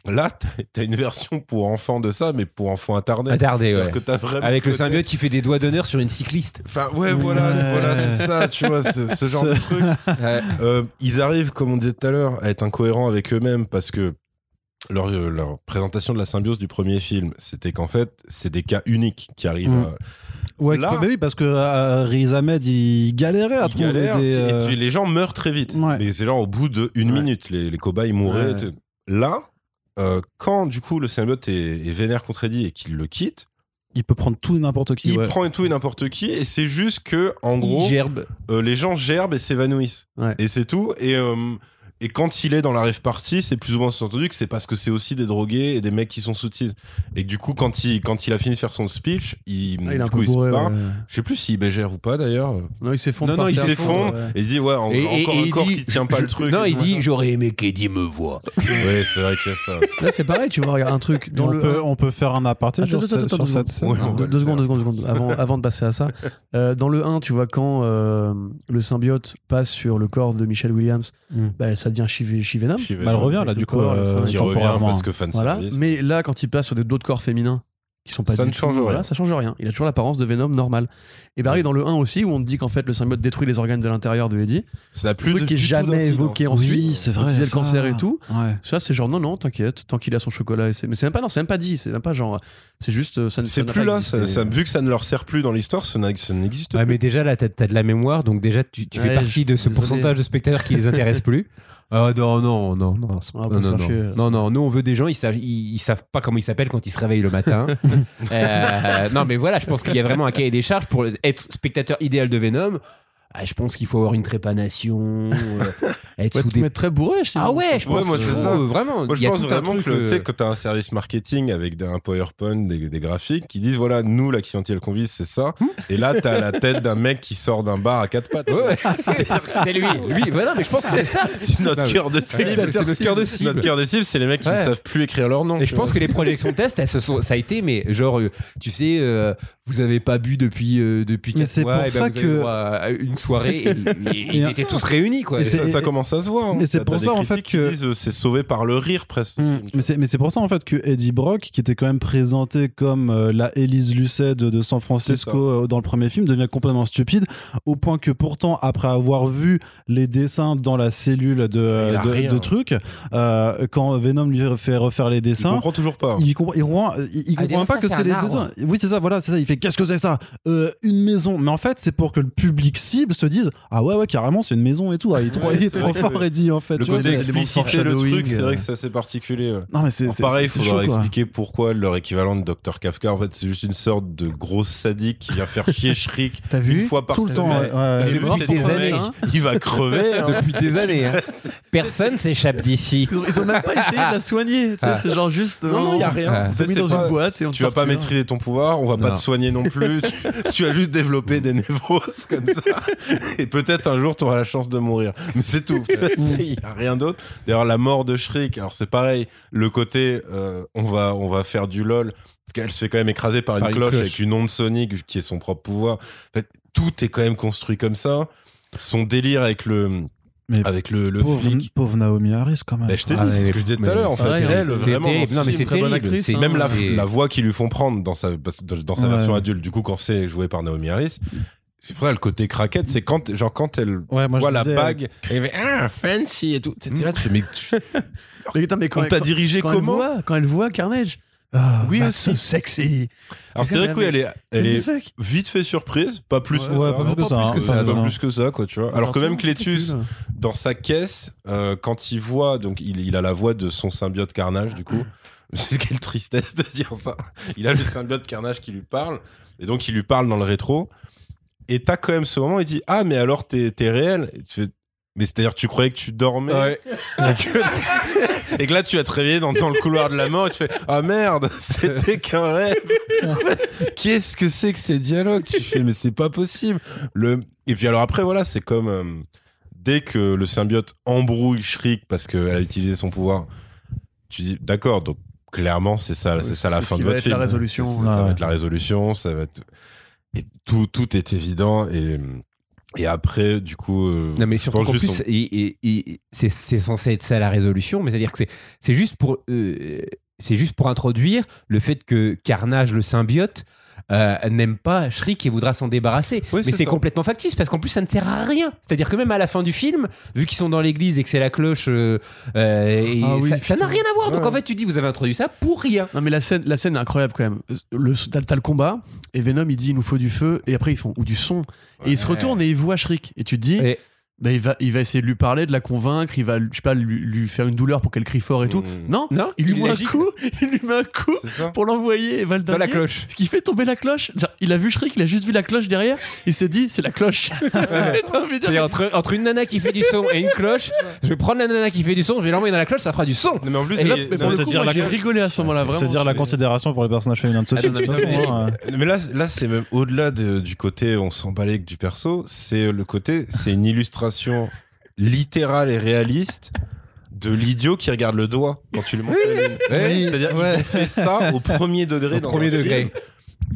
Là, t'as- une version pour enfants de ça, mais pour enfants attardés. Attardé, C'est-à-dire ouais. que Avec le symbiote qui fait des doigts d'honneur sur une cycliste. Enfin, ouais, voilà, voilà, c'est ça, tu vois, ce, genre de truc. Euh, ils arrivent, comme on disait tout à l'heure, à être incohérents avec eux-mêmes parce que leur, euh, leur présentation de la symbiose du premier film, c'était qu'en fait, c'est des cas uniques qui arrivent Mm. à. Ouais, Là- qui- bah oui, parce que euh, Riz Ahmed, il galérait à ils trouver des. c'est- et euh, les gens meurent très vite. Ouais. Mais c'est genre au bout de une Ouais. minute, les, les cobayes mouraient. Ouais. et. Là, euh, quand du coup le symbiote est, est vénère contre Eddie et qu'il le quitte, Il peut prendre tout et n'importe qui. il ouais. prend tout et n'importe qui, et c'est juste que, en gros, Il gerbe. euh, les gens gerbent et s'évanouissent. Ouais. Et c'est tout. Et, euh, et quand il est dans la rêve partie, c'est plus ou moins entendu que c'est parce que c'est aussi des drogués et des mecs qui sont sous. Et du coup, quand il, quand il a fini de faire son speech, il, Ah, il coup, il se ouais. Je sais plus s'il bégère ou pas d'ailleurs. Non, il s'effondre. Non, non, il s'effondre. Ouais. Et il dit, ouais, en- Et- et- encore et un corps dit- qui tient pas le truc. Non, il dit j'aurais aimé qu'Eddie me voit. Ouais, c'est vrai qu'il y a ça. Là, c'est pareil, tu vois, regarde un truc. Dans on, le... peut, on peut faire un aparté Attends, sur, attends, cette- attends, sur deux cette scène. Ouais, on va deux, le deux faire. secondes, deux secondes, deux secondes, avant, avant de passer à ça. Euh, dans le 1, tu vois, quand euh, le symbiote passe sur le corps de Michelle Williams, Mm. Ça devient Chiv- Chivenom. Chivenom. Bah, elle revient là, du coup, corps, euh, Qui revient temporairement. parce que fan Voilà. Mais là, quand il passe sur des- d'autres corps féminins qui sont pas Ça du ne change tout- rien. Voilà, ça change rien. Il a toujours l'apparence de Venom normal. Et pareil, dans le 1 aussi, où on te dit qu'en fait, le symbiote détruit les organes de l'intérieur de Eddie. Ça n'a plus truc de qui est jamais évoqué ensuite. Oui, c'est vrai. Il y a le cancer et tout. Ouais. Ça, c'est genre, non, non, t'inquiète, tant qu'il a son chocolat. Et c'est- mais c'est même pas, non, c'est même pas dit. C'est même pas genre, c'est juste, euh, ça ne C'est plus là, existé. ça, ça- vu que ça ne leur sert plus dans l'histoire, ça n'existe Ouais, plus. mais déjà là, t'as as de la mémoire, donc déjà tu, tu fais Ouais, partie de ce désolé. pourcentage de spectateurs qui les intéresse plus. Ah non, non, non, non. Ah, non, non, non. là, non, non, nous on veut des gens, ils savent, ils, ils savent pas comment ils s'appellent quand ils se réveillent le matin. Euh, non, mais voilà, je pense qu'il y a vraiment un cahier des charges pour être spectateur idéal de Venom. Ah, je pense qu'il faut avoir une trépanation, euh, être Ouais, sous tu des. très bourré, je. Ah ouais, je Ouais, pense moi, qu'il c'est ça. euh, vraiment. Moi, il je y a pense vraiment que le- tu euh, sais, quand tu as un service marketing avec des- un PowerPoint, des, des graphiques qui disent voilà, nous, la clientèle qu'on vise, c'est ça. Et là, tu as la tête d'un mec qui sort d'un bar à quatre pattes. Ouais, ouais. c'est lui. Lui, voilà, mais je pense que c'est ça. C'est notre cœur de C'est cible. notre cœur de cible. Notre cœur de cible, c'est les mecs qui ne savent plus écrire leur nom. Et je pense que les projections test, elles se sont, ça a été, mais genre, euh, tu sais, euh, vous avez pas bu depuis euh, depuis Mais c'est pour ben ça que- soirée et, et ils étaient tous réunis quoi. et ça, ça commence à se voir. hein. et c'est pour ça, en fait, que- euh, c'est sauvé par le rire presque. Mm. Mais c'est mais c'est pour ça en fait que Eddie Brock, qui était quand même présenté comme euh, la Élise Lucet de, de San Francisco euh, dans le premier film, devient complètement stupide au point que pourtant après avoir vu les dessins dans la cellule de, Il a de, de trucs, euh, quand Venom lui fait refaire les Il dessins. comprend toujours pas. Il comprend, il comprend, il- il Ah, comprend pas ça, que c'est les arbre. dessins. Oui, c'est ça, voilà, c'est ça. Il fait qu'est-ce que c'est ça? Euh, Une maison. Mais en fait, c'est pour que le public cible se dise Ah ouais, ouais, carrément, c'est une maison et tout. Ah, il est trop, Ouais, il est c'est trop vrai fort, Eddie, en fait. Le côté expliciter le truc, c'est vrai que c'est assez particulier. ouais. Non, mais c'est pareil, il faudra chaud, expliquer pourquoi leur équivalent de Dr Kafka, en fait, c'est juste une sorte de gros sadique qui vient faire chier Shriek T'as vu une fois par Tout le temps. semaine. c'est des années. Il va crever. hein. Depuis des années. hein. Personne s'échappe d'ici. Ils ont, même pas essayé de la soigner. Ah. C'est genre juste. Non, non, il y a rien. Ah. C'est- mis dans une boîte Tu vas pas maîtriser ton pouvoir, on va pas te soigner non plus. tu, tu vas juste développer des névroses comme ça. Et peut-être un jour, tu auras la chance de mourir. Mais c'est tout. Il y a rien d'autre. D'ailleurs, la mort de Shriek, alors c'est pareil. Le côté, euh, on, va, on va faire du lol. Parce qu'elle se fait quand même écraser par une, Par une cloche, cloche. avec une onde sonique qui est son propre pouvoir. En fait, tout est quand même construit comme ça. Son délire avec le, Mais avec le, le pauvre, flic. pauvre Naomi Harris quand même. Bah, je t'ai Ah, dit, c'est ce que je disais tout à l'heure. En fait, vrai, elle, vraiment. Non, mais c'est très bonne actrice, hein. même la, voix qu'ils lui font prendre dans sa, dans sa Ouais. version adulte, du coup, quand c'est joué par Naomi Harris, c'est pour ça le côté craquette, c'est quand, genre, quand elle Ouais, moi, je voit la disais, bague, elle fait ah, fancy et tout. T'étais là, tu fais, mais tu- Mais, attends, mais quand, on t'a quand- dirigé quand elle comment voit, quand elle voit Carnage. Ah, Oui, aussi sexy. Alors, c'est vrai que oui, elle est, elle est vite fait surprise, pas plus Ouais, que ouais, ça. pas plus que ça, plus que ça, Pas pas non. plus que ça, quoi, tu vois. Alors que même Clétus, Cool. dans sa caisse, euh, quand il voit, donc il, il a la voix de son symbiote Carnage, du coup. C'est quelle tristesse de dire ça. Il a le symbiote Carnage qui lui parle, et donc il lui parle dans le rétro. Et t'as quand même ce moment, il dit Ah, mais alors t'es t'es réel? Et tu fais, Mais c'est-à-dire, tu croyais que tu dormais Ouais. et, que... et que là, tu vas te réveiller dans, dans le couloir de la mort et tu fais Ah merde, c'était qu'un rêve. Qu'est-ce que c'est que ces dialogues? Tu fais Mais c'est pas possible. Le... Et puis, alors après, voilà, c'est comme euh, dès que le symbiote embrouille Shriek parce qu'elle a utilisé son pouvoir, tu dis D'accord, donc clairement, c'est ça, c'est ça la fin de votre film. la résolution. C'est- Ça, va être la résolution, ça va être. Et tout, tout est évident. Et, et après, du coup. euh, Non, mais surtout qu'en plus, son- c'est c'est censé être ça la résolution, mais c'est-à-dire que c'est- c'est juste pour. euh, c'est juste pour introduire le fait que Carnage, le symbiote, euh, n'aime pas Shriek et voudra s'en débarrasser. Oui, mais c'est complètement factice parce qu'en plus ça ne sert à rien. C'est-à-dire que même à la fin du film, vu qu'ils sont dans l'église et que c'est la cloche, euh, euh, et Ah oui, ça- n'a rien à voir. Donc en fait, tu dis vous avez introduit ça pour rien. Non mais la scène, la scène est incroyable quand même. Le, t'as, le combat et Venom il dit il nous faut du feu et après ils font ou du son et il se retourne et il voit Shriek et tu te dis Et- bah, il va il va essayer de lui parler, de la convaincre, il va je sais pas lui, lui faire une douleur pour qu'elle crie fort et tout. Mm. Non, Non, il lui il met un coup, il lui met un coup pour l'envoyer et va le dans la cloche. Ce qui fait tomber la cloche. Genre, il a vu Shriek, il a juste vu la cloche derrière, il s'est dit c'est la cloche. Dire, C'est-à-dire entre, entre une nana qui fait du son et une cloche, je vais prendre la nana qui fait du son, je vais l'envoyer dans la cloche, ça fera du son. Non, mais en plus, j'ai rigolé à ce moment-là vraiment. C'est dire la considération pour les personnages féminins de ce Ah, toute mais là, là c'est même au-delà de- du côté on s'en balèque du perso, c'est le côté, c'est une illustration littérale et réaliste de l'idiot qui regarde le doigt quand tu le montres. Ouais. C'est-à-dire qu'ils ont fait ça au premier degré Au dans premier un film. degré.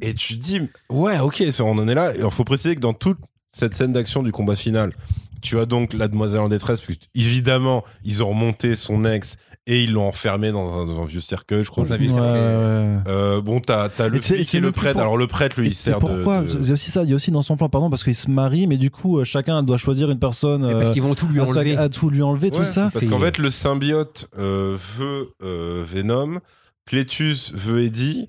Et tu te dis, ouais, ok, on en est là. Il faut préciser que dans toute cette scène d'action du combat final, tu as donc la demoiselle en détresse, puis évidemment, ils ont remonté son ex et ils l'ont enfermé dans un, dans un vieux cercueil, je crois. Dans un je vieux sais Ouais, pas. ouais, cercueil. ouais. Euh, bon, t'as as le Et c'est- flic et le prêtre. pour- Alors, le prêtre, lui, il Et sert pourquoi de. de- Il y a aussi ça, il y a aussi dans son plan, pardon, parce qu'il se marie, mais du coup, euh, chacun doit choisir une personne Et parce euh, qu'ils vont tout lui enlever. à tout lui enlever, tout Ouais, ça. Parce qu'en fait, le symbiote euh, veut euh, Venom, Cletus veut Eddie,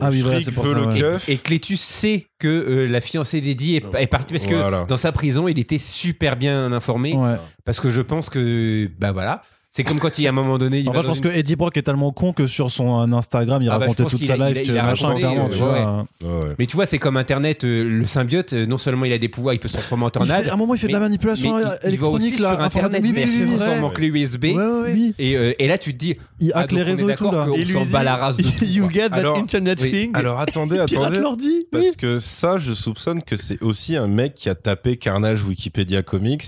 Ah oui, Shriek voilà, c'est pour veut ça, le ouais. keuf. Et Clétus sait que euh, la fiancée d'Eddie est, est partie parce Voilà. que dans sa prison, il était super bien informé. Ouais. Parce que je pense que, bah voilà, c'est comme quand il y a un moment donné, il En va fait, je pense que Eddie Brock est tellement con que sur son euh, Instagram, il Ah bah, racontait toute sa life, il a- tu il a machin, raconté, clairement, euh, tu vois. ouais. Ouais, ouais. Mais tu vois, c'est comme Internet, euh, le symbiote, euh, non seulement il a des pouvoirs, il peut se transformer en tornade. fait- à un moment, il fait de la manipulation il- va électronique, aussi là, sur Internet, mais Oui, il oui, se oui, transforme en oui. clé USB. Ouais, oui. Et, et là, tu te dis, Il ah, hack les on réseaux et tout, là. lui s'en dit, bat la race. You get that Alors- internet oui. thing. Alors, attendez, attendez. l'ordi. Parce que ça, je soupçonne que c'est aussi un mec qui a tapé Carnage Wikipédia Comics.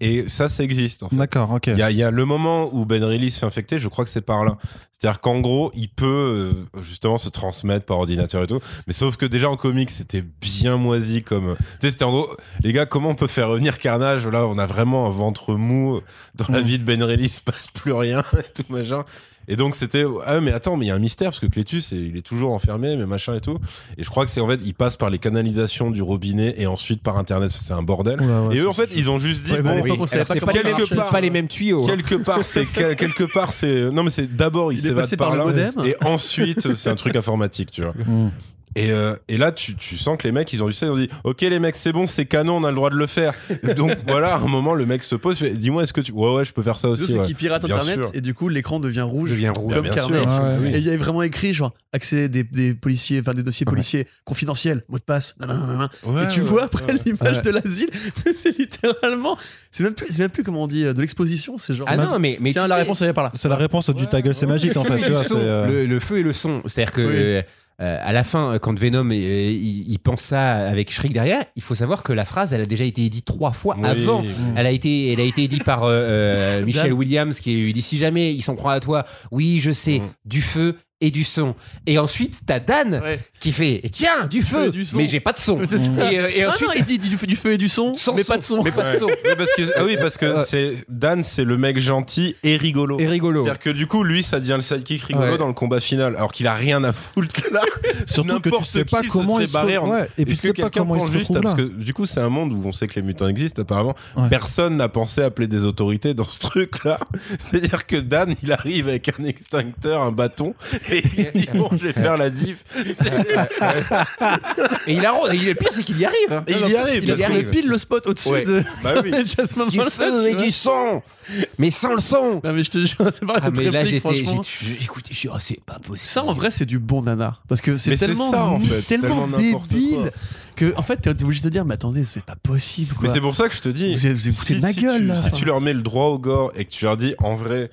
Et ça, ça existe. En fait. D'accord, ok. Il y, a, il y a le moment où Ben Reilly se fait infecter, je crois que c'est par là. C'est-à-dire qu'en gros, il peut euh, justement se transmettre par ordinateur et tout. Mais sauf que déjà en comics, c'était bien moisi comme. Tu sais, c'était en gros, les gars, comment on peut faire revenir Carnage? Là, on a vraiment un ventre mou. Dans la Mm. vie de Ben Reilly, il se passe plus rien et tout machin. Et donc c'était ah mais attends mais il y a un mystère parce que Clétus il est toujours enfermé mais machin et tout et je crois que c'est en fait il passe par les canalisations du robinet et ensuite par internet c'est un bordel ouais, et eux en fait ils ont juste dit Ouais, bah, bon Oui. pas c'est pas, c'est pas les mêmes tuyaux. quelque part c'est quel- quelque part c'est non mais c'est d'abord il, Il s'évade passé par, par le là modem. et ensuite c'est un truc informatique tu vois Mm. Et, euh, et là tu, tu sens que les mecs ils ont eu ça ils ont dit ok les mecs c'est bon c'est canon on a le droit de le faire donc voilà à un moment le mec se pose dis-moi est-ce que tu ouais ouais je peux faire ça aussi c'est ouais. qu'il pirate Bien internet sûr. et du coup l'écran devient rouge. devient rouge. Comme Bien sûr. Ouais, ouais. Et il y avait vraiment écrit genre accès des, des policiers, enfin des dossiers Ouais. policiers confidentiels, mot de passe, nanana. Ouais, et tu ouais, vois après ouais. l'image Ouais. de l'asile, c'est littéralement, c'est même plus, c'est même plus comment on dit, euh, de l'exposition, c'est genre. Ah non, mais, mais Tiens, la sais, réponse elle est par là. C'est la réponse du ta gueule, c'est magique en fait. le, euh, le, feu et le son. C'est-à-dire que. Euh, euh, à la fin, quand Venom euh, il, pense ça avec Shriek derrière, il faut savoir que la phrase, elle a déjà été dite trois fois Oui. avant. Mm. Elle a été, elle a été dite par euh, euh, Dan. Williams qui lui dit si jamais ils s'en croient à toi, oui je sais, Mm. du feu et du son. Et ensuite, t'as Dan Ouais. qui fait Tiens, du feu, et du son. mais j'ai pas de son. Et, euh, et Ah ensuite, non, il dit du, du feu et du son, sans mais pas de son. Mais pas de son. Oui, parce que, ah oui, parce que Ouais. c'est Dan, c'est le mec gentil et rigolo. Et rigolo. C'est-à-dire que du coup, lui, ça devient le sidekick rigolo Ouais. dans le combat final, alors qu'il a rien à foutre là. Surtout que tu sais pas comment il se barré en- ouais, et puis que quelqu'un pense se juste parce que du coup c'est un monde où on sait que les mutants existent apparemment Ouais. personne n'a pensé à appeler des autorités dans ce truc là c'est à dire que Dan il arrive avec un extincteur un bâton et il dit bon je vais faire la diff Et il arrose. Et le pire, c'est qu'il y arrive. hein. et il y arrive Il parce a que- arrive. pile le spot au-dessus Ouais. de. bah oui à ce moment-là, Du feu tu et vois. du son. Mais sans le son. Non mais je te jure, c'est pas Ah, mais là, réplique, j'étais. franchement. j'ai- j'ai- Écoute, je suis. oh, c'est pas possible. Ça en vrai c'est du bon nanar parce que c'est Mais c'est tellement ça, en fait, tellement, tellement n'importe débile quoi. que en fait t'es obligé de te dire mais attendez c'est pas possible quoi. mais c'est pour ça que je te dis Vous vous écoutez ma gueule, tu, là. si tu leur mets le droit au gore et que tu leur dis en vrai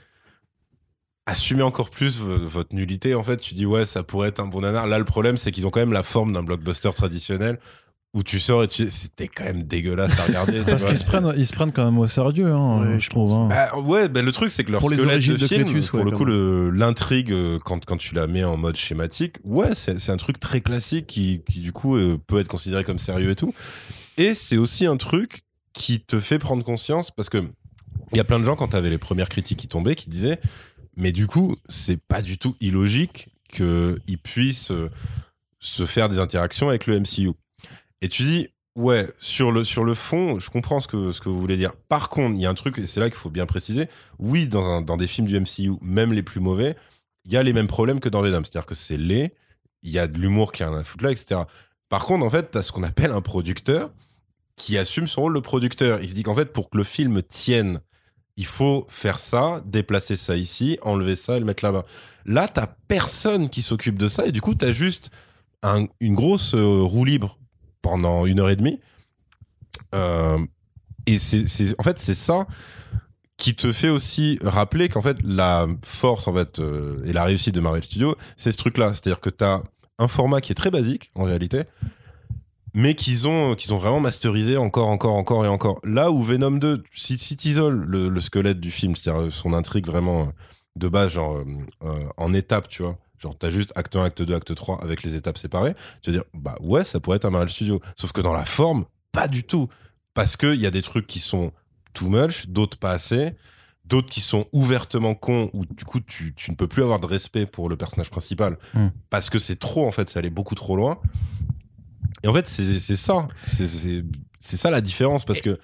assumez encore plus vo- votre nullité en fait tu dis ouais ça pourrait être un bon nanar là le problème c'est qu'ils ont quand même la forme d'un blockbuster traditionnel où tu sors et tu dis c'était quand même dégueulasse à regarder tu Parce qu'ils se prennent, ils se prennent quand même au sérieux, hein, Ouais, je trouve. hein. Bah, ouais, bah, le truc c'est que leur Pour les squelette origines de de film, pour ouais, le coup, le- l'intrigue euh, quand quand tu la mets en mode schématique, ouais, c'est c'est un truc très classique qui qui du coup euh, peut être considéré comme sérieux et tout. Et c'est aussi un truc qui te fait prendre conscience parce que il y a plein de gens quand t'avais les premières critiques qui tombaient qui disaient mais du coup c'est pas du tout illogique qu'ils puissent euh, se faire des interactions avec le MCU. Et tu dis Ouais, sur le, sur le fond, je comprends ce que, ce que vous voulez dire. Par contre, il y a un truc, et c'est là qu'il faut bien préciser. Oui, dans, un, dans des films du MCU, même les plus mauvais, il y a les mêmes problèmes que dans Venom. C'est-à-dire que c'est laid, il y a de l'humour qui a un foutre là, etc. Par contre, en fait, tu as ce qu'on appelle un producteur qui assume son rôle de producteur. Il dit qu'en fait, pour que le film tienne, il faut faire ça, déplacer ça ici, enlever ça et le mettre là-bas. Là, t'as personne qui s'occupe de ça, et du coup, t'as juste un- une grosse euh, roue libre pendant une heure et demie. Euh, et c'est, en fait, c'est ça qui te fait aussi rappeler qu'en fait, la force en fait, euh, et la réussite de Marvel Studios, c'est ce truc-là. C'est-à-dire que tu as un format qui est très basique, en réalité, mais qu'ils ont, qu'ils ont vraiment masterisé encore, encore, encore et encore. Là où Venom 2, si, si t'isoles le, le squelette du film, c'est-à-dire son intrigue vraiment euh, de base, genre euh, euh, en étapes, tu vois. Genre, t'as juste acte 1, acte 2, acte 3 avec les étapes séparées. Tu vas dire, bah ouais, ça pourrait être un Marvel Studio. Sauf que dans la forme, pas du tout. Parce qu'il y a des trucs qui sont too much, d'autres pas assez, d'autres qui sont ouvertement cons, où du coup, tu, tu ne peux plus avoir de respect pour le personnage principal. Hmm. Parce que c'est trop, en fait, ça allait beaucoup trop loin. Et en fait, c'est ça. C'est- ça la différence. Parce que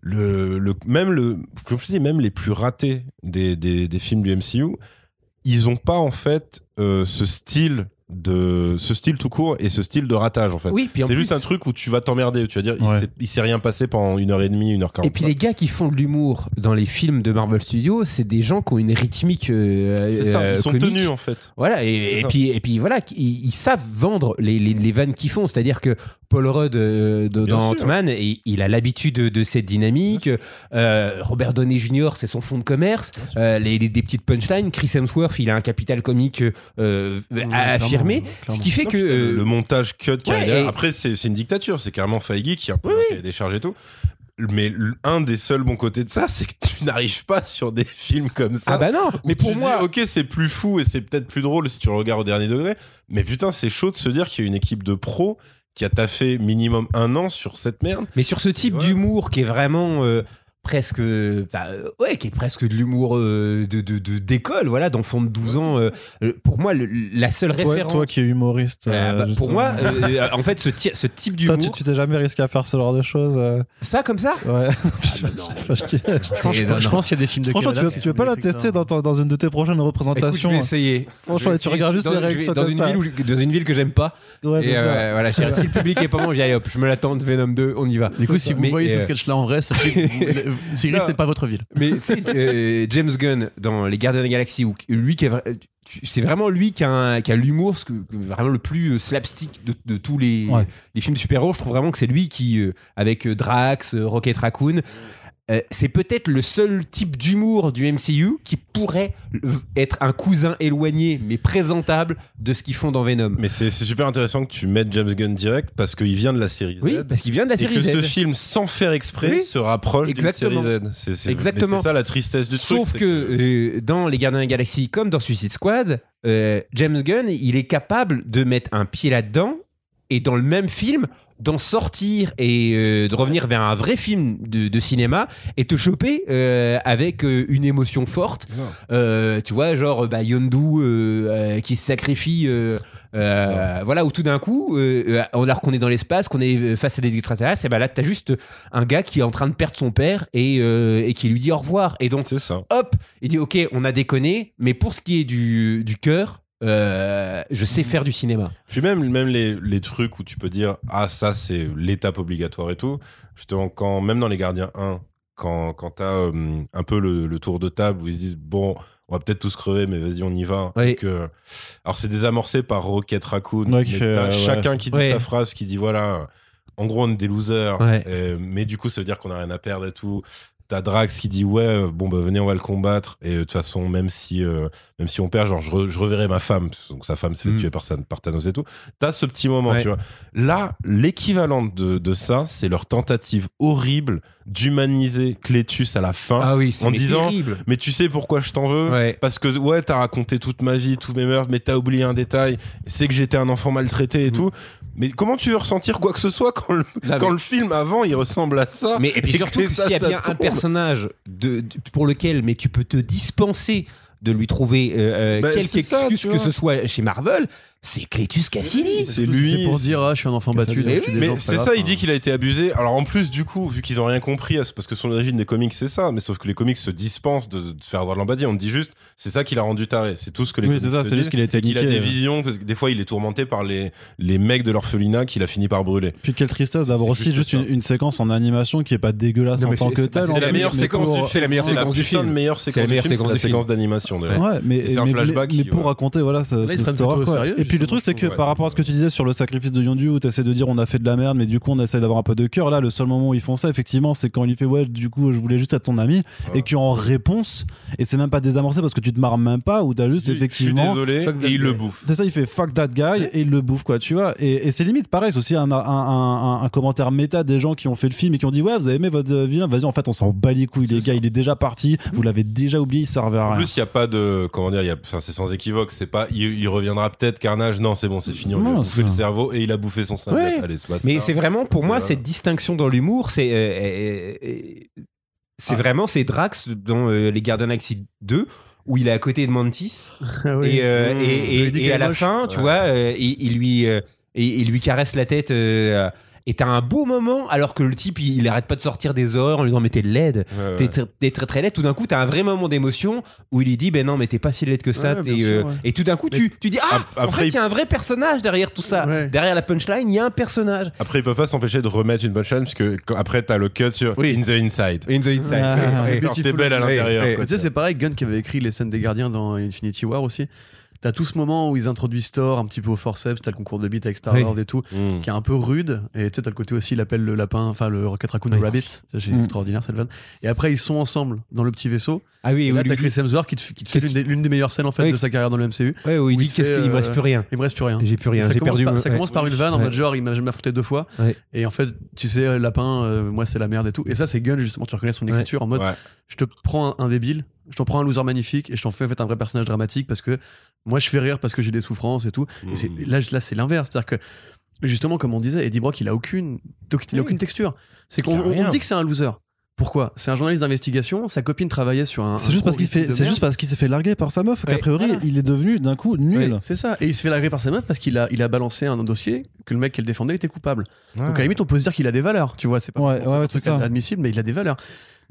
le, même, le, comme je même les plus ratés des, des, des films du MCU, ils ont pas, en fait, euh, ce style de ce style tout court et ce style de ratage en fait Oui, c'est plus- juste un truc où tu vas t'emmerder tu vas dire il Ouais. s'est- il s'est rien passé pendant une heure et demie une heure quarante Et puis les gars qui font de l'humour dans les films de Marvel Studios, c'est des gens qui ont une rythmique. euh, c'est ça euh, ils sont comique. tenus en fait Voilà, et, puis, et puis voilà, ils, ils savent vendre les, les, les vannes qu'ils font. C'est-à-dire que Paul Rudd euh, de- dans. Ant-Man, il, il a l'habitude de, de cette dynamique. Euh, Robert Downey Jr., c'est son fond de commerce. Euh, les, les- des petites punchlines. Chris Hemsworth, il a un capital comique euh, Ce qui fait Non, que. putain, le, euh, le montage cut qu'il ouais, et- après c'est une dictature c'est carrément Feige qui a un peu Oui, cahier des charges et tout mais un des seuls bons côtés de ça c'est que tu n'arrives pas sur des films comme ça ah bah non, mais pour tu moi. dis, ok c'est plus fou et c'est peut-être plus drôle si tu le regardes au dernier degré mais putain c'est chaud de se dire qu'il y a une équipe de pros qui a taffé minimum un an sur cette merde Mais sur ce type Ouais. d'humour qui est vraiment euh, presque, euh, ouais, qui est presque de l'humour euh, de de- de- d'école, voilà, d'enfant de 12 ans. euh, pour moi, le- la seule Toi, référence. toi qui es humoriste. euh, euh, bah, pour moi, euh, en fait, ce, type d'humour, tu tu t'es jamais risqué à faire ce genre de choses euh, ça comme ça? Ouais. Ah, je, je- pense qu'il y a des films de Franchement, tu veux, tu veux pas la tester dans, ton- dans une de tes prochaines Écoute, je représentations vais essayer. Franchement, Je vais tu regardes juste dans, les réactions dans une ça. ville où- dans une ville que j'aime pas. Ouais, et euh, voilà, si le public est pas bon, j'y hop, je me l'attends de Venom 2, on y va. Du coup, si vous voyez ce euh, sketch-là en vrai, Non. n'est pas votre ville. Mais tu sais, euh, James Gunn dans Les Gardiens de la Galaxie, où lui qui c'est vraiment lui qui a, un- qui a l'humour, vraiment le plus euh, slapstick de, de tous les, Ouais. les films de super-héros. Je trouve vraiment que c'est lui qui, euh, avec Drax, Rocket Raccoon, euh, c'est peut-être le seul type d'humour du MCU qui pourrait être un cousin éloigné mais présentable de ce qu'ils font dans Venom. Mais c'est super intéressant que tu mettes James Gunn direct parce qu'il vient de la série Z. oui, parce qu'il vient de la et série que Z. ce film, sans faire exprès, Oui. se rapproche d'une série Exactement. Z. C'est- c'est- Exactement. C'est ça la tristesse du truc. Sauf que, euh, dans Les Gardiens de la Galaxie, comme dans Suicide Squad, euh, James Gunn, il est capable de mettre un pied là-dedans et dans le même film d'en sortir et euh, de revenir vers un vrai film de, de cinéma et te choper euh, avec euh, une émotion forte. Tu vois, genre bah, Yondu qui se sacrifie, voilà, où tout d'un coup, alors qu'on est dans l'espace, qu'on est face à des extraterrestres, et ben là, t'as juste un gars qui est en train de perdre son père et, et qui lui dit au revoir. Et donc, ça. hop, il dit ok, on a déconné, mais pour ce qui est du, du cœur, euh, je sais faire du cinéma. Puis même, même les, les trucs où tu peux dire ah ça c'est l'étape obligatoire et tout. Justement quand même dans les Gardiens 1, quand quand t'as euh, un peu le, le tour de table où ils se disent bon on va peut-être tous crever mais vas-y on y va. Oui. Et que- alors c'est désamorcé par Rocket Raccoon. Ouais, qui fait, euh, ouais. chacun qui dit Ouais. sa phrase, qui dit voilà en gros on est des losers. Ouais. euh, mais du coup ça veut dire qu'on a rien à perdre et tout. T'as Drax qui dit ouais euh, bon bah venez on va le combattre et euh, de toute façon même si euh, même si on perd genre je, re- je reverrai ma femme donc sa femme s'est fait Mm. tuer par, par Thanos et tout t'as ce petit moment Ouais. tu vois là l'équivalent de, de ça c'est leur tentative horrible d'humaniser Clétus à la fin Ah oui, en mais disant- terrible. mais tu sais pourquoi je t'en veux Ouais. parce que ouais t'as raconté toute ma vie tous mes meurtres mais t'as oublié un détail c'est que j'étais un enfant maltraité et Mm. tout mais comment tu veux ressentir quoi que ce soit quand le, Non, quand mais- le film avant il ressemble à ça Mais et puis et surtout s'il y a bien un tombe. Personnage de, de- pour lequel mais tu peux te dispenser de lui trouver euh, euh, Bah, quelque ça, excuse que ce soit chez Marvel, c'est Cletus Cassidy. c'est lui C'est pour dire, ah, je suis un enfant battu. Mais c'est ça, grave, il dit qu'il a été abusé. Alors en plus, du coup, vu qu'ils ont rien compris, parce que son origine des comics, c'est ça, mais sauf que les comics se dispensent de, de faire avoir de l'empathie. On te dit juste, c'est ça qui l'a rendu taré. C'est tout ce que les Oui, comics c'est ça, c'est juste qu'il a été Et qu'il a niqué, des euh. visions, parce que des fois, il est tourmenté par les, les mecs de l'orphelinat qu'il a fini par brûler. Puis quelle tristesse d'avoir aussi juste une, une séquence en animation qui est pas dégueulasse Non, en tant que telle. c'est la meilleure séquence c'est la meilleure C'est la séquence du putain film. de meilleure C'est séquence la meilleure du film, séquence c'est la du film. séquence d'animation. d'ailleurs. Ouais, mais, c'est un mais- flashback mais, pour raconter voilà cette histoire, puis le truc c'est que par rapport à ce que tu disais sur le sacrifice de Yondu où tu essaies de dire on a fait de la merde mais du coup on essaie d'avoir un peu de cœur là le seul moment où ils font ça effectivement c'est quand il fait ouais du coup je voulais juste être ton ami Ouais. et qu'en réponse et c'est même pas désamorcé parce que tu te marres même pas ou t'as juste Je suis effectivement désolé, Fuck that et il le guy. bouffe. c'est ça, il fait fuck that guy et il le bouffe, quoi, tu vois. Et, et c'est limite pareil, c'est aussi un, un, un- un- un commentaire méta des gens qui ont fait le film et qui ont dit Ouais, vous avez aimé votre euh, vilain, vas-y, en fait, on s'en bat les couilles, les gars, il est déjà parti, vous l'avez déjà oublié, il servait à En rien. plus, il n'y a pas de. Comment dire C'est sans équivoque. C'est pas. Il, il reviendra peut-être, Carnage. Non, c'est bon, c'est fini. On lui a bouffé ça- le cerveau et il a bouffé son. Ouais. Allez, c'est pas Mais c'est vraiment pour moi vrai. cette distinction dans l'humour, c'est euh, euh, euh, c'est Ah. vraiment c'est Drax dans euh, les Gardiens Galaxie 2 où il est à côté de Mantis Ah oui. et, euh, Mmh. et, à la moche. fin, tu Ouais. vois, euh, il, il lui euh, il, il lui caresse la tête. Et t'as un beau moment, alors que le type, il, il arrête pas de sortir des horreurs en lui disant Mais t'es laide, Ouais, ouais. t'es très, t'es très très laide. Tout d'un coup, t'as un vrai moment d'émotion où il lui dit Ben non, mais t'es pas si laide que ça. Ouais, t'es, euh, sûr. Et tout d'un coup, tu, tu dis Ah, Ap- en après, fait, il- y a un vrai personnage derrière tout ça. Ouais. Derrière la punchline, il y a un personnage. Après, ils peuvent pas s'empêcher de remettre une punchline parce que quand- après, t'as le cut sur Oui. In the Inside. In the inside. Ah. Quand t'es belle à l'intérieur. Tu sais, c'est pareil, Gunn qui avait écrit les scènes des gardiens dans Infinity War aussi. T'as tout ce moment où ils introduisent Thor un petit peu au forceps, t'as le concours de beat avec Star-Lord et tout, Mm. qui est un peu rude. Et tu sais, t'as le côté aussi, il appelle le lapin, enfin le Rocket Raccoon Oui. Rabbit. C'est Mm. extraordinaire cette vanne. Et après, ils sont ensemble dans le petit vaisseau. Ah oui, Et oui, là, t'as Chris Hemsworth qui te, qui te fait l'une des, l'une des meilleures scènes en fait Oui. de sa carrière dans le MCU. ouais, où il où dit il te qu'est-ce fait, qu'il me reste euh, plus rien. Il me reste plus rien. J'ai plus rien, ça j'ai commence, perdu. par, mon- ça ouais. commence par une vanne en Ouais. mode genre il m'a jamais affronté deux fois Ouais. et en fait tu sais euh, lapin euh, moi c'est la merde et tout et ça c'est Gunn justement tu reconnais son écriture en mode je te prends un, un débile je t'en prends un loser magnifique et je t'en fais en fait un vrai personnage dramatique parce que moi je fais rire parce que j'ai des souffrances et tout et Mm. là, là c'est l'inverse c'est à dire que justement comme on disait Eddie Brock il a aucune il a Oui. aucune texture c'est qu'on dit que c'est un loser pourquoi? C'est un journaliste d'investigation, sa copine travaillait sur un. C'est juste parce qu'il gros fait, de c'est merde. juste parce qu'il s'est fait larguer par sa meuf Ouais, qu'a priori il est devenu d'un coup nul. Ouais. C'est ça. Et il se fait larguer par sa meuf parce qu'il a, il a balancé un dossier que le mec qu'elle défendait était coupable. Ouais. Donc à la limite, on peut se dire qu'il a des valeurs. Tu vois, c'est pas admissible, mais il a des valeurs.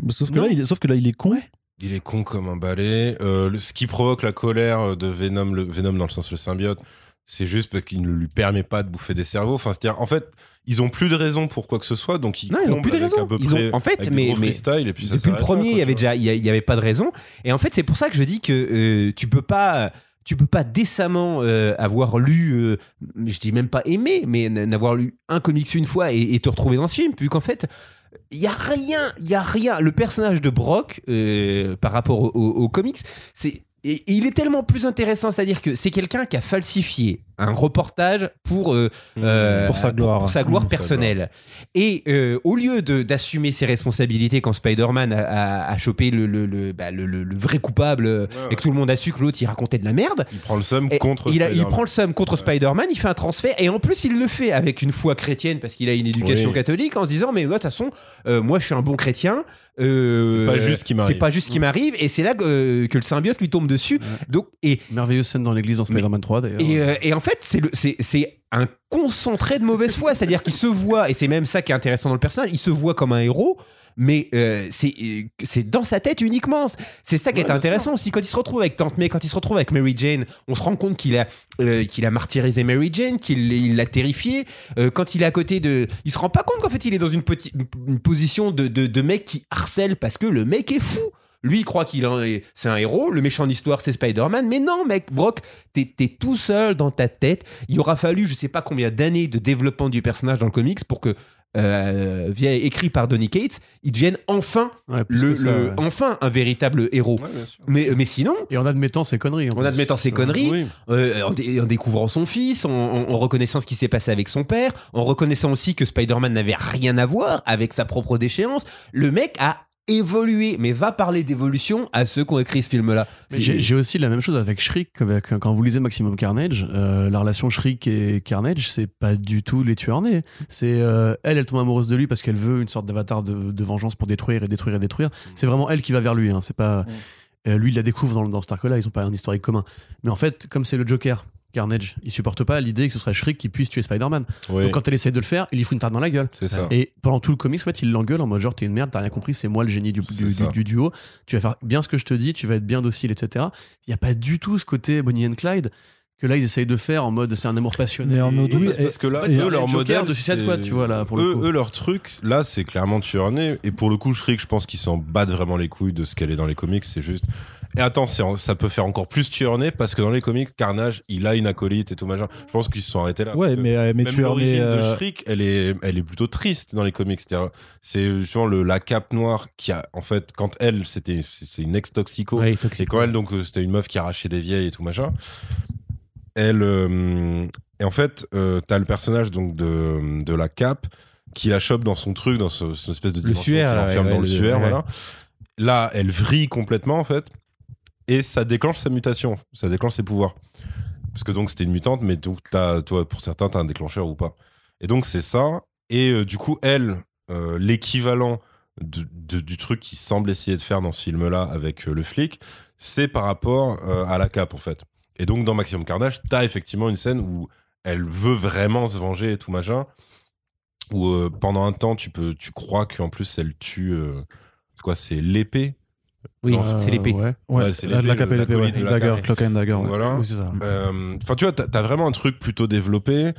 Sauf que là, il est, sauf que là, il est con. Il est con comme un balai. Euh, le- ce qui provoque la colère de Venom, le Venom dans le sens le symbiote, c'est juste parce qu'il ne lui permet pas de bouffer des cerveaux. Enfin, c'est-à-dire, en fait, ils ont plus de raison pour quoi que ce soit, donc ils Non, ils ont plus de raison. à peu Ils près- ont- en fait, mais- mais et puis ça Depuis le premier, il y avait déjà, il y, avait pas de raison. Et en fait, c'est pour ça que je dis que euh, tu peux pas, tu peux pas décemment euh, avoir lu, euh, je dis même pas aimé, mais n'avoir lu un comics une fois et, et te retrouver dans ce film, vu qu'en fait. Il y a rien, il y a rien. Le personnage de Brock euh, par rapport au- au- aux comics, c'est il est tellement plus intéressant, c'est-à-dire que c'est quelqu'un qui a falsifié un reportage pour euh, euh, Pour sa gloire. pour sa gloire Mmh, personnelle. Et euh, au lieu de- d'assumer ses responsabilités quand Spider-Man a, a- a chopé le, le, le, bah, le- le- le vrai coupable euh, et que tout le monde a su que l'autre il racontait de la merde, Il prend le seum et contre il, a- il Spider-Man. prend le seum contre Spider-Man, il fait un transfert et en plus il le fait avec une foi chrétienne parce qu'il a une éducation Oui. catholique en se disant mais ouais, de toute façon euh, moi je suis un bon chrétien. euh, C'est pas juste ce qui m'arrive. C'est pas juste ce qui m'arrive et c'est là que, euh, que le symbiote lui tombe dessus. Donc et Merveilleuse scène dans l'église dans Spider-Man 3 d'ailleurs. et, euh, et en fait, c'est le- c'est un concentré de mauvaise foi. C'est-à-dire qu'il se voit, et c'est même ça qui est intéressant dans le personnage, il se voit comme un héros. Mais euh, c'est euh, c'est dans sa tête uniquement. C'est ça qui est intéressant aussi. Quand il se retrouve avec Tante May, quand il se retrouve avec Mary Jane, on se rend compte qu'il a, euh, qu'il a martyrisé Mary Jane, qu'il il l'a terrifié. Euh, quand il est à côté de. Il se rend pas compte qu'en fait il est dans une, position de, de, de mec qui harcèle parce que le mec est fou. Lui, il croit qu'il c'est un héros. Le méchant de l'histoire, c'est Spider-Man. Mais non, mec, Brock, t'es tout seul dans ta tête. Il aura fallu, je sais pas combien d'années de développement du personnage dans le comics pour que, euh, via, écrit par Donny Cates, il devienne enfin, Ouais, le, que ça, le- ouais. enfin un véritable héros. Ouais. Mais, mais sinon, Et en admettant ses conneries. en admettant ses conneries, Oui. euh, en, dé- en découvrant son fils, en, en- en reconnaissant ce qui s'est passé avec son père, en reconnaissant aussi que Spider-Man n'avait rien à voir avec sa propre déchéance, le mec a évolué, mais va parler d'évolution à ceux qui ont écrit ce film-là. J'ai aussi la même chose avec Shriek. Avec, quand vous lisez Maximum Carnage, euh, la relation Shriek et Carnage, c'est pas du tout les tueurs nés. C'est euh, elle, elle tombe amoureuse de lui parce qu'elle veut une sorte d'avatar de, de vengeance pour détruire et détruire et détruire. C'est vraiment elle qui va vers lui. Hein. C'est pas euh, lui, il la découvre dans, dans Stark là. Ils ont pas un historique commun. Mais en fait, comme c'est le Joker. Carnage, il supporte pas l'idée que ce serait Shriek qui puisse tuer Spider-Man. Oui, Donc quand elle essaye de le faire, il lui fout une tarte dans la gueule. c'est ça. Et pendant tout le comics, en fait, il l'engueule en mode genre, t'es une merde, t'as rien compris, c'est moi le génie du, C'est du, ça. du- du duo. Tu vas faire bien ce que je te dis, tu vas être bien docile, etc. Il n'y a pas du tout ce côté Bonnie and Clyde que là, ils essayent de faire en mode c'est un amour passionné. Mais en mode Et- oui, et- parce que là, en fait, c'est eux, un leur modèle, de Suicide c'est- Squad, tu vois, là, pour le eux, coup. eux, leur truc, là, c'est clairement tueur. Et pour le coup, Shriek, je pense qu'ils s'en battent vraiment les couilles de ce qu'elle est dans les comics. C'est juste. Et attends, ça peut faire encore plus tueur né parce que dans les comics, Carnage, il a une acolyte et tout machin. Je pense qu'ils se sont arrêtés là. Ouais, mais, euh, mais même tu en es. l'origine de euh, Shriek, elle est, elle est plutôt triste dans les comics. C'est-à-dire, C'est justement le, la cape noire qui a, en fait, quand elle, c'était, c'est c'est une ex-toxico. Ouais, Et toxique. quand elle, donc, euh, c'était une meuf qui arrachait des vieilles et tout machin. Elle. euh, et en fait, euh, t'as le personnage donc de, de la cape qui la chope dans son truc, dans ce, cette espèce de dimension suaire, qui l'enferme ouais, dans le le- suaire, ouais. voilà. Là, elle vrille complètement, en fait. Et ça déclenche sa mutation. Ça déclenche ses pouvoirs. Parce que donc, c'était une mutante, mais donc, t'as, toi, pour certains, t'as un déclencheur ou pas. Et donc, c'est ça. Et euh, du coup, elle, euh, l'équivalent du truc qu'il semble essayer de faire dans ce film-là avec euh, le flic, c'est par rapport à la cape, en fait. Et donc, dans Maximum Carnage, t'as effectivement une scène où elle veut vraiment se venger et tout machin. Où pendant un temps, tu, peux, tu crois qu'en plus, elle tue. quoi C'est l'épée Oui, Non, c'est l'épée. Ouais. Ouais, Ouais, c'est la, l'épée, la le- ouais. l'acolyte de la Dagger, and Dagger. ouais. Voilà. Oui, c'est ça. Euh, Enfin, tu vois, t'as as vraiment un truc plutôt développé.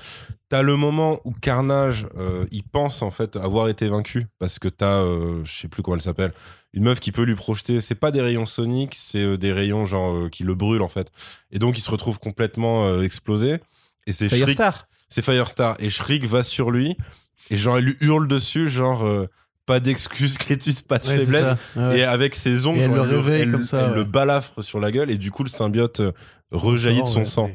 T'as le moment où Carnage, euh, il pense en fait avoir été vaincu parce que t'as, euh, je sais plus comment elle s'appelle, une meuf qui peut lui projeter. C'est pas des rayons soniques, c'est euh, des rayons genre euh, qui le brûlent en fait. Et donc il se retrouve complètement euh, explosé. Et c'est Firestar. c'est Firestar. Et Shriek va sur lui et genre elle lui hurle dessus, genre euh, pas d'excuses, Clétus, pas de Ouais, faiblesse. Ouais. Et avec ses ongles, elle le réveille elle- comme ça, elle ouais. le balafre sur la gueule et du coup le symbiote euh, rejaillit de son ouais. sang.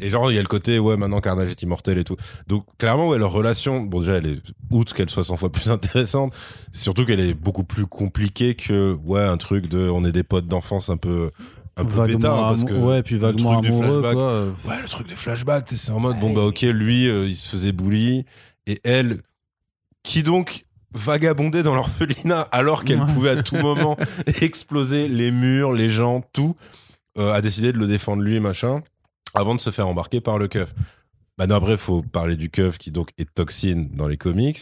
Et genre il y a le côté ouais maintenant Carnage est immortel et tout. Donc clairement ouais leur relation, bon déjà elle est outre qu'elle soit 100 fois plus intéressante, surtout qu'elle est beaucoup plus compliquée que ouais un truc de on est des potes d'enfance un peu un peu Vaguement bêta hein, parce que ouais, puis le vaguement truc du amoureux, flashback, quoi. euh. Ouais, le truc des flashbacks, tu sais, c'est en mode, bon, bah, ok, lui, euh, il se faisait bully. Et elle, qui donc vagabondait dans l'orphelinat alors qu'elle Ouais. pouvait à tout moment exploser les murs, les gens, tout, euh, a décidé de le défendre lui, machin, avant de se faire embarquer par le keuf. Bah non, après, faut parler du keuf qui donc est toxine dans les comics.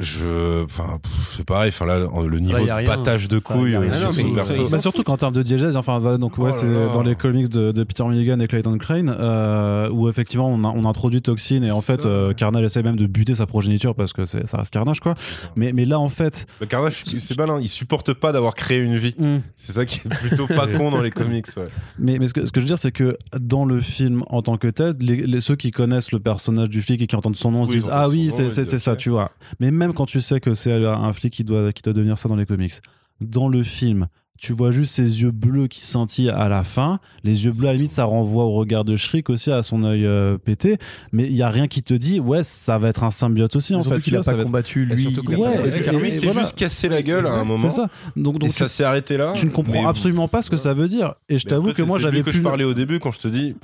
Je. Enfin, pff, c'est pareil, enfin là, le niveau a de rien. patage de Enfin, couilles rien. euh, Ah sur non, perso. Bah, surtout qu'en termes de diégèse, enfin voilà, donc ouais, Oh c'est dans les comics de, de Peter Milligan et Clayton Crane euh, où effectivement on, a- on introduit Toxine et en fait Ça. euh, Carnage essaie même de buter sa progéniture parce que c'est- ça reste Carnage quoi. Mais, mais là en fait, Le Carnage, c'est malin, il supporte pas d'avoir créé une vie. C'est ça qui est plutôt pas con dans les comics. Ouais. mais, mais ce, que, ce que je veux dire c'est que dans le film en tant que tel, les, les- ceux qui connaissent le personnage du flic et qui entendent son nom se disent ah oui c'est ça tu vois. Mais même quand tu sais que c'est un flic qui doit, qui doit devenir ça dans les comics, dans le film, tu vois juste ses yeux bleus qui scintillent à la fin. Les yeux bleus, à la limite, ça renvoie au regard de Shriek aussi, à son œil euh, pété. Mais il y a rien qui te dit, ouais, ça va être un symbiote aussi, en fait. qu'il a pas va être- combattu lui. que- Lui, c'est voilà. juste cassé la gueule à un moment. C'est ça. Donc, Et ça s'est arrêté là. tu ne comprends mais- absolument pas ce que ça veut dire. Et je t'avoue que moi, j'avais que plus. je parlais au début quand je te dis.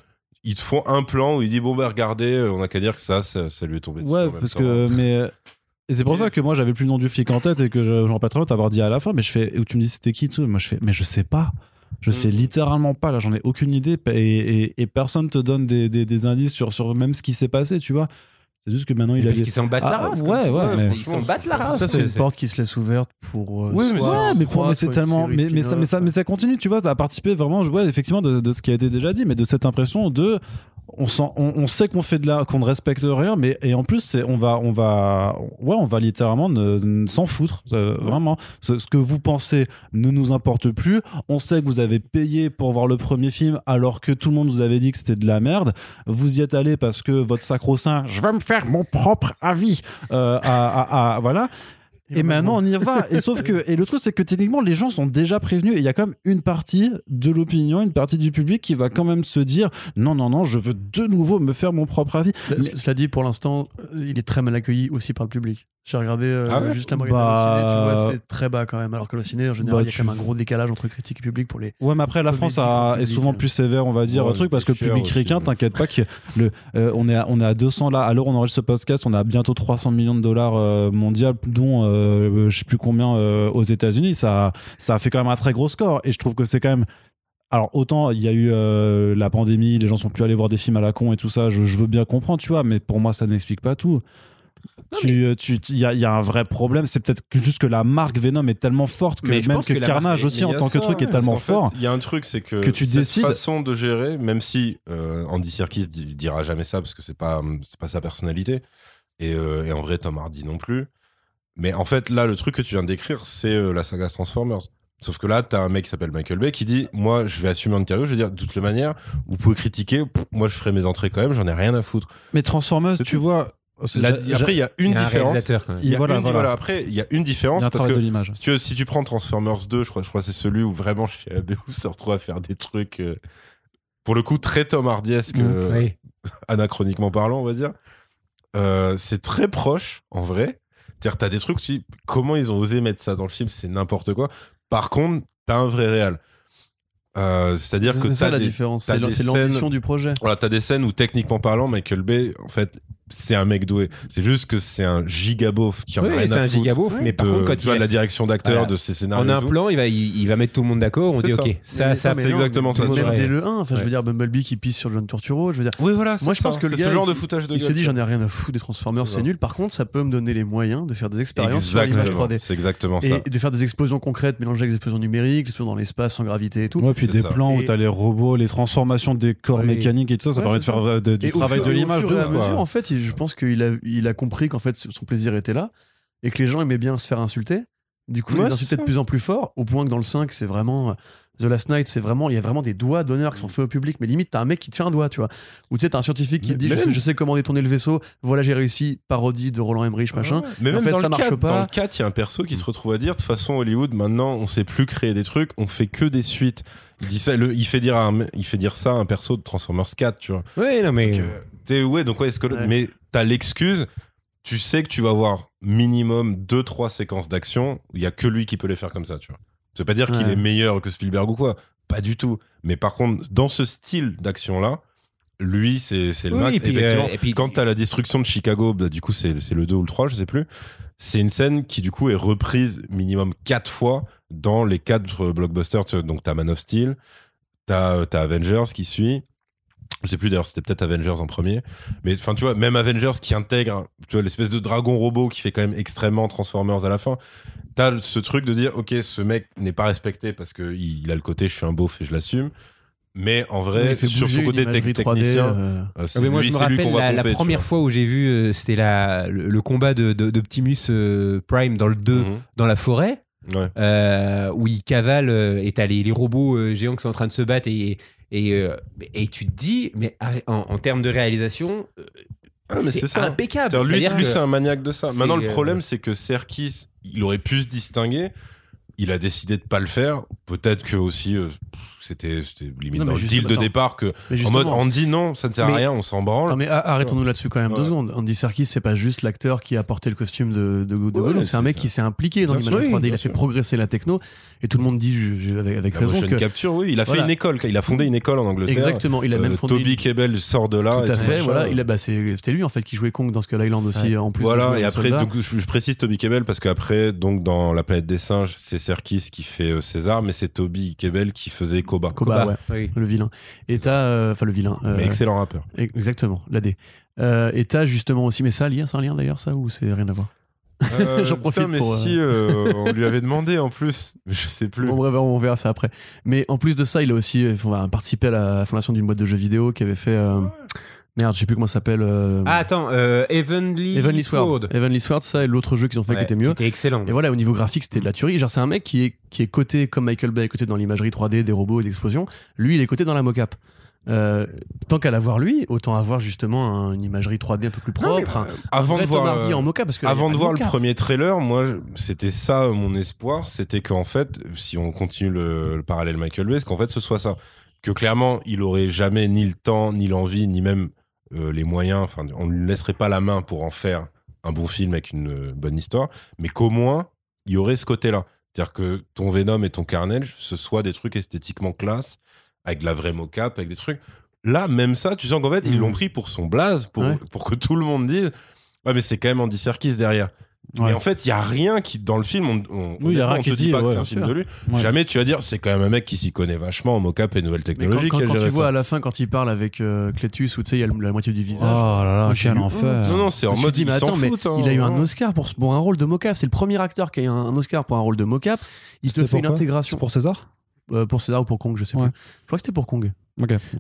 Ils te font un plan où il dit bon bah regardez on a qu'à dire que ça ça, ça lui est tombé Ouais, parce temps. que. Mais. Et c'est pour ça que moi j'avais plus le nom du flic en tête et que je- j'en pas très bien t'avoir dit à la fin, mais je fais, où tu me dis c'était qui tout, moi je fais, mais je sais pas. Je sais Mm. littéralement pas, là j'en ai aucune idée et, et, et personne te donne des, des, des indices sur, sur même ce qui s'est passé, tu vois. C'est juste que maintenant il a parce des. qu'ils s'en battent la Ah, race. ouais, comme ouais, tout. mais- Ils s'en battent la race. Ça, c'est une porte qui se laisse ouverte pour. euh, Oui, mais Ouais, mais, pour, trois, mais c'est tellement. Mais, mais, ça, mais, ça, spin-off. mais ça continue, tu vois, à participer vraiment, ouais, effectivement, de, de ce qui a été déjà dit, mais de cette impression de. On, sent, on, sait qu'on fait de la, qu'on ne respecte rien, mais et en plus, on va, on va, ouais, on va littéralement s'en foutre, euh, vraiment. Ce, que vous pensez ne nous importe plus. On sait que vous avez payé pour voir le premier film, alors que tout le monde vous avait dit que c'était de la merde. Vous y êtes allé parce que votre sacro-saint, je vais me faire mon propre avis, euh, à- voilà. Et maintenant on y va. Et sauf que et le truc c'est que techniquement les gens sont déjà prévenus et il y a quand même une partie de l'opinion, une partie du public qui va quand même se dire non non non je veux de nouveau me faire mon propre avis. Cela- Mais- Cela dit, pour l'instant, euh, il est très mal accueilli aussi par le public. J'ai regardé euh, Ah ouais juste la moyenne Bah- de ciné, tu vois, c'est très bas quand même. Alors que le ciné, en général, Bah, il y a quand même un gros décalage entre critique et public pour les. Ouais mais après la France a- est souvent euh. plus sévère on va dire Ouais, un truc parce que le public ricain t'inquiète pas que le euh, on est à, on est à 200 là à l'heure où on enregistre ce podcast on a bientôt 300 millions de dollars euh, mondial dont euh, je sais plus combien euh, aux États-Unis ça ça a fait quand même un très gros score et je trouve que c'est quand même alors autant il y a eu euh, la pandémie, les gens sont plus allés voir des films à la con et tout ça, je, je veux bien comprendre, tu vois, mais pour moi ça n'explique pas tout. Tu, euh, tu, il y, a, il y a un vrai problème, c'est peut-être juste que la marque Venom est tellement forte que Mais même que, que Carnage aussi en il tant que truc est ouais, tellement fort. Il y a un truc, c'est que, que tu cette décides- façon de gérer, même si euh, Andy Serkis di- dira jamais ça parce que c'est pas c'est pas sa personnalité et, euh, et en vrai Tom Hardy non plus. Mais en fait là, le truc que tu viens de décrire, c'est euh, la saga Transformers. Sauf que là, t'as un mec qui s'appelle Michael Bay qui dit Moi, je vais assumer Ontario. Je veux dire, de toutes les manières, vous pouvez critiquer. pff, Moi, je ferai mes entrées quand même. J'en ai rien à foutre. Mais Transformers, tu tout. vois, après, il y a une y a un différence. Il y a Voilà, une- voilà. voilà, Après, il y a une différence un parce que de l'image. si tu, si tu prends Transformers 2, je crois, je crois que c'est celui où vraiment chez ABO se retrouve à faire des trucs, euh, pour le coup, très Tom Hardy-esque, euh, Oui. anachroniquement parlant, on va dire. Euh, c'est très proche, en vrai. C'est-à-dire, t'as des trucs, tu dis, comment ils ont osé mettre ça dans le film, c'est n'importe quoi. Par contre, t'as un vrai réel. Euh, C'est-à-dire que C'est ça t'as la des, différence. C'est l'ambition du projet. voilà, t'as des scènes où techniquement parlant, Michael Bay, en fait, c'est un mec doué. C'est juste que c'est un gigabof qui en a Oui, rien c'est à un foutre gigabof, mais par de- contre, quand tu il vois, a- de la direction d'acteur, Voilà. de ses scénarios. en un plan, il va, il, il va mettre tout le monde d'accord. On dit ça. ok, ça, Mais ça, c'est exactement ça, Même tu vois. dès le 1, enfin, je Ouais. veux dire, Bumblebee qui pisse sur John Turturro, je veux dire. Oui, voilà. Moi, c'est je pense ça. que le c'est gars, ce genre il- de foutage de Il se gueule, dit, j'en ai rien à foutre des Transformers, C'est nul. Par contre, ça peut me donner les moyens de faire des expériences sur l'image Exactement. 3D. C'est exactement ça. Et de faire des explosions concrètes mélangées avec des explosions numériques, des explosions dans l'espace sans gravité et tout. Ouais, puis des plans où t'as les robots, les transformations des corps mécaniques et tout ça, ça permet de faire du travail de l'image fur de et à ouf, quoi. mesure, en fait, je pense qu'il a, il a compris qu'en fait, son plaisir était là et que les gens aimaient bien se faire insulter. Du coup, Ouais, il les c'est insultait de plus en plus fort, au point que dans le 5, c'est vraiment. The Last Night, c'est vraiment, il y a vraiment des doigts d'honneur qui sont faits au public, mais limite, t'as un mec qui te fait un doigt, tu vois. Ou tu sais, t'as un scientifique qui te dit, je sais, même- je sais comment détourner le vaisseau, voilà, j'ai réussi, parodie de Roland Emmerich, machin. Mais En même fait, dans, ça le marche 4, pas. dans le 4, il y a un perso qui se retrouve à dire de toute façon Hollywood maintenant on sait plus créer des trucs, on fait que des suites. Il dit ça, le- il fait dire à un- il fait dire ça à un perso de Transformers 4, tu vois. Oui, non, mais. Donc, euh, t'es- ouais, donc ouais, est-ce que le- Ouais. mais t'as l'excuse, tu sais que tu vas avoir minimum 2 3 séquences d'action où il y a que lui qui peut les faire comme ça, tu vois. Ça veut pas dire qu'il Ouais. est meilleur que Spielberg ou quoi, pas du tout. Mais par contre, dans ce style d'action là, lui c'est c'est le Oui, max. et puis, Effectivement, euh, et puis- quand t'as la destruction de Chicago, bah, du coup c'est c'est le 2 ou le 3, je sais plus. C'est une scène qui du coup est reprise minimum 4 fois dans les 4 blockbusters. tu vois. Donc t'as Man of Steel, t'as as Avengers qui suit. Je sais plus d'ailleurs, c'était peut-être Avengers en premier. Mais enfin, tu vois, même Avengers qui intègre, tu vois, l'espèce de dragon robot qui fait quand même extrêmement Transformers à la fin. T'as ce truc de dire, ok, ce mec n'est pas respecté parce que il, a le côté, je suis un beauf et je l'assume. Mais en vrai, sur son côté imagerie tec- 3D, technicien, euh, euh, c'est Ah, moi, lui, je me lui rappelle qu'on va la, la pomper, tu première fois où j'ai vu, euh, c'était la- le, le combat de, de- d'Optimus euh, Prime dans le 2, Mhm. dans la forêt, Ouais. euh, où il cavale euh, et t'as les, les robots euh, géants qui sont en train de se battre et, et, euh, et tu te dis, mais en, en termes de réalisation, euh, Ah, mais c'est ça. impeccable. Lui, c'est un maniaque de ça. Maintenant, le euh, problème, c'est que Serkis, il aurait pu se distinguer. Il a décidé de pas le faire. Peut-être que aussi, euh, c'était limite Non, dans le deal de départ que, en mode, justement- Andy, non, ça ne sert à rien, on s'en branle. Non, mais a- arrêtons-nous là-dessus quand même deux secondes. Andy Serkis, c'est pas juste l'acteur qui a porté le costume de, de, de Ouais, Gollum, c'est un mec ça. qui s'est impliqué dans sûr, 3D, il a fait sûr. progresser la techno, et tout le monde dit, avec, avec La raison, que. capture, oui. Il a fait Voilà. une école. Il a fondé une école en Angleterre. Exactement, il a même Euh, fondé. Toby une- Kebbell sort de là. Tout et à fait, machin. voilà. Il a, bah, c'était lui en fait qui jouait Kong dans Skull Island aussi, Ouais. en plus. Voilà, et après, donc, je, précise Toby Kebbell parce qu'après, donc, dans La planète des singes, c'est Serkis qui fait euh, César, mais c'est Toby Kebbell qui faisait Koba. Koba, ouais, Oui. le vilain. Et t'as, euh, enfin le vilain. euh, Mais excellent rappeur. Exactement, l'AD. Euh, et t'as justement aussi, mais ça, lien, c'est un lien d'ailleurs, ça, ou c'est rien à voir? Euh, J'en profite putain, mais pour, euh, si, euh, on lui avait demandé en plus. Je sais plus. Bon, bref, on verra ça après. Mais en plus de ça, il a aussi euh, enfin, participé à la fondation d'une boîte de jeux vidéo qui avait fait. euh, Merde, je sais plus comment ça s'appelle. euh, Ah, attends, euh, Heavenly, Heavenly Sword. Sword. Heavenly Sword, ça, et l'autre jeu qu'ils ont fait qui Ouais, était mieux. C'était excellent. Et voilà, au niveau graphique, c'était de la tuerie. Genre, c'est un mec qui est, qui est coté comme Michael Bay, est coté dans l'imagerie 3D, des robots et des explosions. Lui, il est coté dans la mocap. Euh, tant qu'à l'avoir lui, autant avoir justement un- une imagerie 3D un peu plus Non, mais, propre. un- Avant un de vrai Tom voir. Hardy euh, en parce que Avant a de voir le premier trailer, moi, c'était ça euh, mon espoir, c'était qu'en fait, si on continue le, le parallèle Michael Bay, qu'en fait, ce soit ça. Que clairement, il aurait jamais ni le temps, ni l'envie, ni même euh, les moyens. Enfin, on ne lui laisserait pas la main pour en faire un bon film avec une euh, bonne histoire, mais qu'au moins, il y aurait ce côté-là. C'est-à-dire que ton Venom et ton Carnage, ce soit des trucs esthétiquement classe, avec de la vraie mocap, avec des trucs. Là, même ça, tu sens qu'en fait, ils Mhm. l'ont pris pour son blaze, pour, Ouais. pour que tout le monde dise Ouais, mais c'est quand même Andy Serkis derrière. Ouais. Mais en fait, il y a rien qui, dans le film, on, on, Oui, il y a honnêtement, rien on qui te dit dit, pas que c'est un film sûr. de lui. Ouais. Jamais tu vas dire, c'est quand même un mec qui s'y connaît vachement en mocap et nouvelles quand, technologies quand- tu vois à la fin, quand il parle avec euh, Cletus, où tu sais, il y a la moitié du Oh visage. là là, j'ai quel enfer. Non, non, c'est en mode, dit, il s'en fout. hein, il a eu un. Oscar pour, pour un rôle de mocap. C'est le premier acteur qui a eu un, un Oscar pour un rôle de mocap. Il te fait une intégration. Pour César? Euh, pour César ou pour Kong, je sais Ouais. plus. Je crois que c'était pour Kong.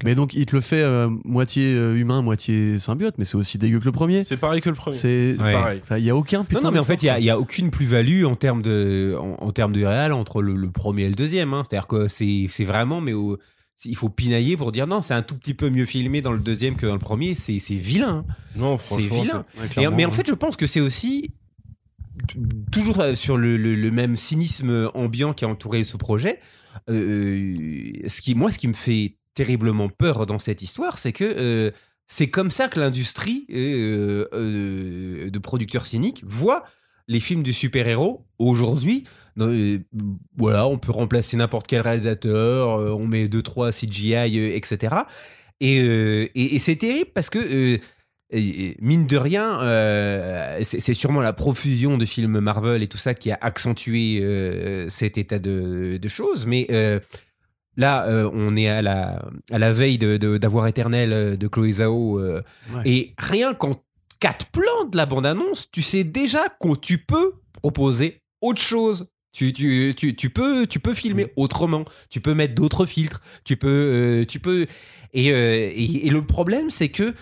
Mais donc, il te le fait euh, moitié euh, humain, moitié symbiote, mais c'est aussi dégueu que le premier. C'est pareil que le premier. C'est. C'est Ouais. pareil. Il y a aucun putain. Non, non, mais en fait, il n'y a, aucune plus-value en termes de, en, en termes de réel entre le, le premier et le deuxième. hein. C'est-à-dire que c'est c'est vraiment, mais au- il faut pinailler pour dire non, c'est un tout petit peu mieux filmé dans le deuxième que dans le premier. C'est c'est vilain. hein. Non, C'est franchement. vilain. Ouais, Et- mais en hein. fait, je pense que c'est aussi toujours sur le, le- le même cynisme ambiant qui a entouré ce projet. Euh, ce qui, moi, ce qui me fait terriblement peur dans cette histoire, c'est que euh, c'est comme ça que l'industrie euh, euh, de producteurs cyniques voit les films de super-héros aujourd'hui. Euh, voilà, on peut remplacer n'importe quel réalisateur, euh, on met 2-3 CGI, euh, etc. Et, euh, c'est terrible parce que, euh, et- mine de rien, euh, c'est sûrement la profusion de films Marvel et tout ça qui a accentué euh, cet état de, de choses. Mais euh, là, on est à la, à la veille de- de- d'avoir éternel de Chloé Zhao. Ouais. Et rien qu'en quatre plans de la bande-annonce, tu sais déjà que tu peux proposer autre chose. Tu, tu, tu, tu peux, tu peux filmer autrement. Tu peux mettre d'autres filtres. Tu peux, euh, tu peux. Et, euh, et, et le problème, c'est que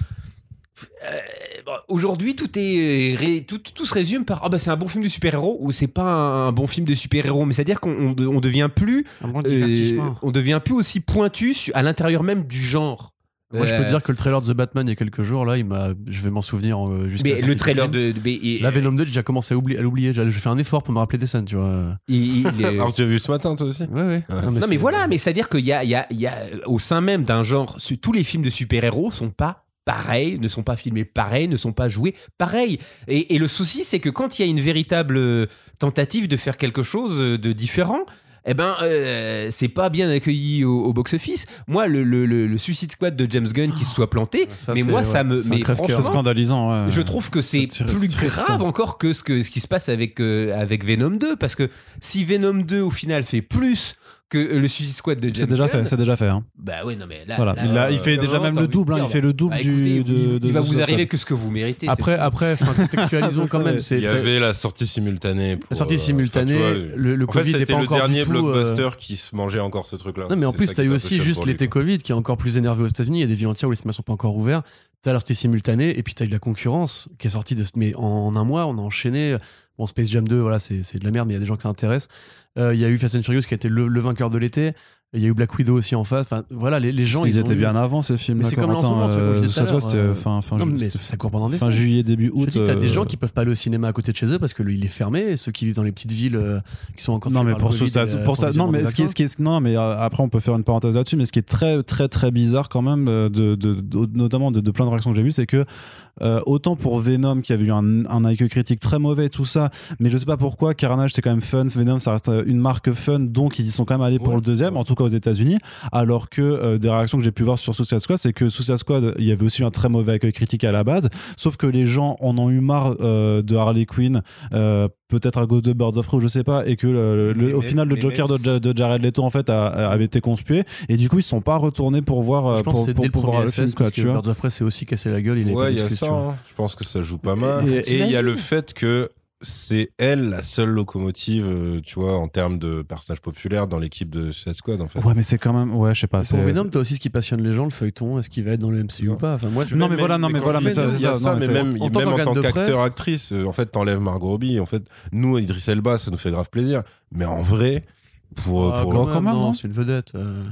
euh, aujourd'hui, tout est ré- tout, tout se résume par ah bah c'est un bon film de super-héros ou c'est pas un, un bon film de super-héros. Mais c'est à dire qu'on on, de- on devient plus, Un bon euh, on devient plus aussi pointu à l'intérieur même du genre. Moi, je peux Euh, te dire que le trailer de The Batman il y a quelques jours, là, il m'a, je vais m'en souvenir euh, jusqu'à mais le trailer de, de- mais- et- La Venom 2, j'ai déjà commencé à oublier, à l'oublier. J'ai j'ai fait un effort pour me rappeler des scènes, tu vois. il- il est- Alors, tu as vu ce matin, toi aussi Ouais, ouais. Ouais. Non mais c'est- voilà, mais c'est-à-dire qu'il y a, il y, a, il y a euh, au sein même d'un genre, tous les films de super-héros sont pas pareils, ne sont pas filmés pareils, ne sont pas joués pareils. Et, et le souci, c'est que quand il y a une véritable euh, tentative de faire quelque chose euh, de différent, eh ben, euh, c'est pas bien accueilli au, au box-office. Moi, le, le, le- le Suicide Squad de James Gunn qui se soit planté, Ça, mais moi, ouais, ça me, mais franchement, scandalisant. ouais. je trouve que c'est plus grave encore que ce, que ce qui se passe avec, euh, avec Venom 2. Parce que si Venom 2, au final, fait plus que le Suicide Squad de James C'est déjà Gunn, fait, c'est déjà fait. hein. bah oui, non, mais là. Voilà. là, il, a- euh, il fait déjà même le double. hein, il fait le double bah, du. de- il, de il va vous arriver que ce que vous méritez. Après, après, enfin, contextualisons quand même. Il y avait la sortie simultanée. pour, la sortie euh, simultanée. vois, le, le En fait, Covid n'est c'était pas le encore dernier du tout, euh, blockbuster qui se mangeait encore ce truc-là. Non, mais en plus, t'as eu aussi juste l'été. Covid qui est encore plus énervé aux États-Unis. Il y a des villes entières où les cinémas sont pas encore ouverts. T'as la sortie simultanée et puis t'as eu la concurrence qui est sortie de. Mais en un mois, on a enchaîné. Bon, Space Jam 2, voilà, c'est de la merde, mais il y a des gens que ça intéresse. Euh, Il y a eu Fast and Furious qui a été le, le vainqueur de l'été. Il y a eu Black Widow aussi en face. Enfin, voilà, les, les gens. ils, étaient eu- bien avant ces films. Mais c'est comme l'ensemble, tu l'heure, c'était euh, fin, fin, Non, ju- mais c'était ça court pendant des fin juillet, début août. dis, t'as des euh, gens qui peuvent pas aller au cinéma à côté de chez eux parce que il est fermé. et Ceux qui vivent dans les petites villes euh, qui sont encore non mais pour ça, ça- et, euh, pour ça non mais ce qui est, ce qui est- non mais euh, après on peut faire une parenthèse là-dessus mais ce qui est très très très bizarre quand même euh, de, de- de- notamment de, de plein de réactions que j'ai vues c'est que euh, autant pour Venom qui avait eu un, un accueil critique très mauvais et tout ça mais je sais pas pourquoi Carnage c'est quand même fun. Venom ça reste euh, une marque fun donc ils y sont quand même allés pour le deuxième en tout cas aux États-Unis. Alors que euh, des réactions que j'ai pu voir sur Suicide Squad c'est que Suicide Squad il y avait aussi un très mauvais accueil critique à la base. Sauf que les gens en ont eu marre euh, de Harley Quinn euh, peut-être à cause de Birds of Prey ou je sais pas et que le- le- Mais- au final le Joker de, Jared Leto en fait a- a- avait été conspué. Et du coup ils sont pas retournés pour voir Je pense pour, que c'est pour, dès le pour voir premier le film quoi parce tu que vois. Birds of Prey s'est aussi cassé la gueule. Il est Ouais, pas Je pense que ça joue pas mal. Et- il y a le fait que c'est elle la seule locomotive, euh, tu vois, en termes de personnage populaire dans l'équipe de Suicide Squad, en fait. ouais mais c'est quand même ouais je sais pas Pour Venom, t'as aussi ce qui passionne les gens, le feuilleton. Est-ce qu'il va être dans le MCU ou pas Enfin, moi, je- Non, mais voilà, non, mais voilà, mais ça, c'est ça, ça, non, mais mais c'est- même, en tant même en qu'organe tant de qu'acteur, actrice, euh, en fait, t'enlèves Margot Robbie. En fait, nous, Idris Elba, ça nous fait grave plaisir. Mais en vrai, pour, Ah, pour- quand quand même, non c'est une vedette. euh.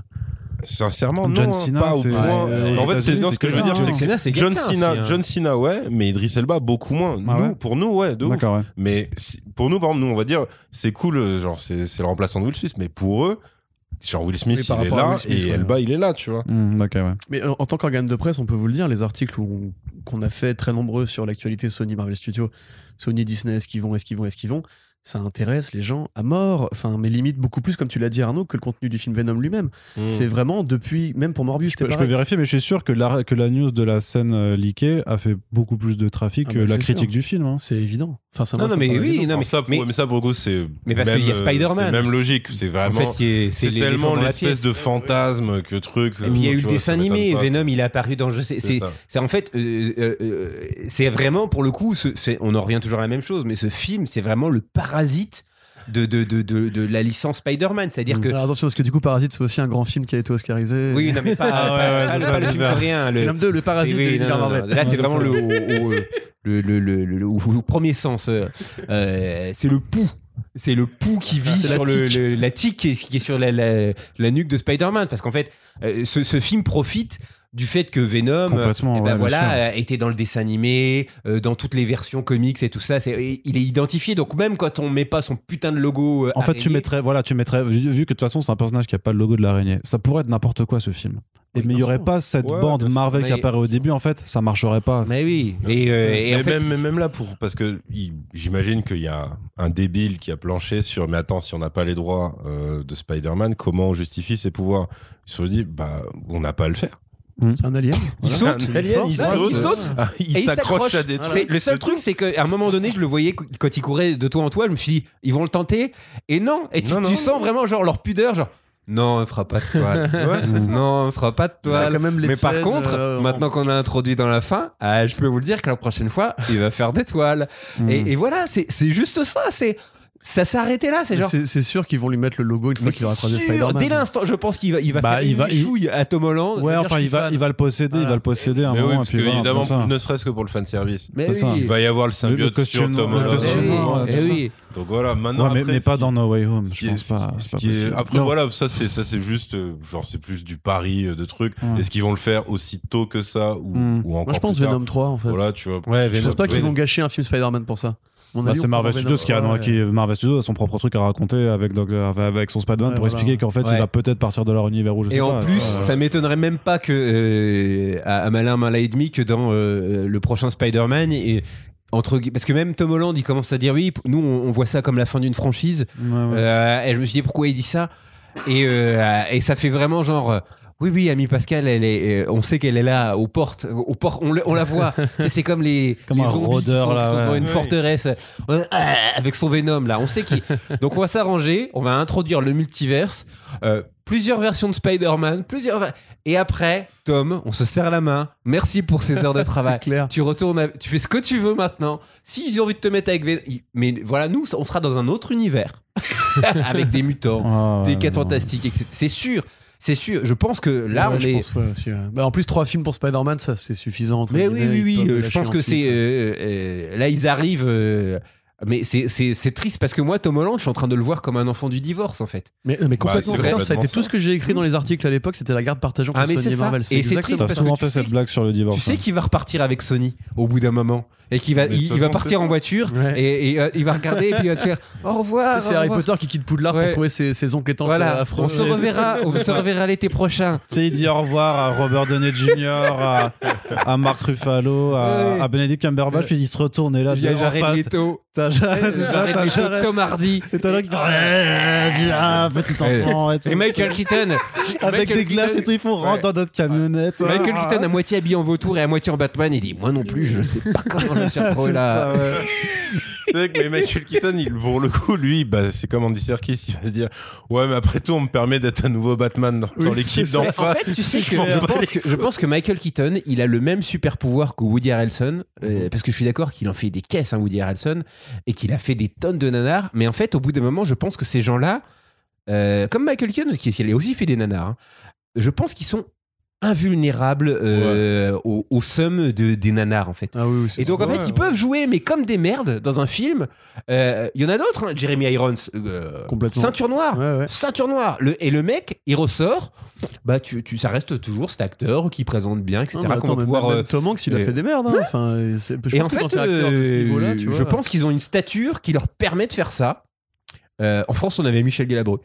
Sincèrement, John non, Cena, pas au point. ouais, en fait, c'est ce que je veux dire, hein. c'est que John Cena, hein. John Cena, ouais, mais Idris Elba beaucoup moins. Ah nous, ouais pour nous, ouais, de ouf. d'accord ouais. Mais pour nous, par exemple, nous, on va dire, c'est cool, euh, genre, c'est c'est le remplaçant de Will Smith, mais pour eux, genre, Will Smith, Oui, il est là, Smith, et ouais. Elba, il est là, tu vois. Ouais Mais en tant qu'organe de presse, on peut vous le dire, les articles où- qu'on a fait très nombreux sur l'actualité Sony, Marvel Studios, Sony, Disney, est-ce qu'ils vont, est-ce qu'ils vont, est-ce qu'ils vont, ça intéresse les gens à mort. Enfin, mais limite beaucoup plus, comme tu l'as dit Arnaud, que le contenu du film Venom lui-même. Mm. C'est vraiment depuis, même pour Morbius, je peux, je peux vérifier mais je suis sûr que la, que la news de la scène euh, leakée a fait beaucoup plus de trafic Ah que bah, la critique sûr. du film hein. C'est évident. Enfin, ça, Non, non, mais oui, évident. non, mais- ça, pour, mais- mais, ça, pour le coup, c'est. Mais parce qu'il y a euh, Spider-Man. C'est même logique. C'est En vraiment. fait, c'est tellement l'espèce de fantasme que truc. Et puis il y a eu tu le dessin animé, Venom il est apparu dans je sais C'est en fait euh, euh, euh, c'est vraiment pour le coup on en revient toujours à la même chose mais ce film c'est vraiment le parasite de, de, de, de, de la licence Spider-Man c'est-à-dire que Alors attention, parce que du coup, Parasite, c'est aussi un grand film qui a été oscarisé. oui non mais pas, Ah ouais, ouais, pas le- ça, pas le c'est film coréen le, l'homme 2, le Parasite Oui, de l'univers Marvel. Là, c'est vraiment le, au, au- le, le, le, au- premier sens. euh, euh, c'est le pouls. C'est le pouls qui vit la sur le, tique. le- la tique qui est, qui est sur la, la, la nuque de Spider-Man. Parce qu'en fait, euh, ce, ce film profite du fait que Venom Complètement, eh ben ouais, voilà, euh, était dans le dessin animé, euh, dans toutes les versions comics et tout ça. C'est, il est identifié. Donc même quand on met pas son putain de logo. euh, en fait tu mettrais voilà tu mettrais vu, vu que de toute façon c'est un personnage qui a pas le logo de l'araignée ça pourrait être n'importe quoi ce film et, mais il y bien aurait pas cette Ouais, bande. Marvel qui apparaît au début en fait ça marcherait pas Mais oui. Et, euh, et en mais fait, même, même là, pour, parce que j'imagine qu'il y a un débile qui a planché sur mais attends, si on n'a pas les droits euh, de Spider-Man, comment on justifie ses pouvoirs? Ils se sont dit, bah, on n'a pas à le faire. C'est un alien. il saute. Un alien, il Ouais, saute. il saute. Ah, il s'accroche à des trucs. le seul truc, c'est qu'à un moment donné, je le voyais qu- quand il courait de toi en toi, je me suis dit, ils vont le tenter. Et non, et tu, Non, tu non. sens vraiment genre leur pudeur, genre. Non, on fera pas de toile. Ouais, non, on fera pas de toile. Mais par contre, euh, maintenant qu'on a introduit dans la fin, ah, je peux vous le dire que la prochaine fois, il va faire des toiles. Mm. Et, et voilà, c'est c'est juste ça. C'est ça s'est arrêté là. C'est genre. C'est sûr qu'ils vont lui mettre le logo une fois qu'il aura croisé Spider-Man. dès l'instant, je pense qu'il va, il va Bah, faire il une va- il- à Tom Holland. ouais enfin il va il va le posséder il va le posséder à un Mais moment oui, et parce puis voilà, qu'évidemment, comme ça. ne serait-ce que pour le fanservice. Mais oui. Il va y avoir le Le- le symbiote costume, sur Tom Holland. costume, Eh oui, eh oui. Donc voilà, maintenant. Ouais, mais, après, mais pas qui- dans No Way Home je pense pas. Après voilà, ça c'est ça c'est juste euh, genre c'est plus du pari euh, de trucs. Est-ce qu'ils vont le faire aussi tôt que ça ou, ou encore Moi, je pense Venom 3, en fait. Voilà, tu vois. Ouais, Je pense pas qu'ils vont gâcher un film Spider-Man pour ça. Bah, c'est Marvel Studios qui a, qui, Marvel Studios a son propre truc à raconter avec, Doc- avec son Spider-Man Ouais, pour voilà. expliquer qu'en fait Ouais. il va peut-être partir de leur univers où je sais Et pas. en plus, euh, ça m'étonnerait même pas que euh, à, à malin malin et demi que dans euh, le prochain Spider-Man et entre parce que même Tom Holland il commence à dire oui nous on, on voit ça comme la fin d'une franchise ouais, ouais. Euh, et je me suis dit pourquoi il dit ça? Et, euh, et ça fait vraiment genre euh, oui oui Ami Pascal elle est euh, on sait qu'elle est là aux portes aux portes on, le- on la voit c'est comme les Comme les un zombies qui rôdeur, sont, là, qui sont ouais. dans une forteresse euh, avec son Venom là on sait qu'il donc on va s'arranger on va introduire le multiverse euh, plusieurs versions de Spider-Man plusieurs et après Tom on se serre la main merci pour ces heures de travail C'est clair. tu retournes, à- tu fais ce que tu veux maintenant. S'ils ont envie de te mettre avec, Ven- mais voilà, nous, on sera dans un autre univers avec des mutants, Ah, des non. fantastiques, etc. C'est sûr, c'est sûr. Je pense que là, Ouais, on je est. pense, ouais, aussi, ouais. Bah, en plus, trois films pour Spider-Man, ça c'est suffisant. entre Mais oui, oui, oui. euh, je pense que c'est euh, euh, là, ils arrivent. euh, Mais c'est- c'est c'est triste parce que moi, Tom Holland, je suis en train de le voir comme un enfant du divorce en fait. Mais, mais complètement, putain, complètement ça a été ça. tout ce que j'ai écrit dans les articles à l'époque, c'était la garde partagée entre Ah, mais Sony c'est et. Marvel. Et c'est triste parce que fait tu sais- cette blague sur le divorce. Tu sais qu'il va repartir avec Sony au bout d'un moment? Et qu'il va, il, va partir en voiture Ouais. et, et, euh, il va regarder et puis il va te faire au revoir. C'est Harry. Potter qui quitte Poudlard Ouais. pour trouver ses, ses oncles et tantes Voilà, euh, affreux. on se reverra, on se reverra l'été prochain. Tu sais, il dit au revoir à Robert Downey Jr., à, à Mark Ruffalo, à, Ouais. à Benedict Cumberbatch, puis il se retourne et là, Il y a Jared Leto. t'as Jared. Tom Hardy. Et t'as là qui fait Ouais, viens, petit enfant et tout. Et Michael Keaton. Avec Michael des glaces et tout, il faut rentrer dans notre camionnette. Michael Ah. Keaton à moitié habillé en vautour et à moitié en Batman, il dit Moi non plus, je sais pas comment je me suis retrouvé C'est là. ça, ouais. C'est vrai que mais Michael Keaton, il, pour le coup, lui, bah, c'est comme Andy Serkis, il va dire Ouais, mais après tout, on me permet d'être un nouveau Batman dans, dans Oui, l'équipe d'en Mais en face. fait, tu sais que Je pense que, je pense que Michael Keaton, il a le même super pouvoir que Woody Harrelson, euh, parce que je suis d'accord qu'il en fait des caisses, hein, Woody Harrelson, et qu'il a fait des tonnes de nanars. Mais en fait, au bout d'un moment, je pense que ces gens-là, euh, comme Michael Keaton, qui qui a aussi fait des nanars, hein, je pense qu'ils sont invulnérables euh, au, au somme de, des nanars, en fait. Ah oui, oui, c'est Et donc en fait Ouais, ils peuvent jouer mais comme des merdes dans un film. Euh, Il y en a d'autres, hein. Jeremy Irons, euh, Complètement. ceinture noire, Ouais, ceinture noire. Le, et le mec, il ressort. Bah tu, tu, ça reste toujours cet acteur qui présente bien, etc. Ah, attends, même, pouvoir, même euh, Tom Hanks, il a fait des merdes. hein. Enfin, et en fait, t'es acteur de ce euh, niveau-là, tu vois. je pense qu'ils ont une stature qui leur permet de faire ça. Euh, en France, on avait Michel Galabru.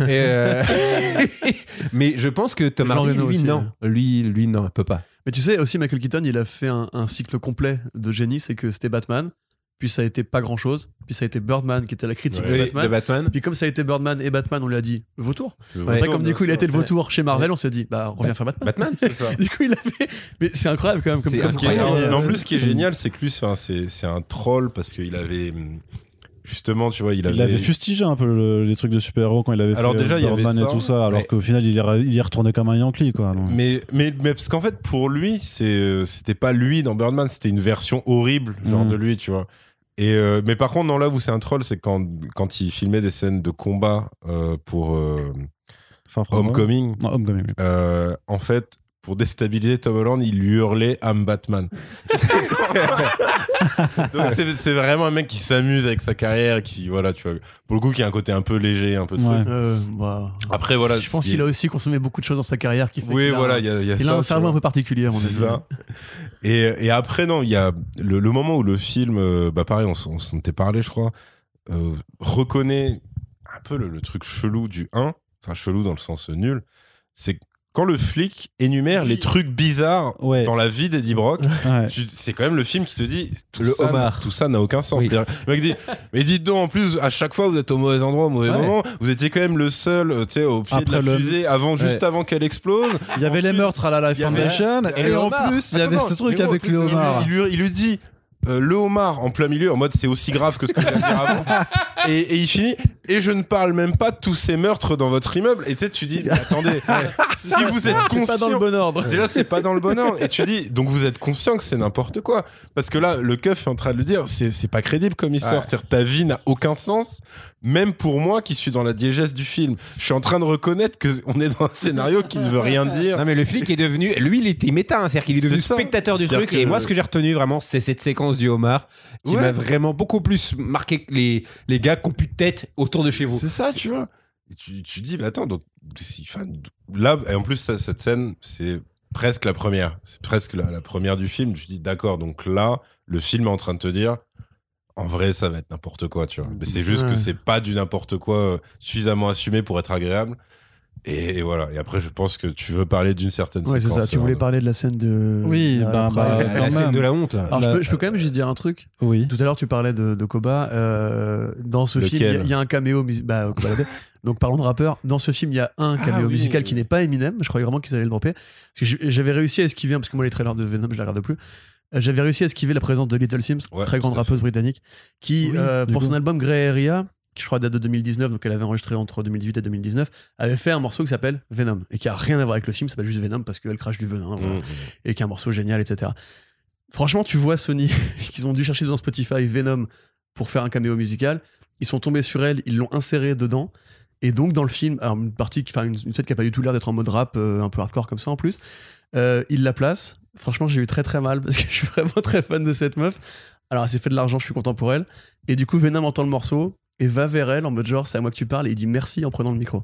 Euh, mais je pense que Tom Hardy, lui, aussi, non. Lui, lui, non, il peut pas. Mais tu sais, aussi, Michael Keaton, il a fait un, un cycle complet de génie. C'est que c'était Batman, puis ça a été pas grand chose, puis ça a été Birdman qui était la critique Ouais. de Batman. de Batman. Puis comme ça a été Birdman et Batman, on lui a dit vautour. Le Ouais. Après, vautour, comme du coup, il a été le vautour chez Marvel, on s'est dit, bah, reviens faire Batman. Batman C'est ça. Du coup, il a fait. Mais c'est incroyable quand même. Comme C'est comme est- incroyable. mais en plus, ce qui est génial, c'est que lui, c'est c'est un troll parce qu'il avait. Justement, tu vois, il avait. Il avait fustigé un peu le- les trucs de super-héros quand il avait Alors fait déjà, il y avait Birdman et ça. tout ça, alors qu'au final, il est, il est retourné comme un Yankee, quoi. donc. Mais, mais, mais parce qu'en fait, pour lui, euh, c'était pas lui dans Birdman, c'était une version horrible, genre Mm. de lui, tu vois. Et euh, mais par contre, non, là où c'est un troll, c'est quand, quand il filmait des scènes de combat euh, pour euh. Homecoming, Non, Homecoming, oui. euh, en fait, pour déstabiliser Tom Holland, il lui hurlait I'm Batman. Donc c'est, c'est vraiment un mec qui s'amuse avec sa carrière, qui, voilà, tu vois, pour le coup, qui a un côté un peu léger, un peu truc. Ouais. Euh, bah, Après, voilà. je pense qu'il a aussi consommé beaucoup de choses dans sa carrière qui fait Oui, voilà, y a, il y a il ça. a un cerveau un peu particulier, C'est ça. Et, et après, non, il y a le, le moment où le film, euh, bah pareil, on, s'en était parlé, je crois, euh, reconnaît un peu le, le truc chelou du 1, enfin chelou dans le sens nul, c'est que quand le flic énumère les trucs bizarres Ouais. dans la vie d'Eddie Brock, Ouais. c'est quand même le film qui te dit tout Le ça, homard. tout ça n'a aucun sens. Oui. Le mec dit, mais dites donc, en plus, à chaque fois, vous êtes au mauvais endroit, au mauvais Ouais. moment. Vous étiez quand même le seul, euh, tu sais, au pied Après de la le- fusée, avant, juste avant qu'elle explose. Il y avait les meurtres à la Life avait- Foundation, Et en plus, il y avait ce truc avec le homard. Il, lui, il lui dit euh, le homard en plein milieu, en mode c'est aussi grave que ce que je viens de dire avant. Et, et il finit, et je ne parle même pas de tous ces meurtres dans votre immeuble. Et tu sais, tu dis, mais attendez, si vous êtes C'est pas dans le conscient. bon ordre. Déjà, c'est pas dans le bon ordre. Et tu dis, donc vous êtes conscient que c'est n'importe quoi. Parce que là, le keuf est en train de le dire, c'est c'est pas crédible comme histoire. Ouais. Ta vie n'a aucun sens, même pour moi qui suis dans la diégèse du film. Je suis en train de reconnaître qu'on est dans un scénario qui ne veut rien dire. Non mais le flic est devenu, lui il était méta, hein, c'est-à-dire qu'il est devenu spectateur du truc. Et moi ce que j'ai retenu vraiment, c'est cette séquence du homard qui Ouais. m'a vraiment beaucoup plus marqué que les, les gars qui ont plus de tête autour de chez vous. C'est ça, tu vois. Et tu, tu dis, mais attends, donc, si, là, et en plus, ça, cette scène, c'est presque la première. C'est presque la, la première du film. Tu dis, d'accord, donc là, le film est en train de te dire, en vrai, ça va être n'importe quoi, tu vois. Mais c'est juste Ouais. que c'est pas du n'importe quoi euh, suffisamment assumé pour être agréable. Et, et voilà. Et après, je pense que tu veux parler d'une certaine Ouais, c'est séquence. ça. Tu euh, voulais parler de la scène de. Oui, la- bah, bah, la quand scène de la honte. Alors, La- je, peux, je peux quand même juste dire un truc. Oui. Tout à l'heure, tu parlais de, de Koba. Euh, dans ce Lequel film, il y a- il y, a un caméo. Bah, Koba. Donc, parlons de rappeur. Dans ce film, il y a un caméo oui. musical qui n'est pas Eminem. Je croyais vraiment qu'ils allaient le dropper. Parce que j'avais réussi à esquiver, parce que moi, les trailers de Venom, je les regarde plus. Euh, J'avais réussi à esquiver la présence de Little Sims, Ouais, très grande rappeuse britannique, qui, Oui, euh, pour son album Grey Area, je crois date de 2019, donc elle avait enregistré entre 2018 et 2019, avait fait un morceau qui s'appelle Venom, et qui a rien à voir avec le film, ça s'appelle juste Venom parce qu'elle crache du venin. voilà mm, mm. et qui est un morceau génial, etc. Franchement, tu vois Sony, qu'ils ont dû chercher dans Spotify Venom pour faire un caméo musical. Ils sont tombés sur elle, ils l'ont inséré dedans. Et donc, dans le film, alors une partie, enfin, une, une scène qui a pas du tout l'air d'être en mode rap, euh, un peu hardcore comme ça en plus, euh, ils la placent. Franchement, j'ai eu très très mal parce que je suis vraiment très fan de cette meuf. Alors, elle s'est fait de l'argent, je suis content pour elle. Et du coup, Venom entend le morceau et va vers elle en mode genre, c'est à moi que tu parles. Et il dit merci en prenant le micro.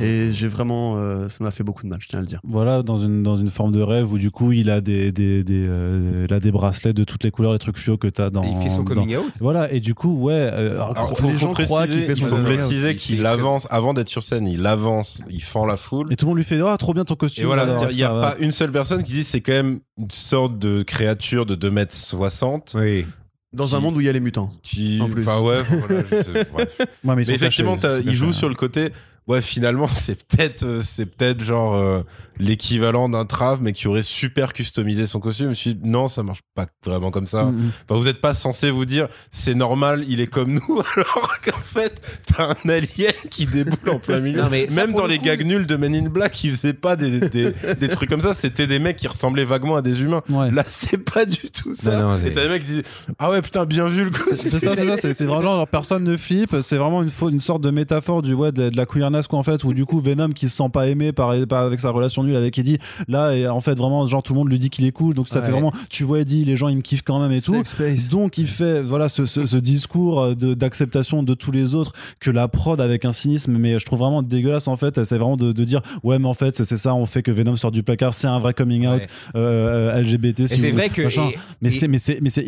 Et j'ai vraiment. euh, ça m'a fait beaucoup de mal, je tiens à le dire. Voilà, dans une, dans une forme de rêve où du coup il a des, des, des, euh, il a des bracelets de toutes les couleurs, les trucs fluo que t'as dans. Et il fait son dans- coming out. Voilà, et du coup, ouais. euh, alors, Alors, Les faut, gens faut croient qu'il préciser, fait il son faut coming préciser out. qu'il avance avant d'être sur scène. Il avance, il fend la foule. et tout le monde lui fait Ah, trop bien ton Et costume. voilà, alors, c'est-à-dire, il n'y a va. pas une seule personne qui dit c'est quand même une sorte de créature de 2m60 Oui. Dans un monde où il y a les mutants. qui. En plus. Enfin, ouais, voilà, je sais, bref. Ouais, mais, effectivement, cachés, t'as- ils sur le côté. Ouais, finalement, c'est peut-être, euh, c'est peut-être genre euh, l'équivalent d'un Trav, mais qui aurait super customisé son costume. Je me suis dit, non, ça marche pas vraiment comme ça. Mm, mm. Enfin, vous n'êtes pas censé vous dire, c'est normal, il est comme nous, alors qu'en fait, t'as un alien qui déboule en plein milieu. Non, mais ça, Même dans le les coup- gags nuls de Men in Black, ils faisaient pas des, des, des trucs comme ça. C'était des mecs qui ressemblaient vaguement à des humains. Ouais. Là, c'est pas du tout ça. Non, non, Et t'as des mecs qui disent, ah ouais, putain, bien vu le coup. C'est ça, c'est ça, c'est c'est vraiment genre personne ne flippe, c'est vraiment une, une sorte de métaphore du ouais, de, de la queerness quoi en fait, où du coup Venom qui se sent pas aimé par, par- avec sa relation nulle avec Eddie, là et en fait vraiment genre tout le monde lui dit qu'il est cool, donc ça Ouais. fait vraiment, tu vois Eddie, les gens ils me kiffent quand même et tout, donc il fait voilà ce, ce, ce discours de- d'acceptation de, tous les autres que la prod avec un cynisme, mais je trouve vraiment dégueulasse en fait, c'est vraiment de, de dire ouais mais en fait c'est ça, on fait que Venom sort du placard, c'est un vrai coming out Ouais. euh, euh, LGBT. Si c'est vrai que. et- mais c'est mais c'est mais c'est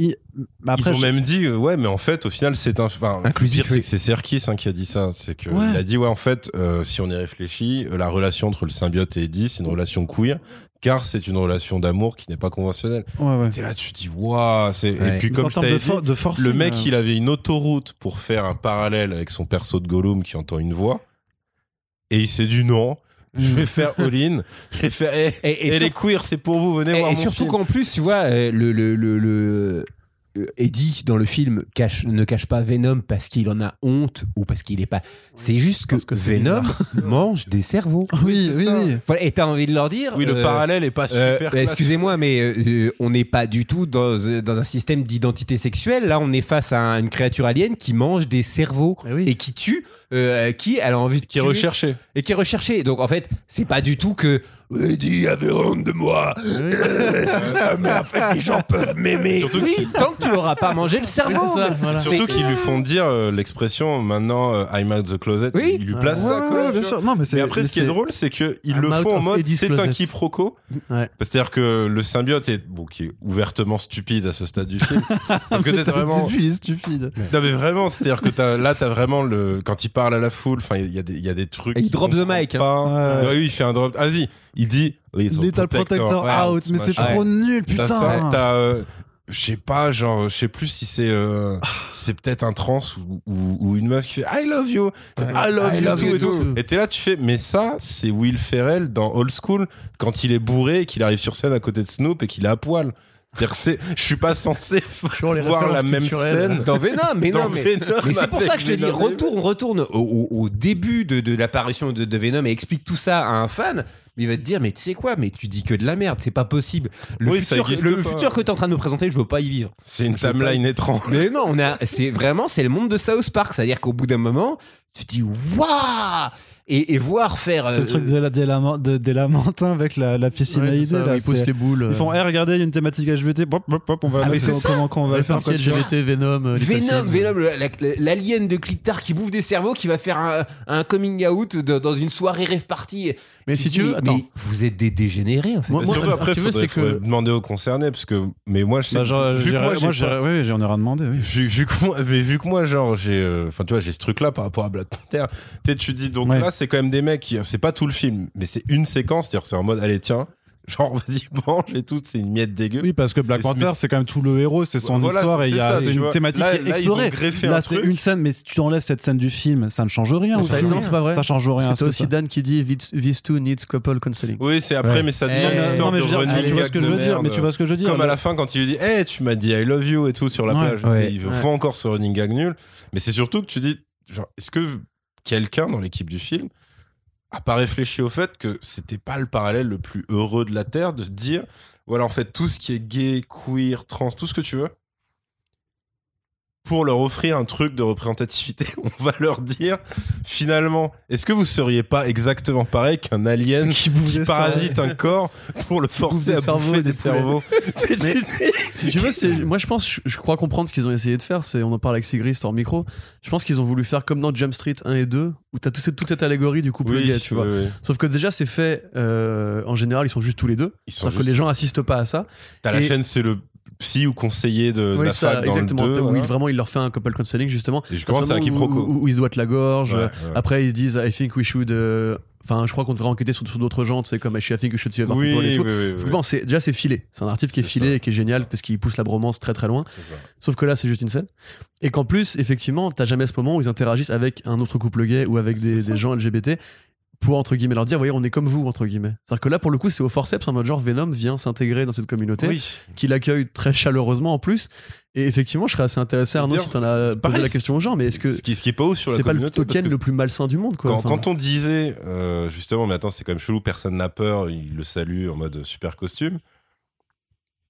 après Ils ont je- même dit, euh, ouais, mais en fait, au final, c'est un. Enfin, Inclusif, pire, oui. que c'est Serkis hein, qui a dit ça. C'est que Ouais. il a dit, ouais, en fait, euh, si on y réfléchit, la relation entre le symbiote et Eddie, c'est une relation queer, car c'est une relation d'amour qui n'est pas conventionnelle. ouais, ouais. T'es là, tu te dis, waouh, c'est. Ouais. Et puis, comme je t'avais de, dit, for- de forcing, le mec, euh. il avait une autoroute pour faire un parallèle avec son perso de Gollum qui entend une voix, et il s'est dit non. Je vais faire all-in. Je vais faire. Eh, Et, et et les queers, c'est pour vous, venez et- voir et mon surtout qu'en plus, tu vois, euh, le, le, le, le- Eddie dans le film cache, ne cache pas Venom parce qu'il en a honte ou parce qu'il est pas. C'est juste que, Venom mange des cerveaux. Oui, oui, oui. Et t'as envie de leur dire. Oui, le euh, parallèle est pas euh, super. classe. Excusez-moi, mais euh, euh, on n'est pas du tout dans, euh, dans un système d'identité sexuelle. Là, on est face à une créature alien qui mange des cerveaux Eh oui. et qui tue, euh, qui elle a envie de Qui est tuer recherché. et qui est recherché. Donc en fait, c'est pas du tout que Eddie avait honte de moi. Ah, mais en fait, les gens peuvent m'aimer. Surtout oui, tant que tu auras pas mangé le cerveau. Oui, c'est ça, mais- voilà. Surtout qu'ils lui font dire euh, l'expression maintenant euh, I'm out the closet. Oui. Il lui place Ouais, ça, ouais, quoi. ouais, bien sûr. Non, mais, après, mais ce qui est drôle, c'est qu'ils I'm le font en mode c'est un quiproquo. Ouais. C'est-à-dire que le symbiote est, bon, qui est ouvertement stupide à ce stade du film. parce que t'es vraiment. est stupide. Non, mais vraiment, c'est-à-dire que t'as- là, t'as vraiment le. Quand il parle à la foule, enfin, il y, a des- il y a des trucs. Et il drop the mic, hein. oui, il fait un drop. Ah, vas-y, il dit Lethal, Lethal Protector, out, mais c'est trop nul, putain. ça, t'as, euh, je sais pas, genre, je sais plus si c'est, euh, si c'est peut-être un trans ou, ou- ou une meuf qui fait I love you, I love I you, love too, you et tout. too. Et t'es là, tu fais, mais ça, c'est Will Ferrell dans Old School quand il est bourré et qu'il arrive sur scène à côté de Snoop et qu'il est à poil. Je suis pas censé voir la même scène. Dans Venom, mais Dans non, mais, Venom mais c'est pour ça que je te dis, retourne, retourne au, au- au début de, de l'apparition de, de Venom et explique tout ça à un fan. Il va te dire, mais tu sais quoi, mais tu dis que de la merde, c'est pas possible. Le Oui, futur, le pas. futur que tu es en train de me présenter, je veux pas y vivre. C'est une timeline étrange. Mais non, on a, c'est vraiment, c'est le monde de South Park. C'est-à-dire qu'au bout d'un moment, tu te dis, waouh! Et, et voir faire. C'est le truc de la, des, de- des lamentins avec la, la piscine Ouais, à idées. ça, là, ils poussent les boules. Ils font, euh, hey, regardez, il y a une thématique LGBT. Hop, hop, hop, on va Ah, c'est comment, comment on va le faire. quoi, Venom, euh, Venom. Venom, la- l'alien de Clitar qui bouffe des cerveaux, qui va faire un, un coming out de- dans une soirée rêve party. Mais si tu veux, mais, attends. mais vous êtes des dégénérés en fait. Moi- moi, alors, après, tu veux, c'est que- demander aux concernés, parce que, mais moi, je sais, Bah, genre, vu que moi, pas- oui, j'en ai rien demandé, oui. Vu, vu que moi, mais vu que moi, genre, j'ai, euh, enfin, tu vois, j'ai ce truc-là par rapport à Black Panther. Tu sais, tu dis, donc Ouais. là, c'est quand même des mecs qui, c'est pas tout le film, mais c'est une séquence, c'est-à-dire, c'est en mode, allez, tiens, genre, vas-y, mange et tout, c'est une miette dégueu. Oui, parce que Black Panther, c'est quand même tout le héros, c'est son Voilà, histoire et il y a c'est ça, c'est une vois. thématique Là- qui est là, ils ont explorée. un c'est truc. une scène, mais si tu enlèves cette scène du film, ça ne change rien. Ça change. Non, c'est pas vrai. Ça change rien. à ce T'as que aussi ça. Dan qui dit These two needs couple counseling. Oui, c'est après, Ouais. mais ça devient Eh, une non, sorte Non, mais de je veux dire, running tu vois ce que je veux dire, mais tu vois ce que je veux dire. Comme à la fin, quand il lui dit, hey, tu m'as dit I love you et tout sur la plage. Il faut encore ce running gag nul. Mais c'est surtout que tu dis, genre, est-ce que quelqu'un dans l'équipe du film a pas réfléchi au fait que c'était pas le parallèle le plus heureux de la Terre de se dire, voilà, en fait, tout ce qui est gay, queer, trans, tout ce que tu veux, pour leur offrir un truc de représentativité, on va leur dire finalement, est-ce que vous seriez pas exactement pareil qu'un alien Qui qui, parasite un corps pour le forcer à cerveaux, bouffer des des cerveaux Mais- si tu veux, moi je pense, je, crois comprendre ce qu'ils ont essayé de faire. C'est, on en parle avec Sigrid, c'est hors micro. Je pense qu'ils ont voulu faire comme dans Jump Street 1 et 2, où t'as tout cette, toute cette allégorie du couple Oui, gay, tu vois. oui, oui. Sauf que déjà, c'est fait, euh, en général, ils sont juste tous les deux. C'est-à-dire que les gens assistent pas à ça. T'as la chaîne, c'est le psy ou conseiller de oui, la ça, fac dans exactement. le 2, où il, vraiment, il leur fait un couple counseling, justement. Et je commence à un Où- quiproquo. Où, où ils se doigtent la gorge. Ouais, ouais. Après, ils disent, I think we should. euh, Enfin, je crois qu'on devrait enquêter sur, sur d'autres gens, tu sais, comme I think we should see other Oui, people et oui, tout. oui, oui. Bon, c'est, déjà, c'est filé. C'est un article qui est C'est filé ça. et qui est génial parce qu'il pousse la bromance très très loin. C'est. Sauf que là, c'est juste une scène. Et qu'en plus, effectivement, t'as jamais ce moment où ils interagissent avec un autre couple gay ou avec des, C'est des gens LGBT pour, entre guillemets, leur dire, voyez, on est comme vous, entre guillemets. C'est-à-dire que là, pour le coup, c'est au forceps, en mode genre, Venom vient s'intégrer dans cette communauté, Oui. qui l'accueille très chaleureusement en plus. Et effectivement, je serais assez intéressé, Arnaud, si t'en as posé pareil, la question aux gens, mais est-ce que ce qui, ce qui est pas ouf sur la c'est pas le token le plus malsain du monde, quoi quand, Enfin, quand on disait euh, justement, mais attends, c'est quand même chelou, personne n'a peur, il le salue en mode super costume.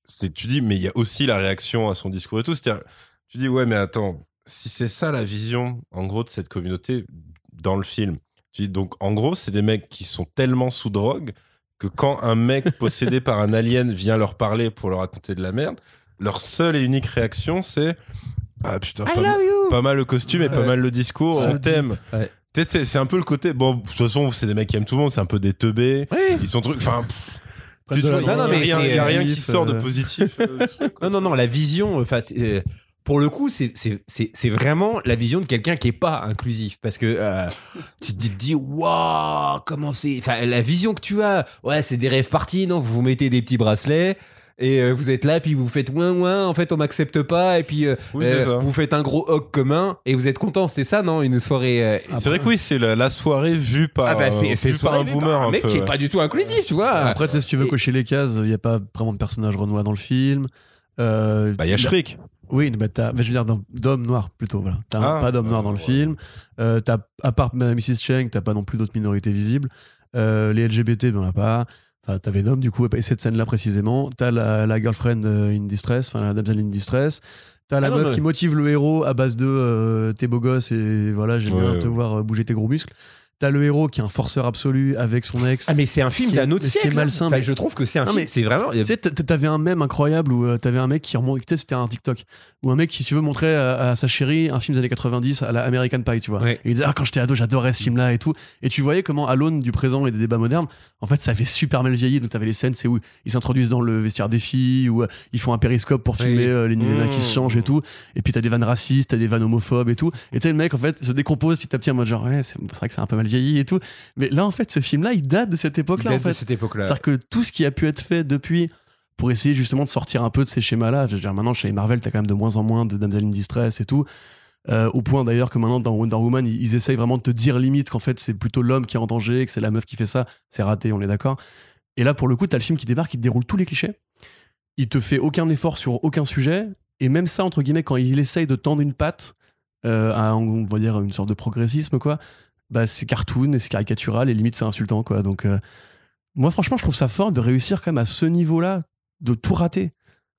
C'est tu dis, mais il y a aussi la réaction à son discours et tout. C'est-à-dire, tu dis, ouais, mais attends, si c'est ça la vision, en gros, de cette communauté dans le film, tu dis donc, en gros, c'est des mecs qui sont tellement sous drogue que quand un mec possédé par un alien vient leur parler pour leur raconter de la merde, leur seule et unique réaction, c'est ah putain, pas, mal- pas mal le costume et pas Ouais. mal le discours, on t'aime. Ouais. C'est- un peu le côté. Bon, de toute façon, c'est des mecs qui aiment tout le monde, c'est un peu des teubés. Oui. Ils sont trucs. Enfin, il y a rien, c'est- il y a rien qui sort de positif. euh. Non, non, non, la vision, enfin, euh, pour le coup, c'est- c'est c'est- c'est vraiment la vision de quelqu'un qui est pas inclusif. Parce que euh, tu te dis, waouh, comment c'est. Enfin, la vision que tu as, ouais, c'est des rêves partis, non Vous vous mettez des petits bracelets. Et euh, vous êtes là, puis vous faites ouin ouin, en fait on m'accepte pas, et puis euh, Oui, euh, vous faites un gros hog commun, et vous êtes content, c'est ça, non Une soirée. euh, C'est vrai que oui, c'est la, la soirée vue par, ah bah euh, vue par un boomer. par un un mec peu, qui est pas du tout inclusif, tu vois. Après, tu sais, si tu veux Et- cocher les cases, il n'y a pas vraiment de personnage renois dans le film. Euh, Bah, il y a Shriek. Oui, mais t'as, mais je veux dire, d'hommes noirs plutôt. Voilà. T'as Ah, pas d'hommes noirs dans le ouais. film. Euh, t'as, à part Mrs. Cheng, t'as pas non plus d'autres minorités visibles. Euh, les LGBT, ben, on a pas. Enfin, t'as Venom, du coup, et cette scène-là précisément. T'as la, la girlfriend euh, in distress, enfin la damsel in distress. T'as la Ah non, meuf mais- qui motive le héros à base de euh, t'es beau gosse et voilà, j'aime Ouais, bien ouais. te voir bouger tes gros muscles. T'as le héros qui est un forceur absolu avec son ex. Ah mais c'est un film d'un autre ce qui est siècle. hein. malsain, Enfin, mais- je trouve que c'est un Non, film. C'est vraiment. Tu sais, t'avais un mème incroyable où euh, t'avais un mec qui remonte, tu sais, c'était un TikTok, où un mec, si tu veux, montrer à, à sa chérie un film des années 90 à la American Pie, tu vois. Ouais. Et il disait, ah, quand j'étais ado, j'adorais ce film-là et tout. Et tu voyais comment, à l'aune du présent et des débats modernes, en fait, ça avait super mal vieilli. Donc, t'avais les scènes, c'est où ils s'introduisent dans le vestiaire des filles, où euh, ils font un périscope pour filmer Oui. euh, les nanas qui se Mmh. changent et tout. Et puis, t'as des vannes racistes, t'as des vannes homophobes et tout. Et tu sais, le mec, en fait, se décompose petit à petit en mode genre, ouais, c'est c'est vrai que c'est un peu mal vieilli et tout. Mais là, en fait, ce film-là, il date de cette époque-là, en Date fait. cette époque-là. C'est-à-dire que tout ce qui a pu être fait depuis pour essayer justement de sortir un peu de ces schémas-là, je veux dire, maintenant chez Marvel, t'as quand même de moins en moins de Damsel in Distress et tout. Euh, au point d'ailleurs que maintenant dans Wonder Woman, ils, ils essayent vraiment de te dire limite qu'en fait c'est plutôt l'homme qui est en danger, que c'est la meuf qui fait ça. C'est raté, on est d'accord. Et là, pour le coup, t'as le film qui débarque, il te déroule tous les clichés. Il te fait aucun effort sur aucun sujet. Et même ça, entre guillemets, quand il essaye de tendre une patte euh, à, on va dire, une sorte de progressisme, quoi, bah, c'est cartoon et c'est caricatural et limite c'est insultant, quoi. Donc, euh, moi, franchement, je trouve ça fort de réussir quand même à ce niveau-là, de tout rater.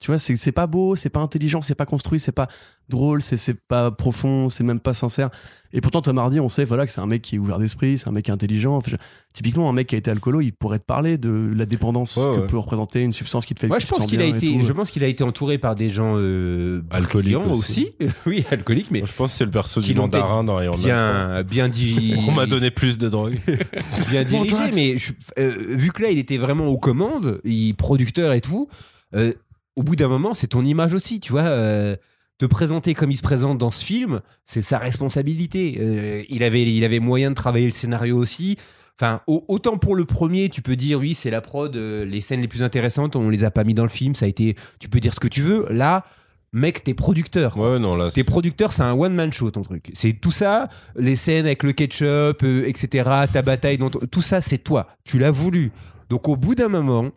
Tu vois, c'est c'est pas beau, c'est pas intelligent, c'est pas construit, c'est pas drôle, c'est c'est pas profond, c'est même pas sincère. Et pourtant, Tom Hardy, on sait voilà, que c'est un mec qui est ouvert d'esprit, c'est un mec intelligent. Enfin, je- typiquement, un mec qui a été alcoolo, il pourrait te parler de la dépendance Ouais, que ouais. peut représenter une substance qui te fait Moi, que je pense qu'il a été, tout. je pense qu'il a été entouré par des gens euh, Alcooliques aussi. aussi. oui, alcooliques, mais Moi, je pense que c'est le perso Qui du mandarin dans Iron Man bien, bien 3. dirigé. On m'a donné plus de drogue. bien dirigé, mais je- euh, vu que là, il était vraiment aux commandes, il producteur et tout. euh, au bout d'un moment, c'est ton image aussi, tu vois. euh, te présenter comme il se présente dans ce film, c'est sa responsabilité. Euh, il avait, il avait moyen de travailler le scénario aussi. Enfin, au- autant pour le premier, tu peux dire oui, c'est la prod, euh, les scènes les plus intéressantes, on les a pas mis dans le film, ça a été. Tu peux dire ce que tu veux. Là, mec, t'es producteur. quoi. Ouais, non, là. T'es producteur, c'est un one-man show ton truc. C'est tout ça, les scènes avec le ketchup, euh, etc., ta bataille, ton- tout ça, c'est toi. Tu l'as voulu. Donc au bout d'un moment,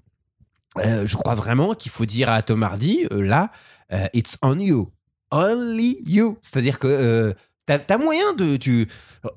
euh, je crois vraiment qu'il faut dire à Tom Hardy, euh, là, euh, it's on you. Only you. C'est-à-dire que T'as as moyen de. Tu,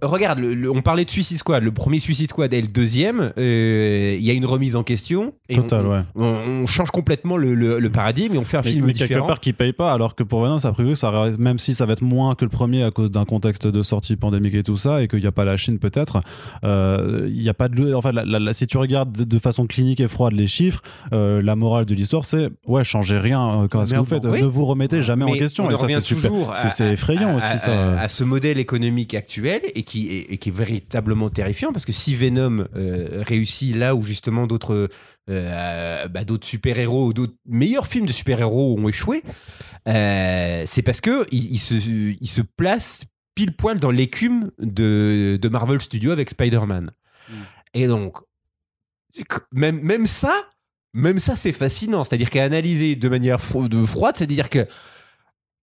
regarde, le- le- on parlait de Suicide Squad. Le premier Suicide Squad et le deuxième, euh, il y a une remise en question. Et Total, on, ouais. on, on change complètement le, le- paradigme et on fait un Mais, film mais quelque différent. part qui paye pas, alors que pour Venom, ça a priori, ça, même si ça va être moins que le premier à cause d'un contexte de sortie pandémique et tout ça, et qu'il n'y a pas la Chine peut-être, euh, il y a pas de. Enfin, la- la- la- si tu regardes de, façon clinique et froide les chiffres, euh, la morale de l'histoire, c'est ouais, changez rien euh, quand ce que vous faites, oui. ne vous remettez jamais en question. on Et ça, c'est super. toujours C'est effrayant à- aussi, à- ça. à ce modèle économique actuel et qui est, et qui est véritablement terrifiant parce que si Venom euh, réussit là où justement d'autres euh, bah, d'autres super-héros ou d'autres meilleurs films de super-héros ont échoué, euh, c'est parce que il, il se, il se place pile poil dans l'écume de, de Marvel Studios avec Spider-Man. Et donc, même, même ça, même ça, c'est fascinant. C'est-à-dire qu'à analyser de manière fro- de froide, c'est-à-dire que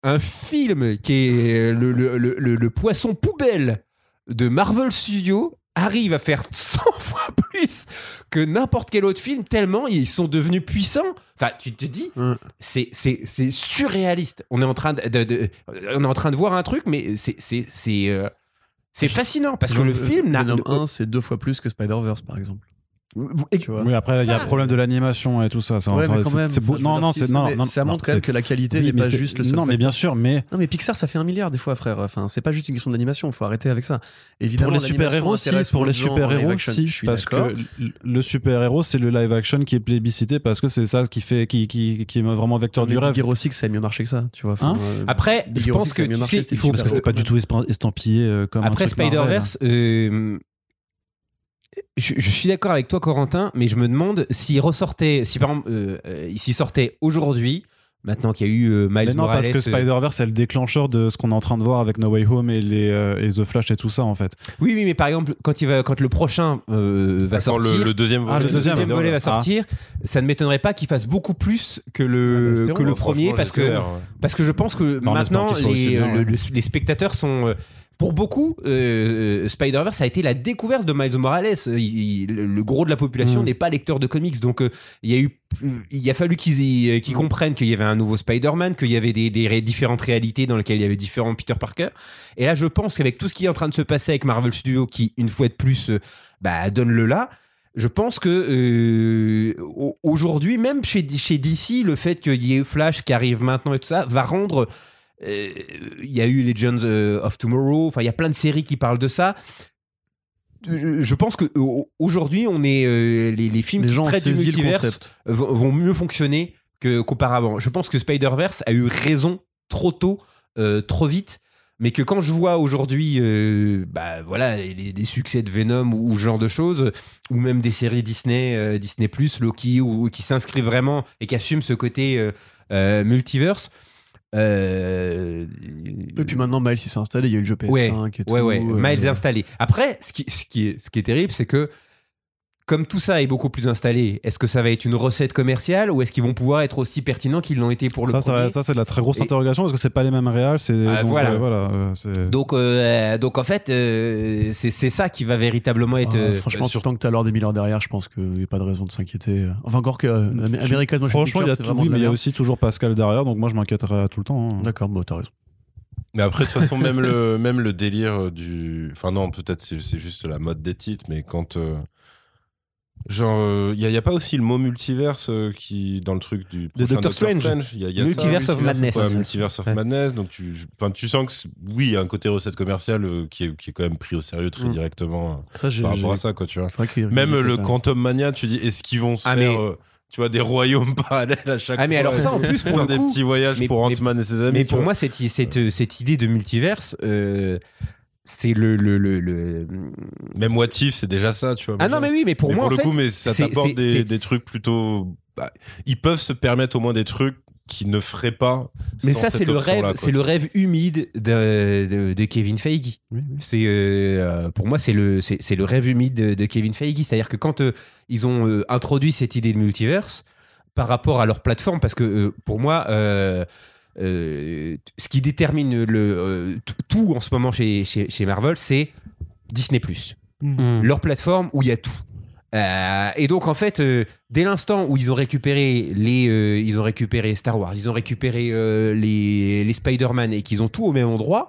un film qui est le, le- le- le- poisson poubelle de Marvel Studios arrive à faire 100 fois plus que n'importe quel autre film, tellement ils sont devenus puissants. Enfin, tu te dis, c'est, c'est, c'est surréaliste. On est, en train de, de- de- on est en train de voir un truc, mais c'est, c'est, c'est, euh, fascinant parce que le film n'a. Venom 1, c'est deux fois plus que Spider-Verse, par exemple. Et- Tu vois. Oui, après, il y a le problème de l'animation et tout ça. ça Ouais, ça- mais quand c'est- même. c'est beau- Non, non, c'est non, non, Ça non, montre quand même que la qualité oui, n'est mais pas juste le seul Non, mais bien sûr, mais Non mais Pixar ça fait un milliard des fois frère. Enfin c'est pas juste une question d'animation, faut arrêter avec ça. Évidemment pour les super-héros, si, pour les super-héros, si, je suis parce d'accord. que le super-héros, c'est le live action qui est plébiscité parce que c'est ça qui fait, qui, qui, qui est vraiment vecteur Mais du rêve. Big Hero 6 ça a mieux marché que ça, tu vois. Hein euh, Après, Big je pense 6, que Parce que c'était pas du tout estampillé euh, comme Après Marvel. Spider-Verse, euh, je, je suis d'accord avec toi, Corentin, mais je me demande s'il ressortait, si par exemple, euh, euh, s'il sortait aujourd'hui, maintenant qu'il y a eu euh, Miles Mais non, Morales. parce que euh, Spider-Verse, c'est le déclencheur de ce qu'on est en train de voir avec No Way Home et, les, euh, et The Flash et tout ça, en fait. oui, oui, mais par exemple, quand, il va, quand le prochain euh, va Quand sortir. le, le deuxième Ah, volet, le deuxième deuxième volet va Ah. sortir, ça ne m'étonnerait pas qu'il fasse beaucoup plus que Ah, bah, le, que le Ouais, premier parce que, parce que je pense que maintenant les, bien, le- ouais. le- les spectateurs sont euh, pour beaucoup euh, Spider-Verse a été la découverte de Miles Morales Il- il- le gros de la population Mm. n'est pas lecteur de comics donc euh, il y a eu il a fallu qu'ils euh, Mm. comprennent qu'il y avait un nouveau Spider-Man qu'il y avait des, différentes réalités dans lesquelles il y avait différents Peter Parker et là je pense qu'avec tout ce qui est en train de se passer avec Marvel Studios qui une fois de plus euh, bah, donne le là je pense que euh, au- aujourd'hui, même chez, chez DC, le fait qu'il y ait Flash qui arrive maintenant et tout ça va rendre. Euh, Il y a eu Legends euh, of Tomorrow, enfin il y a plein de séries qui parlent de ça. Je pense que aujourd'hui, on est euh, les, les films les qui gens traitent du multiverse vont, vont mieux fonctionner que qu'auparavant. Je pense que Spider-Verse a eu raison trop tôt, euh, trop vite, mais que quand je vois aujourd'hui, euh, bah voilà, les, les- des succès de Venom ou, ou ce genre de choses, ou même des séries Disney, Disney Loki, ou, qui s'inscrivent vraiment et qui assument ce côté multiverse. Euh, Et puis maintenant Miles il s'est installé, il y a eu le jeu PS5 Ouais, et tout. Ouais, ouais, euh, Miles est installé. Après, ce qui, ce qui, est, ce qui est terrible, c'est que comme tout ça est beaucoup plus installé, est-ce que ça va être une recette commerciale ou est-ce qu'ils vont pouvoir être aussi pertinents qu'ils l'ont été pour le ça, ça, premier ça, c'est la très grosse Et- interrogation parce que c'est pas les mêmes réals. C'est Ah, donc, voilà. euh, voilà euh, donc, euh, donc en fait, euh, c'est ça qui va véritablement être. ah, euh, franchement, sur- tant que t'as l'or des milliards derrière, je pense qu'il n'y a pas de raison de s'inquiéter. Enfin, encore que euh, Am- America's Motion Franchement, il y a tout, oui, de mais il y a aussi toujours Pascal derrière, donc moi je m'inquiéterais tout le temps. hein. D'accord, bon, t'as raison. Mais après, de toute façon, même le, même le délire du. Enfin, non, peut-être c'est c'est juste la mode des titres, mais quand. Euh, Genre, il n'y a, y a pas aussi le mot multiverse euh, qui dans le truc du prochain Doctor Strange. Il y a, y a Multiverse ça, of Madness. Ouais, Multiverse of Ouais. Madness. Donc, tu, tu sens que oui, il y a un côté recette commerciale euh, qui, est, qui est quand même pris au sérieux très Mm. directement euh, Ça, par rapport à ça, quoi, tu vois. Même le. Quantum Mania, tu dis, est-ce qu'ils vont se Ah, faire, mais- euh, tu vois, des royaumes parallèles à chaque Ah, mais fois alors ça, en plus, pour des coup, petits voyages mais- pour Ant-Man et ses amis. mais pour vois. moi, cette, cette, cette idée de multiverse, euh, c'est le, le, le, le- Même What If, c'est déjà ça, tu vois. Ah non, mais oui, mais pour Mais moi, pour en le fait, coup, mais ça t'apporte des, des trucs plutôt. bah, ils peuvent se permettre au moins des trucs qu'ils ne feraient pas. Mais sans ça, c'est le rêve, c'est le rêve humide de, de, de Kevin Feige. Oui, oui. C'est euh, pour moi, c'est le, c'est, c'est le rêve humide de, de Kevin Feige. C'est-à-dire que quand euh, ils ont euh, introduit cette idée de multiverse par rapport à leur plateforme, parce que euh, pour moi, ce qui détermine le, euh, tout en ce moment chez, chez, chez Marvel, c'est Disney+. Mm. Leur plateforme où il y a tout. Euh, et donc en fait, euh, dès l'instant où ils ont récupéré les, euh, ils ont récupéré Star Wars, ils ont récupéré euh, les, les Spider-Man et qu'ils ont tout au même endroit,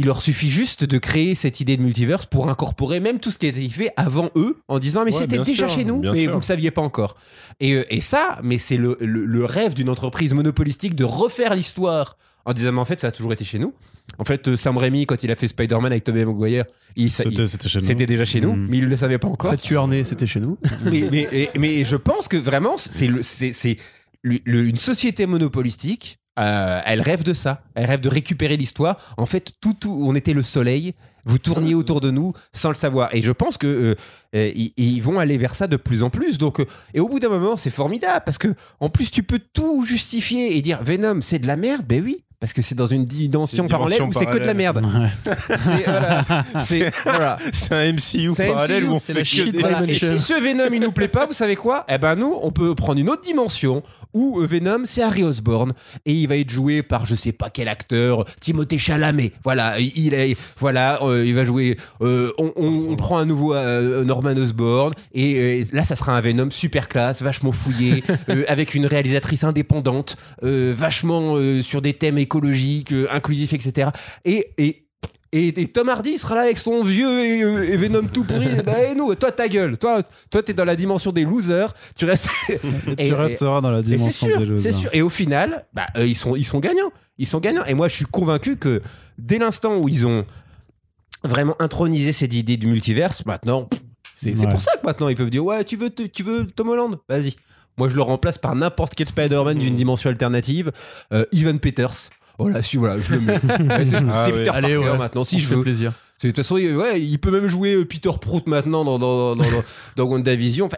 il leur suffit juste de créer cette idée de multiverse pour incorporer même tout ce qui a été fait avant eux en disant mais Ouais, c'était déjà sûr, chez nous mais sûr. vous le saviez pas encore et, euh, et ça mais c'est le, le- le rêve d'une entreprise monopolistique de refaire l'histoire en disant mais en fait ça a toujours été chez nous en fait euh, Sam Raimi quand il a fait Spider-Man avec Tobey Maguire C'était déjà chez nous Mm. mais il le savait pas En encore fait, tu né, c'était chez nous. mais, mais, je pense que vraiment, c'est le- c'est c'est le- le- une société monopolistique. Euh, elle rêve de ça. Elle rêve de récupérer l'histoire. En fait, tout, tout, on était le soleil. Vous tourniez autour de nous sans le savoir. Et je pense que euh, euh, ils, ils vont aller vers ça de plus en plus. Donc, et au bout d'un moment, c'est formidable parce que en plus, tu peux tout justifier et dire Venom, c'est de la merde. Ben oui. Parce que c'est dans une dimension une parallèle où c'est que de la merde. Ouais. C'est voilà. Voilà. Un MCU parallèle MCU, où on c'est fait la que shit des- Voilà. Et si ce Venom il nous plaît pas, vous savez quoi? Eh ben nous, on peut prendre une autre dimension où euh, Venom c'est Harry Osborn et il va être joué par je sais pas quel acteur, Timothée Chalamet. Voilà, il est voilà, euh, il va jouer. euh, on, on- on prend un nouveau euh, Norman Osborn et euh, là ça sera un Venom super classe, vachement fouillé, euh, avec une réalisatrice indépendante, euh, vachement euh, sur des thèmes écologiques, euh, inclusifs, etc. Et, et et, et Tom Hardy sera là avec son vieux et, euh, et Venom tout pourri. bah, et nous, toi, ta gueule. Toi, toi, t'es dans la dimension des losers. Tu restes. Et Et- tu resteras dans la Et c'est dimension sûr, des c'est losers. sûr. Et au final, bah, euh, ils sont, ils sont gagnants. Ils sont gagnants. Et moi, je suis convaincu que dès l'instant où ils ont vraiment intronisé cette idée du multiverse, maintenant, c'est c'est Ouais. pour ça que maintenant ils peuvent dire ouais, tu veux, tu veux Tom Holland, vas-y. Moi, je le remplace par n'importe quel Spider-Man d'une dimension alternative. Euh, Ivan Peters. Voilà, si, voilà, je le mets. Ouais, c'est Ah ouais. Peter Allez, Parker ouais. maintenant, si On je veux. plaisir. De toute façon, il, ouais, il peut même jouer euh, Peter Prout maintenant dans, dans, dans, dans, dans WandaVision. Enfin,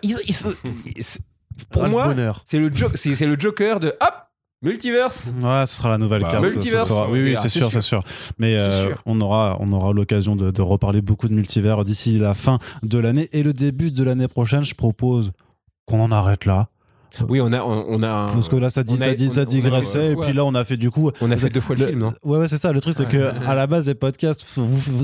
pour Ralph moi, c'est le, c'est le Joker de hop, multiverse. Ouais, ce sera la nouvelle Bah, carte. Multiverse, ça sera- Oui, oui, c'est- sûr, sûr. c'est sûr. Mais euh, sûr. on aura, on aura l'occasion de, de reparler beaucoup de multivers d'ici la fin de l'année et le début de l'année prochaine. Je propose qu'on en arrête là, Oui, on a, on, on a, parce que là, ça dit, a- ça dit, on- ça digressait. Et puis là, on a fait du coup. on a fait deux fois le film, non Ouais, ouais, c'est ça. Le truc, c'est que à la base, les podcasts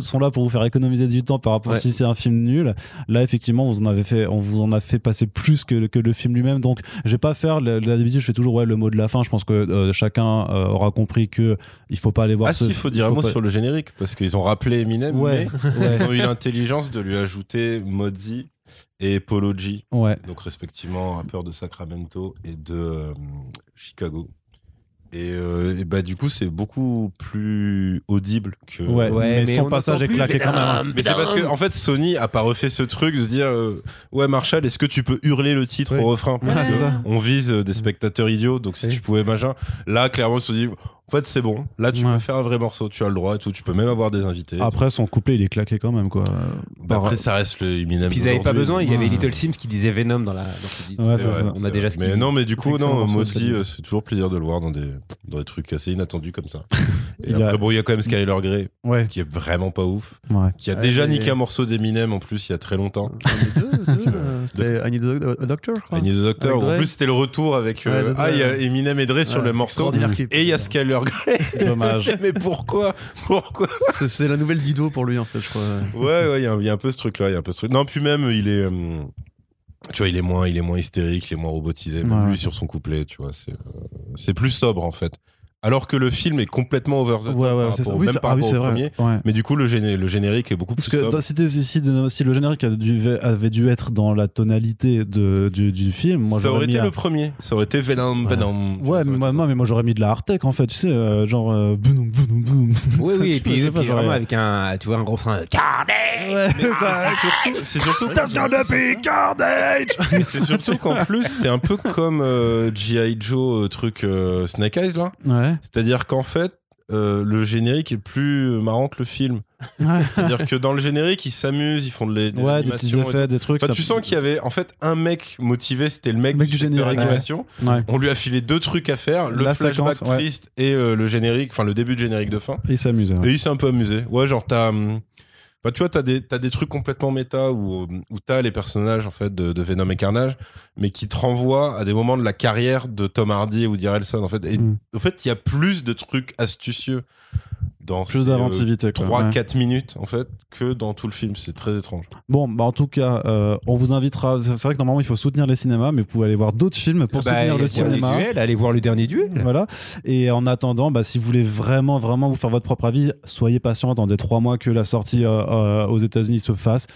sont là pour vous faire économiser du temps par rapport Ouais. si c'est un film nul. Là, effectivement, vous en avez fait, on vous en a fait passer plus que, le- que le film lui-même. Donc, je vais pas faire. D'habitude, je fais toujours ouais, le mot de la fin. Je pense que euh, chacun euh, aura compris que il faut pas aller voir. Ah ce- si, il faut dire un mot pas- sur le générique, parce qu'ils ont rappelé Eminem, Ouais, mais ouais, ils ont eu l'intelligence de lui ajouter Mozzie et Polo G, ouais. donc respectivement rappeur de Sacramento et de euh, Chicago. Et, euh, et bah du coup c'est beaucoup plus audible que. Ouais, Ouais, mais, mais son on passage est claqué quand même. hein. Mais c'est parce que en fait Sony a pas refait ce truc de dire euh, ouais Marshall est-ce que tu peux hurler le titre Ouais. au refrain? Parce Ouais, que ça. on vise des spectateurs idiots donc si Oui. tu pouvais machin là clairement ils se sont dit en fait c'est bon là tu Ouais. peux faire un vrai morceau tu as le droit et tout tu peux même avoir des invités Après, son couplet, il est claqué quand même, quoi. Bah, après ça reste le Eminem Puis ils n'avaient pas besoin, il y avait Ouais. Little Sims qui disait Venom dans la. dans ce Ouais, disaient. c'est ça. On a déjà ce mais non mais du coup non Mozzie celui-là. euh, c'est toujours plaisir de le voir dans des dans des trucs assez inattendus comme ça et Il a- après bon il y a quand même Skyler Grey Ouais, ce qui est vraiment pas ouf ouais. qui a Ouais, déjà niqué un morceau d'Eminem en plus il y a très longtemps euh, C'était I Need a Doc- a Doctor, je crois. I Need a Doctor. En plus, c'était le retour avec. euh, ah, il y a. Eminem et Dre sur le morceau. Et il y a Skyler Grey. Dommage. Mais pourquoi? Pourquoi? C'est la nouvelle Dido pour lui, en fait, je crois. Ouais, ouais, il y, a un- il y a un peu ce truc-là. Il y a un peu ce truc. Non, puis même, il est. hum, tu vois, il est moins, il est moins hystérique, il est moins robotisé. Même Ouais. lui sur son couplet, tu vois, c'est, euh, c'est plus sobre en fait. Alors que le film est complètement over the top Ouais, ouais, par rapport-. Oui, par ah oui, rapport c'est au vrai. premier. Ouais. Mais du coup, le, géné- le générique est beaucoup Parce plus que dans- si, si, le générique a dû- avait dû être dans la tonalité de, du, du film, moi ça aurait été le premier. Ça aurait été Venom, Ouais. Venom. Ouais, mais moi, non, mais moi j'aurais mis de la hardtech en fait, tu sais, euh, genre. euh, boum, boum, boum. Oui, Ça, oui, tu et puis, pas, vraiment avec un, tu vois, un refrain. Carnage Ouais, c'est ça. C'est surtout. C'est surtout qu'en plus, c'est un peu comme euh, G.I. Joe, euh, truc euh, Snake Eyes, là. Ouais. C'est-à-dire qu'en fait, euh, le générique est plus marrant que le film. C'est-à-dire que dans le générique, ils s'amusent, ils font de les, des Ouais, des petits effets, des trucs. Enfin, tu sens qu'il y avait en fait un mec motivé, c'était le mec, Le mec du du secteur générique, animation. Ouais. On lui a filé deux trucs à faire, le La flashback séquence, triste et euh, le générique, enfin le début de générique de fin. Et il s'amuse. Et il s'est un peu amusé. Ouais, genre t'as. hum, Enfin, tu vois, t'as des, t'as des trucs complètement méta où, où t'as les personnages en fait de, de Venom et Carnage, mais qui te renvoient à des moments de la carrière de Tom Hardy et Woody Harrelson en fait. Et Mm. en fait, il y a plus de trucs astucieux dans Plus d'inventivité. quoi. 3-4 Ouais. minutes en fait que dans tout le film. C'est très étrange. Bon, bah en tout cas, euh, on vous invitera. C'est vrai que normalement il faut soutenir les cinémas, mais vous pouvez aller voir d'autres films pour Bah, soutenir le cinéma. dernier duel, allez voir le dernier duel. Voilà. Et en attendant, bah, si vous voulez vraiment, vraiment vous faire votre propre avis, soyez patient, attendez trois mois que la sortie euh, euh, aux États-Unis se fasse.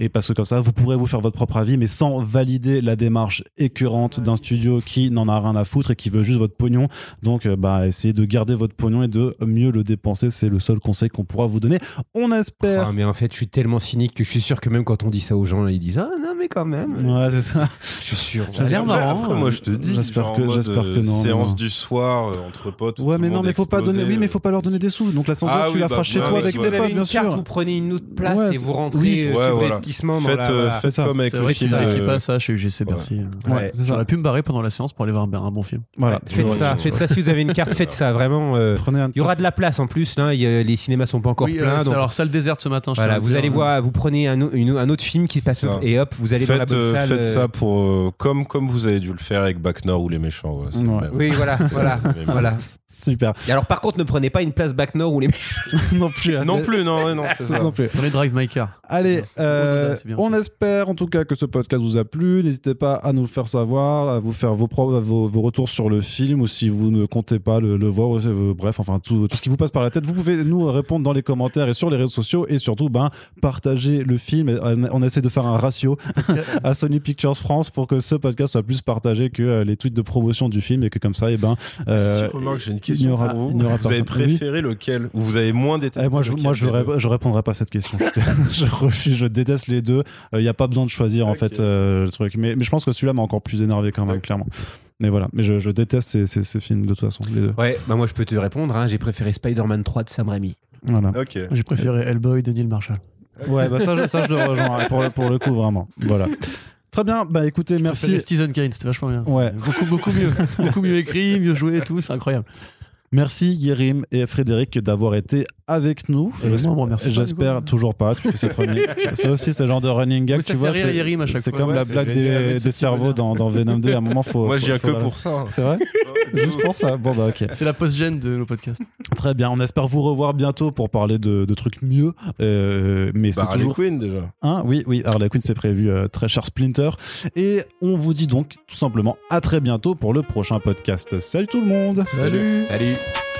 Et parce que comme ça, vous pourrez vous faire votre propre avis, mais sans valider la démarche écœurante d'un studio qui n'en a rien à foutre et qui veut juste votre pognon. Donc, euh, bah, essayez de garder votre pognon et de mieux le dépenser. C'est le seul conseil qu'on pourra vous donner. On espère. Ah, mais en fait, je suis tellement cynique que je suis sûr que même quand on dit ça aux gens, ils disent Ah non, mais quand même. Ouais, c'est ça. Je suis sûr. Ça a l'air marrant, Après, hein. moi, je te dis, J'espère que- j'espère que euh, non, Séance non. du soir euh, entre potes. Ouais, mais non, mais faut pas donner. Oui, mais faut pas leur donner des sous. Donc la censure, Ah tu oui, la bah, feras chez ouais, toi avec si tes potes, bien une carte, sûr. vous prenez une autre place et vous rentrez euh, lotissement dans Faites, la- euh, voilà. faites ça. comme avec C'est le vrai film. n'arrivent euh, pas ça chez UGC Bercy. Ouais, Ouais. ça. J'aurais pu me barrer pendant la séance pour aller voir un, bon film. Voilà. Faites ça, faites ça si vous avez une carte, faites ça vraiment. euh, Prenez un. Il y aura de la place en plus, là, les cinémas sont pas encore Oui, euh, pleins. alors salle déserte ce matin. voilà, vous le allez dire. voir, vous prenez un, o- une- un autre film qui passe ça. et hop, vous allez dans la Faites, bonne euh, salle. faites euh, ça pour euh, comme comme vous avez dû le faire avec Bac Nord ou les méchants. Oui, voilà, voilà. Super. Et alors, par contre, ne prenez pas une place back nord ou les. non plus. hein. Non plus, non, non, c'est ça. Non plus. Prenez Drive My Car. Allez, euh, bien on espère en tout cas que ce podcast vous a plu. N'hésitez pas à nous le faire savoir, à vous faire vos, vos, vos retours sur le film ou si vous ne comptez pas le, le voir. euh, bref, enfin tout, tout ce qui vous passe par la tête. Vous pouvez nous répondre dans les commentaires et sur les réseaux sociaux et surtout ben, partager le film. Euh, On essaie de faire un ratio à Sony Pictures France pour que ce podcast soit plus partagé que euh, les tweets de promotion du film et que comme ça, et ben, euh, si, remarque, j'ai une il n'y question aura- pour vous. avez préféré lequel? Ou vous avez moins détesté Eh, moi, je, moi je, ré- répondrai pas à cette question. Je refuse, je déteste les deux. Il n'y a pas besoin de choisir en fait euh, le truc. Mais, mais je pense que celui-là m'a encore plus énervé quand même, clairement. Mais voilà, mais je, je déteste ces, ces- ces films de toute façon, les deux. Ouais, bah moi je peux te répondre, hein, j'ai préféré Spider-Man 3 de Sam Raimi. Voilà. Ok. J'ai préféré Hellboy de Neil Marshall. Ouais, bah ça, je- ça je le rejoins pour, le- pour le coup, vraiment. Voilà. Très bien, bah écoutez, Merci. merci. Stephen Kane, c'était vachement bien. Ouais. Beaucoup, beaucoup mieux. beaucoup mieux écrit, mieux joué et tout, c'est incroyable. Merci Guérim et Frédéric d'avoir été avec nous. J'espère toujours pas. Tu fais cette running. Ça aussi, c'est le genre de running gag. Tu vois, rire c'est Yérim à chaque c'est fois. comme Ouais, la blague des, cerveaux dans, dans Venom 2. À un moment, faut. Moi, j'y ai que pour ça. C'est vrai Juste pour ça. Bon, bah, ok. C'est la post-gène de nos podcasts. Très bien. On espère vous revoir bientôt pour parler de, de trucs mieux. Euh, mais Bah, c'est Harley toujours. Quinn déjà. Hein oui, oui, Harley Quinn, c'est prévu, euh, très cher Splinter. Et on vous dit donc tout simplement à très bientôt pour le prochain podcast. Salut tout le monde Salut. Salut week.